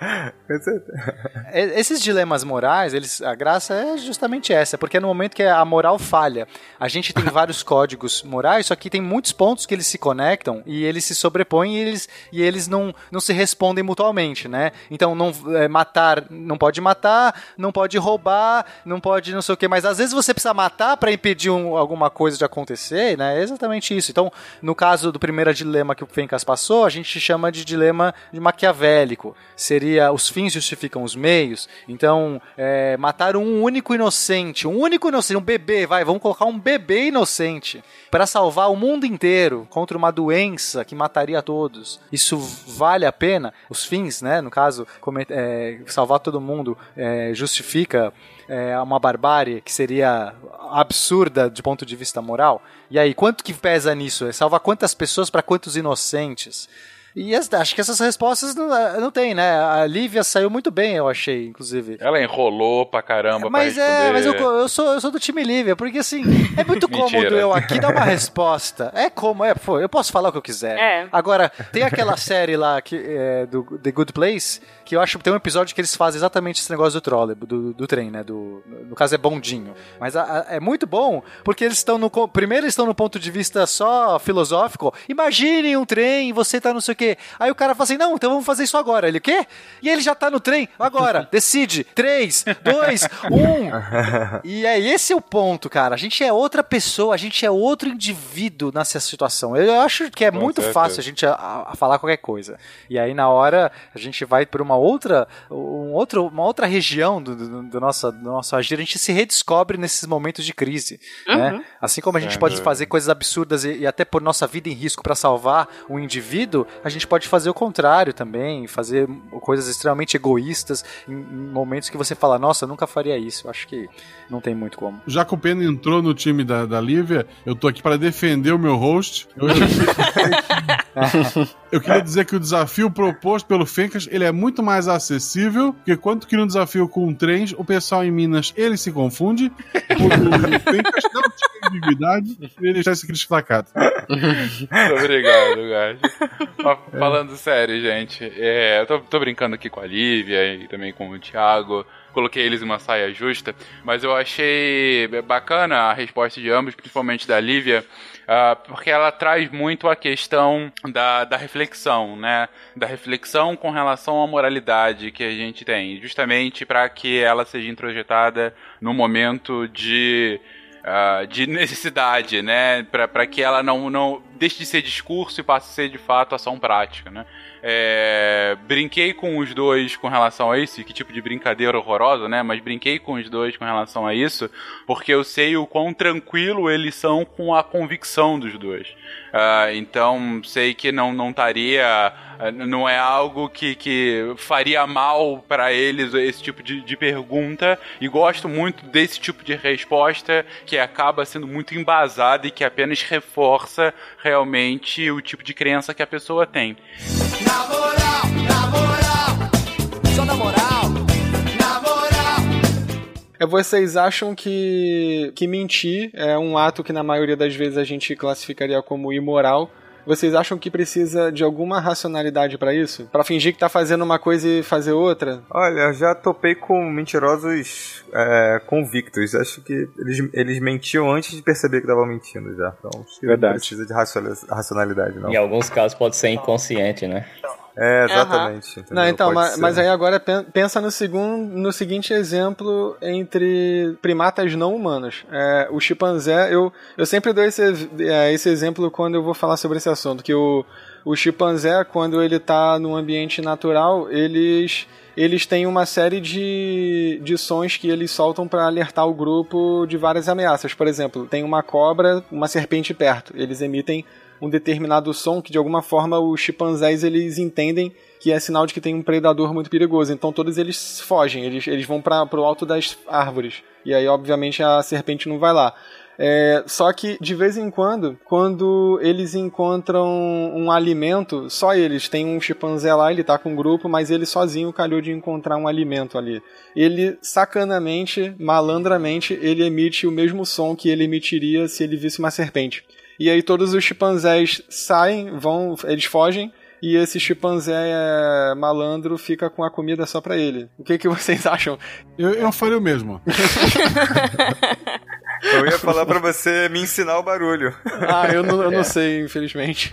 Com certeza. Esses dilemas morais, eles, a graça é justamente essa, porque é no momento que a moral falha. A gente tem vários códigos morais, só que tem muitos pontos que eles se conectam e eles se sobrepõem e eles, e eles não, não se respondem mutuamente, né? Então, não é, matar, não pode matar, não pode roubar, não pode não sei o que, mas às vezes você precisa matar para impedir um- alguma coisa de acontecer, né? É exatamente isso. Então, no caso do primeiro dilema que o Fencas passou, a gente chama de dilema de maquiavélico. Seria os fins justificam os meios. Então, é, matar um único inocente, um único inocente, um bebê, vai, vamos colocar um bebê inocente para salvar o mundo inteiro contra uma doença que mataria todos. Isso vale a pena? Os fins, né? No caso, é, salvar todo mundo é, justifica é, uma barbárie que seria absurda de ponto de vista moral? E aí, quanto que pesa nisso? Salvar quantas pessoas para quantos inocentes? E as- acho que essas respostas não, não tem, né? A Lívia saiu muito bem, eu achei, inclusive. Ela enrolou pra caramba Mas pra é, mas eu, eu, sou, eu sou do time Lívia, porque assim, é muito cômodo eu aqui dar uma resposta. É como, é, pô, eu posso falar o que eu quiser. É. Agora, tem aquela série lá que, é, do The Good Place, que eu acho que tem um episódio que eles fazem exatamente esse negócio do trolley, do, do trem, né? Do, no caso é bondinho. Mas a- a- é muito bom, porque eles estão no. Primeiro eles estão no ponto de vista só filosófico. Imaginem um trem, você tá não sei o quê. Aí o cara fala assim: não, então vamos fazer isso agora. Ele, o quê? E ele já tá no trem, agora. Decide. 3, 2, 1. E é esse é o ponto, cara. A gente é outra pessoa, a gente é outro indivíduo nessa situação. Eu acho que é Com muito certeza. fácil a gente a, a falar qualquer coisa. E aí, na hora, a gente vai para uma outra, um outro, uma outra região do, do, do nosso, do nosso agir, a gente se redescobre nesses momentos de crise. Né? Assim como a gente pode fazer coisas absurdas e, e até pôr nossa vida em risco para salvar um indivíduo, a gente pode fazer o contrário também, fazer coisas extremamente egoístas em, em momentos que você fala, nossa, eu nunca faria isso. Eu acho que não tem muito como. Já que o Pena entrou no time da, da Lívia, eu tô aqui para defender o meu host. Eu, eu queria dizer que o desafio proposto pelo Fencas, ele é muito mais acessível, porque quando cria um desafio com trens, o pessoal em Minas, ele se confunde, o Fencas não tinha ambiguidade, e ele já se cria destacado. Muito obrigado, Gajo. Mas Falando sério, gente, é, eu tô, tô brincando aqui com a Lívia e também com o Thiago. Coloquei eles em uma saia justa, mas eu achei bacana a resposta de ambos, principalmente da Lívia, ah, porque ela traz muito a questão da, da reflexão, né? Da reflexão com relação à moralidade que a gente tem, justamente para que ela seja introjetada no momento de ah, de necessidade, né? Para que ela não, não deixe de ser discurso e passe a ser de fato ação prática, né? É, brinquei com os dois com relação a isso, que tipo de brincadeira horrorosa, né? Mas brinquei com os dois com relação a isso, porque eu sei o quão tranquilo eles são com a convicção dos dois. Ah, então sei que não não estaria, não é algo que, que faria mal para eles esse tipo de, de pergunta e gosto muito desse tipo de resposta que acaba sendo muito embasada e que apenas reforça realmente o tipo de crença que a pessoa tem. É, vocês acham que, que mentir é um ato que na maioria das vezes a gente classificaria como imoral? Vocês acham que precisa de alguma racionalidade pra isso? Pra fingir que tá fazendo uma coisa e fazer outra? Olha, eu já topei com mentirosos é, convictos. Acho que eles, eles mentiam antes de perceber que estavam mentindo já. Então, acho que Verdade. não precisa de racionalidade, não. Em alguns casos pode ser inconsciente, né? É, exatamente. Não, então, mas, mas aí agora pen- pensa no, segundo, no seguinte exemplo entre primatas não humanos. É, o chimpanzé, eu, eu sempre dou esse, é, esse exemplo quando eu vou falar sobre esse assunto, que o, o chimpanzé, quando ele está num ambiente natural, eles eles têm uma série de, de sons que eles soltam para alertar o grupo de várias ameaças. Por exemplo, tem uma cobra, uma serpente perto. Eles emitem um determinado som que de alguma forma os chimpanzés eles entendem que é sinal de que tem um predador muito perigoso. Então todos eles fogem, eles, eles vão para o alto das árvores. E aí, obviamente, a serpente não vai lá. É, só que de vez em quando, quando eles encontram um alimento, só eles, tem um chimpanzé lá, ele tá com um grupo, mas ele sozinho calhou de encontrar um alimento ali. Ele, sacanamente, malandramente, ele emite o mesmo som que ele emitiria se ele visse uma serpente. E aí todos os chimpanzés saem, vão, eles fogem, e esse chimpanzé é, malandro fica com a comida só pra ele. O que, que vocês acham? Eu, eu faria o mesmo. Eu ia falar pra você me ensinar o barulho. Ah, eu não, eu não sei, infelizmente.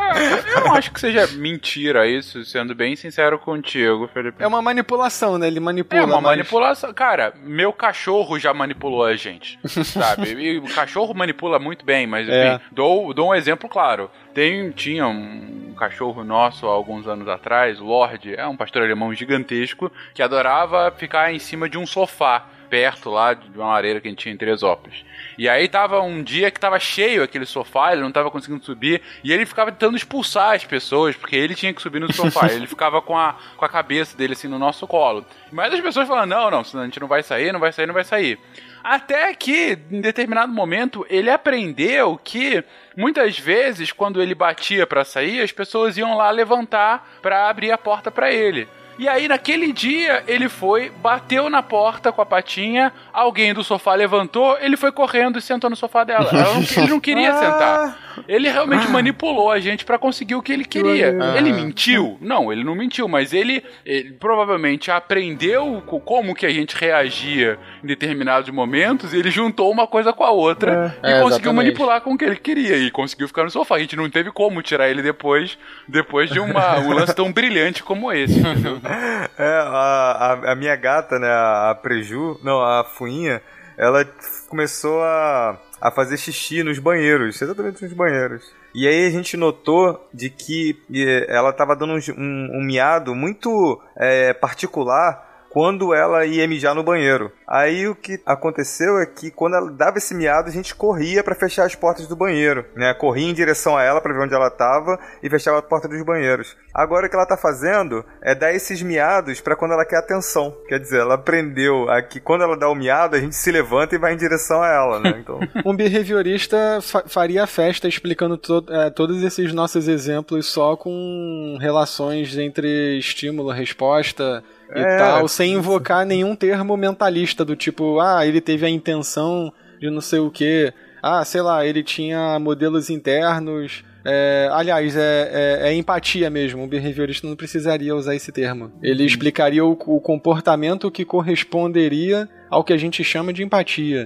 Eu não acho que seja mentira isso, sendo bem sincero contigo, Felipe. É uma manipulação, né? Ele manipula. É uma mas- manipulação. Cara, meu cachorro já manipulou a gente, sabe? E o cachorro manipula muito bem, mas É. enfim, dou, dou um exemplo claro. Tem, tinha um cachorro nosso há alguns anos atrás, o Lorde, é um pastor alemão gigantesco, que adorava ficar em cima de um sofá, perto lá de uma lareira que a gente tinha em Teresópolis. E aí tava um dia que tava cheio aquele sofá, ele não tava conseguindo subir, e ele ficava tentando expulsar as pessoas, porque ele tinha que subir no sofá. ele ficava com a, com a cabeça dele assim no nosso colo. Mas as pessoas falavam, não, não, senão a gente não vai sair, não vai sair, não vai sair. Até que, em determinado momento, ele aprendeu que muitas vezes, quando ele batia pra sair, as pessoas iam lá levantar pra abrir a porta pra ele. E aí, naquele dia, ele foi, bateu na porta com a patinha, alguém do sofá levantou, ele foi correndo e sentou no sofá dela. Ela não- ele não queria sentar. Ele realmente manipulou a gente pra conseguir o que ele queria. Ele mentiu? Não, ele não mentiu, mas ele, ele provavelmente aprendeu co- como que a gente reagia em determinados momentos e ele juntou uma coisa com a outra e É, conseguiu exatamente. manipular com o que ele queria e conseguiu ficar no sofá. A gente não teve como tirar ele depois, depois de uma, um lance tão brilhante como esse, entendeu? É, a, a, a minha gata, né, a, a Preju, não, a Fuinha, ela começou a, a fazer xixi nos banheiros, exatamente nos banheiros. E aí a gente notou de que eh, ela tava dando um, um, um miado muito eh, particular quando ela ia mijar no banheiro. Aí o que aconteceu é que quando ela dava esse miado, a gente corria pra fechar as portas do banheiro, né? Corria em direção a ela pra ver onde ela tava e fechava a porta dos banheiros. Agora o que ela tá fazendo é dar esses miados pra quando ela quer atenção. Quer dizer, ela aprendeu a que quando ela dá o miado, a gente se levanta e vai em direção a ela, né? Então, Um behaviorista fa- faria a festa explicando to- é, todos esses nossos exemplos só com relações entre estímulo, resposta e É. tal, sem invocar nenhum termo mentalista do tipo, ah, ele teve a intenção de não sei o que, ah, sei lá, ele tinha modelos internos. É, aliás, é, é- é empatia mesmo. Um behaviorista não precisaria usar esse termo. Ele explicaria o, o comportamento que corresponderia ao que a gente chama de empatia.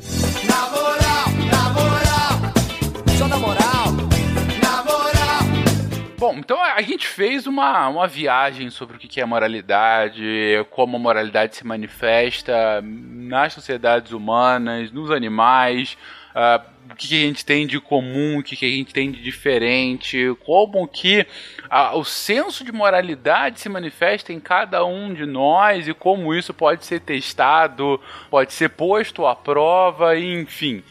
Bom, então a gente fez uma, uma viagem sobre o que é moralidade, como a moralidade se manifesta nas sociedades humanas, nos animais, ah, o que a gente tem de comum, o que a gente tem de diferente, como que ah, o senso de moralidade se manifesta em cada um de nós e como isso pode ser testado, pode ser posto à prova, enfim.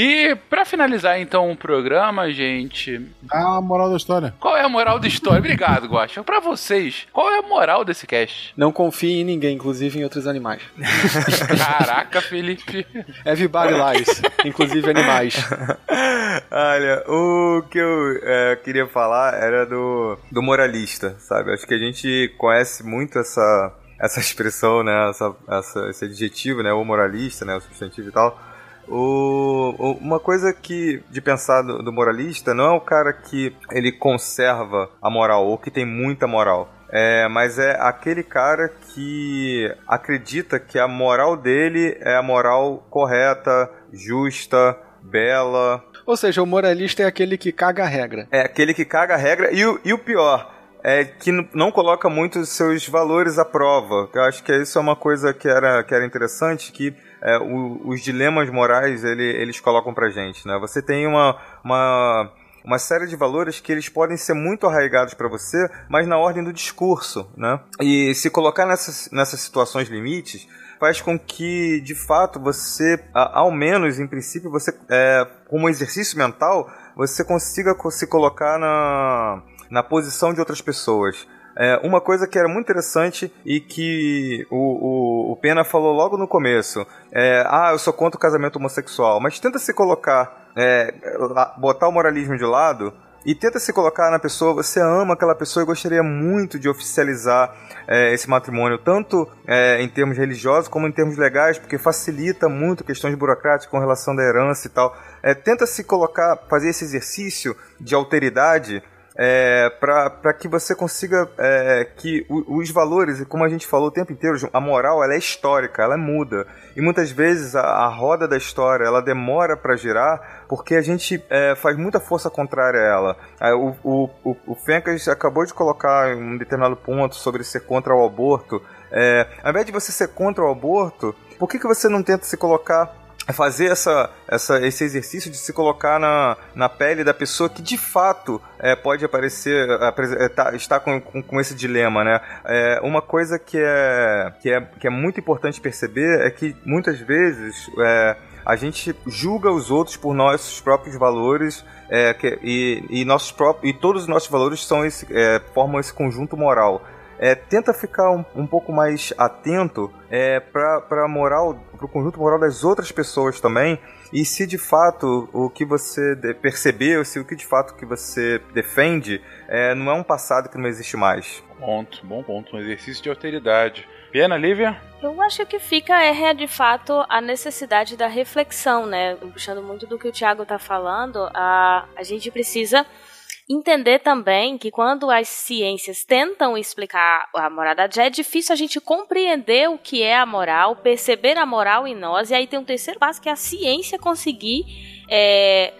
E pra finalizar então o programa, gente, A moral da história. qual é a moral da história? Obrigado, Guaxa. Pra vocês, qual é a moral desse cast? Não confie em ninguém, inclusive em outros animais. Caraca, Felipe. Everybody lies, inclusive animais. Olha, o que eu é, queria falar era do, do moralista, sabe? Acho que a gente conhece muito essa, essa expressão, né? Essa, essa- esse adjetivo, né? O moralista, né? O substantivo e tal. O, o- uma coisa que de pensar do, do moralista não é o cara que ele conserva a moral ou que tem muita moral. É, mas é aquele cara que acredita que a moral dele é a moral correta, justa, bela, Ou seja, o moralista é aquele que caga a regra. é aquele que caga a regra. E o, e o pior, é que não coloca muito os seus valores à prova. Eu acho que isso é uma coisa que era, que era interessante, que é, o, os dilemas morais ele, eles colocam pra gente, né? Você tem uma, uma, uma série de valores que eles podem ser muito arraigados para você, mas na ordem do discurso, né? E se colocar nessas, nessas situações limites faz com que, de fato, você, ao menos em princípio, você, é, como exercício mental, você consiga se colocar na, na posição de outras pessoas. É, uma coisa que era muito interessante e que o, o, o Pena falou logo no começo: é, ah, eu sou contra o casamento homossexual, mas tenta se colocar, é, botar o moralismo de lado e tenta se colocar na pessoa, você ama aquela pessoa e gostaria muito de oficializar é, esse matrimônio, tanto é, em termos religiosos como em termos legais, porque facilita muito questões burocráticas com relação da herança e tal. É, tenta se colocar, fazer esse exercício de alteridade é, para que você consiga é, que os valores, como a gente falou o tempo inteiro, a moral ela é histórica, ela muda e muitas vezes a, a roda da história ela demora para girar porque a gente é, faz muita força contrária a ela. O, o, o, o Fencas acabou de colocar um determinado ponto sobre ser contra o aborto. É, ao invés de você ser contra o aborto, por que, que você não tenta se colocar fazer essa, essa, esse exercício de se colocar na, na pele da pessoa que de fato é, pode aparecer, é, tá, está com, com, com, esse dilema, né? É, uma coisa que é, que, é, que é muito importante perceber é que muitas vezes é, a gente julga os outros por nossos próprios valores é, que, e, e, nossos próprios, e todos os nossos valores são esse, é, formam esse conjunto moral é, tenta ficar um, um, pouco mais atento é, para a moral, para o conjunto moral das outras pessoas também. E se de fato o que você percebeu, se o que de fato que você defende é, não é um passado que não existe mais. Ponto, bom ponto. Um exercício de alteridade. Pena, Lívia? Eu acho que fica é de fato a necessidade da reflexão, né? Puxando muito do que o Tiago está falando, a, a gente precisa entender também que quando as ciências tentam explicar a moralidade, é difícil a gente compreender o que é a moral, perceber a moral em nós, e aí tem um terceiro passo que é a ciência conseguir é,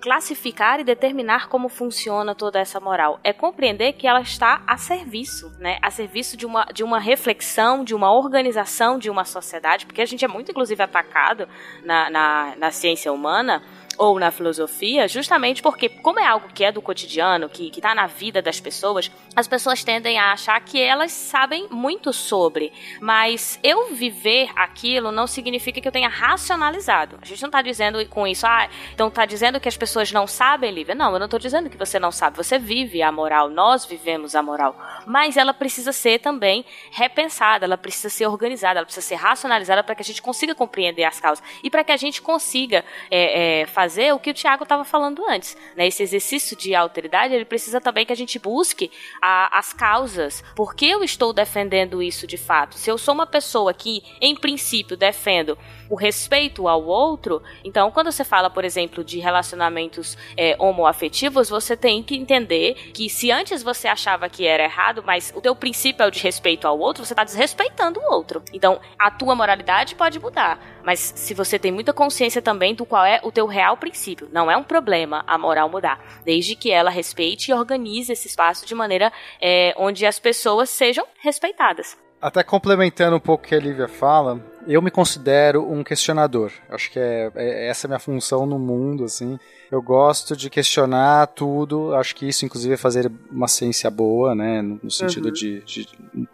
classificar e determinar como funciona toda essa moral. É compreender que ela está a serviço, né? A serviço de uma, de uma reflexão, de uma organização de uma sociedade, porque a gente é muito, inclusive, atacado na, na, na ciência humana ou na filosofia, justamente porque, como é algo que é do cotidiano, que, que tá na vida das pessoas, as pessoas tendem a achar que elas sabem muito sobre. Mas eu viver aquilo não significa que eu tenha racionalizado. A gente não tá dizendo com isso, ah, então tá dizendo que as pessoas não sabem, Lívia. Não, eu não tô dizendo que você não sabe. Você vive a moral, nós vivemos a moral. Mas ela precisa ser também repensada, ela precisa ser organizada, ela precisa ser racionalizada para que a gente consiga compreender as causas e para que a gente consiga é, é, fazer fazer o que o Tiago estava falando antes. Né? Esse exercício de alteridade, ele precisa também que a gente busque a, as causas. Por que eu estou defendendo isso de fato? Se eu sou uma pessoa que, em princípio, defendo o respeito ao outro, então quando você fala, por exemplo, de relacionamentos é, homoafetivos, você tem que entender que se antes você achava que era errado, mas o teu princípio é o de respeito ao outro, você está desrespeitando o outro. Então, a tua moralidade pode mudar, mas se você tem muita consciência também do qual é o teu real princípio, não é um problema a moral mudar, desde que ela respeite e organize esse espaço de maneira é, onde as pessoas sejam respeitadas. Até complementando um pouco o que a Lívia fala, eu me considero um questionador. Acho que é, é, essa é a minha função no mundo, assim. Eu gosto de questionar tudo. Acho que isso, inclusive, é fazer uma ciência boa, né? No, sentido uhum. de, de,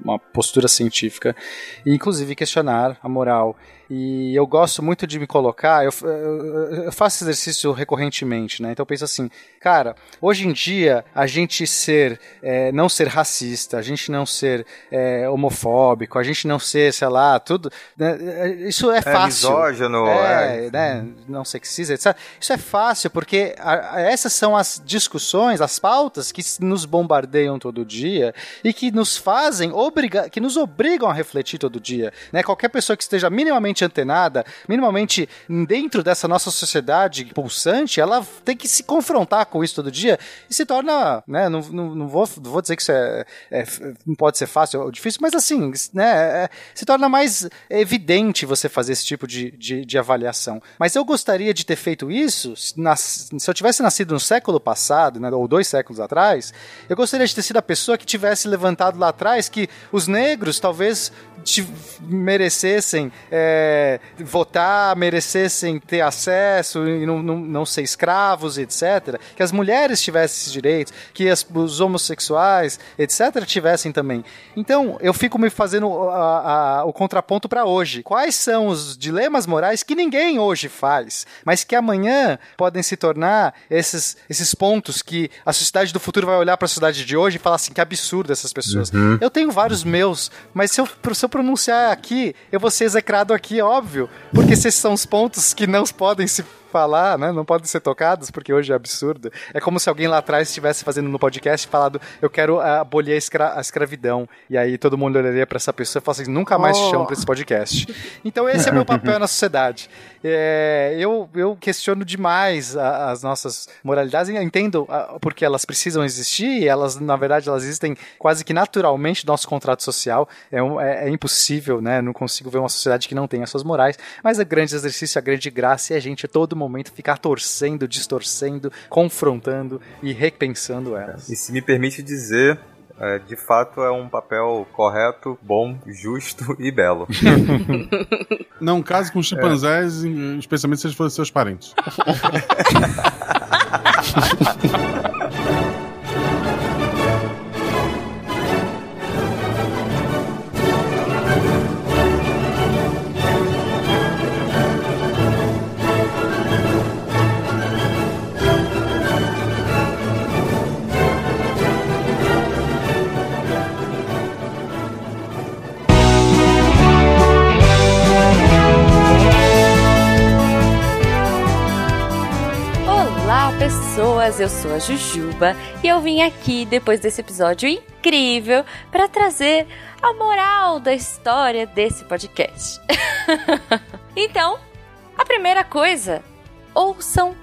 uma postura científica. E, inclusive, questionar a moral. E eu gosto muito de me colocar, eu, eu, eu, faço esse exercício recorrentemente, né? Então eu penso assim, cara, hoje em dia a gente ser, é, não ser racista, a gente não ser é, homofóbico, a gente não ser, sei lá, tudo, né? isso é, é fácil. Misógino, é, é, né? Não sexista, etc. Isso é fácil porque a, a, essas são as discussões, as pautas que nos bombardeiam todo dia e que nos fazem, obriga, que nos obrigam a refletir todo dia, né? Qualquer pessoa que esteja minimamente antenada, minimamente dentro dessa nossa sociedade pulsante, ela tem que se confrontar com isso todo dia e se torna, né, não, não, não, vou, não vou dizer que isso é, é, não pode ser fácil ou difícil, mas assim, né, é, se torna mais evidente você fazer esse tipo de, de, de avaliação. Mas eu gostaria de ter feito isso nas, se eu tivesse nascido no século passado, né, ou dois séculos atrás, eu gostaria de ter sido a pessoa que tivesse levantado lá atrás que os negros talvez merecessem é, votar, merecessem ter acesso e não, não, não, ser escravos, etc. Que as mulheres tivessem esses direitos, que as, os homossexuais, etc., tivessem também. Então, eu fico me fazendo a, a, o contraponto para hoje. Quais são os dilemas morais que ninguém hoje faz, mas que amanhã podem se tornar esses, esses pontos que a sociedade do futuro vai olhar para a sociedade de hoje e falar assim: que absurdo essas pessoas. Uhum. Eu tenho vários meus, mas se eu, se eu pronunciar aqui, eu vou ser execrado aqui, óbvio, porque esses são os pontos que não podem se falar, né? Não podem ser tocados, porque hoje é absurdo. É como se alguém lá atrás estivesse fazendo no podcast falado, eu quero abolir a, escra a escravidão. E aí todo mundo olharia para essa pessoa e falasse assim, nunca mais oh. chamo pra esse podcast. Então esse é meu papel na sociedade. É, eu, eu questiono demais a, as nossas moralidades entendo a, porque elas precisam existir, elas, na verdade, elas existem quase que naturalmente no nosso contrato social. É, um, é, é impossível, né? Não consigo ver uma sociedade que não tenha suas morais, mas o grande exercício, a grande graça é a gente todo momento ficar torcendo, distorcendo, confrontando e repensando elas. E se me permite dizer, é, de fato é um papel correto, bom, justo e belo. Não case com chimpanzés, é. especialmente se eles forem seus parentes. pessoas, eu sou a Jujuba e eu vim aqui depois desse episódio incrível para trazer a moral da história desse podcast. então, a primeira coisa, ouçam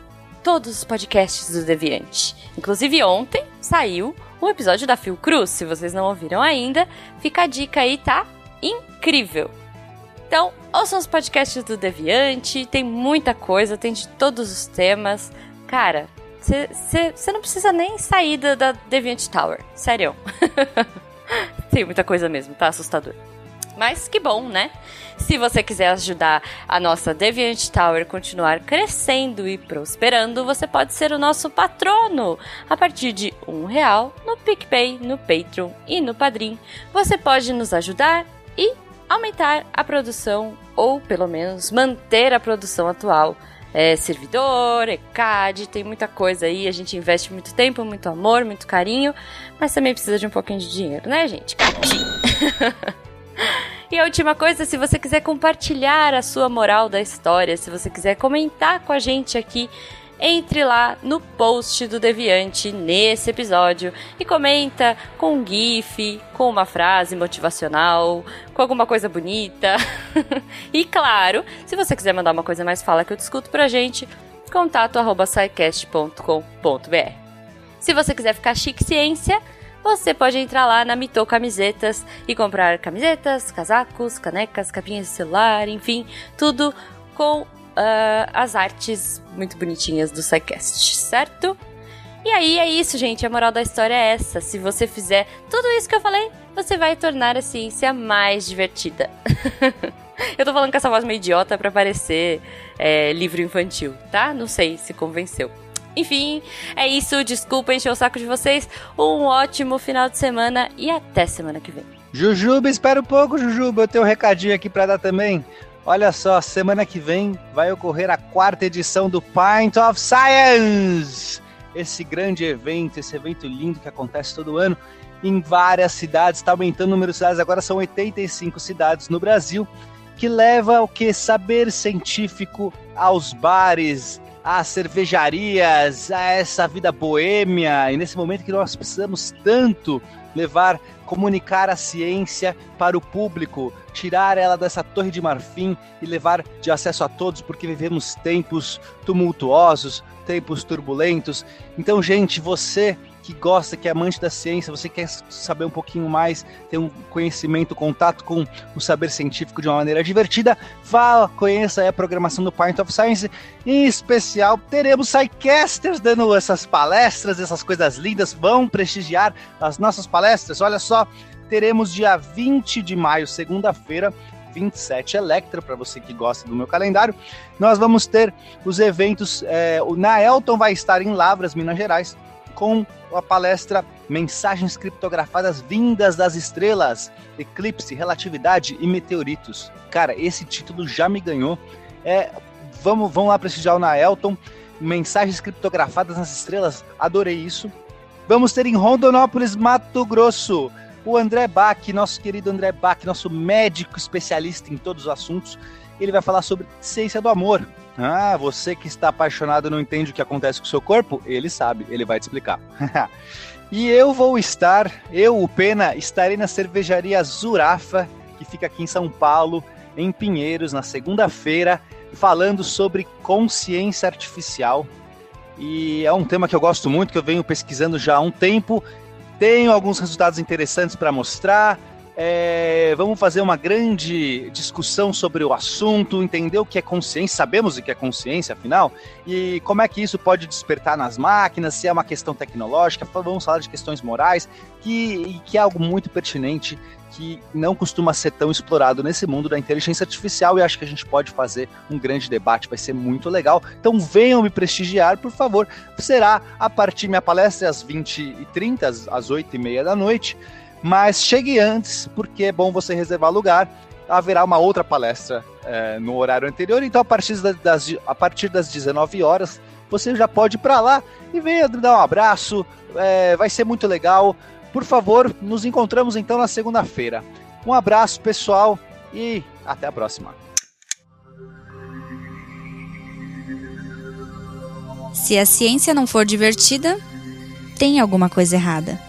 todos os podcasts do Deviante. Inclusive ontem saiu um episódio da Phil Cruz, se vocês não ouviram ainda, fica a dica aí, tá? Incrível! Então, ouçam os podcasts do Deviante, tem muita coisa, tem de todos os temas. Cara, você não precisa nem sair da, da Deviant Tower. Sério. Tem muita coisa mesmo, tá assustador. Mas que bom, né? Se você quiser ajudar a nossa Deviant Tower continuar crescendo e prosperando, você pode ser o nosso patrono a partir de um real no PicPay, no Patreon e no Padrim. Você pode nos ajudar e aumentar a produção ou pelo menos manter a produção atual é, servidor, ECAD, tem muita coisa aí. A gente investe muito tempo, muito amor, muito carinho, mas também precisa de um pouquinho de dinheiro, né, gente? E a última coisa, se você quiser compartilhar a sua moral da história, se você quiser comentar com a gente aqui entre lá no post do Deviante nesse episódio e comenta com um GIF, com uma frase motivacional, com alguma coisa bonita. e claro, se você quiser mandar uma coisa mais fala que eu discuto pra gente, contato arroba Se você quiser ficar chique ciência, você pode entrar lá na Mitou Camisetas e comprar camisetas, casacos, canecas, capinhas de celular, enfim, tudo com uh, as artes muito bonitinhas do SciCast, certo? E aí é isso, gente. A moral da história é essa. Se você fizer tudo isso que eu falei, você vai tornar a ciência mais divertida. eu tô falando com essa voz meio idiota pra parecer é, livro infantil, tá? Não sei se convenceu. Enfim, é isso. Desculpa encher o saco de vocês. Um ótimo final de semana e até semana que vem. Jujuba, espera um pouco, Jujuba. Eu tenho um recadinho aqui pra dar também. Olha só, semana que vem vai ocorrer a quarta edição do Pint of Science. Esse grande evento, esse evento lindo que acontece todo ano em várias cidades, está aumentando o número de cidades, agora são 85 cidades no Brasil, que leva o que? Saber científico aos bares, às cervejarias, a essa vida boêmia, e nesse momento que nós precisamos tanto levar, comunicar a ciência para o público, tirar ela dessa torre de marfim e levar de acesso a todos, porque vivemos tempos tumultuosos, tempos turbulentos. Então, gente, você que gosta, que é amante da ciência, você quer saber um pouquinho mais, ter um conhecimento, contato com o saber científico de uma maneira divertida, vá, conheça a programação do Pint of Science. Em especial, teremos Psycasters dando essas palestras, essas coisas lindas, vão prestigiar as nossas palestras. Olha só, teremos dia 20 de maio, segunda-feira, 27 Electra, para você que gosta do meu calendário. Nós vamos ter os eventos. É, o Naelton vai estar em Lavras, Minas Gerais, com a palestra Mensagens Criptografadas Vindas das Estrelas, Eclipse, Relatividade e Meteoritos. Cara, esse título já me ganhou. É, vamos, vamos lá prestigiar o Naelton. Mensagens Criptografadas nas Estrelas, adorei isso. Vamos ter em Rondonópolis, Mato Grosso, o André Bach, nosso querido André Bach, nosso médico especialista em todos os assuntos. Ele vai falar sobre ciência do amor. Ah, você que está apaixonado não entende o que acontece com o seu corpo? Ele sabe, ele vai te explicar. e eu vou estar, eu, o Pena, estarei na cervejaria Zurafa, que fica aqui em São Paulo, em Pinheiros, na segunda-feira, falando sobre consciência artificial. E é um tema que eu gosto muito, que eu venho pesquisando já há um tempo. Tenho alguns resultados interessantes para mostrar. É, vamos fazer uma grande discussão sobre o assunto, entender o que é consciência, sabemos o que é consciência, afinal, e como é que isso pode despertar nas máquinas, se é uma questão tecnológica, vamos falar de questões morais, que, que é algo muito pertinente, que não costuma ser tão explorado nesse mundo da inteligência artificial, e acho que a gente pode fazer um grande debate, vai ser muito legal. Então venham me prestigiar, por favor. Será a partir minha palestra às 20h30, às 8h30 da noite. Mas chegue antes, porque é bom você reservar lugar. Haverá uma outra palestra é, no horário anterior, então a partir das, a partir das 19 horas você já pode ir para lá e venha dar um abraço. É, vai ser muito legal. Por favor, nos encontramos então na segunda-feira. Um abraço, pessoal, e até a próxima. Se a ciência não for divertida, tem alguma coisa errada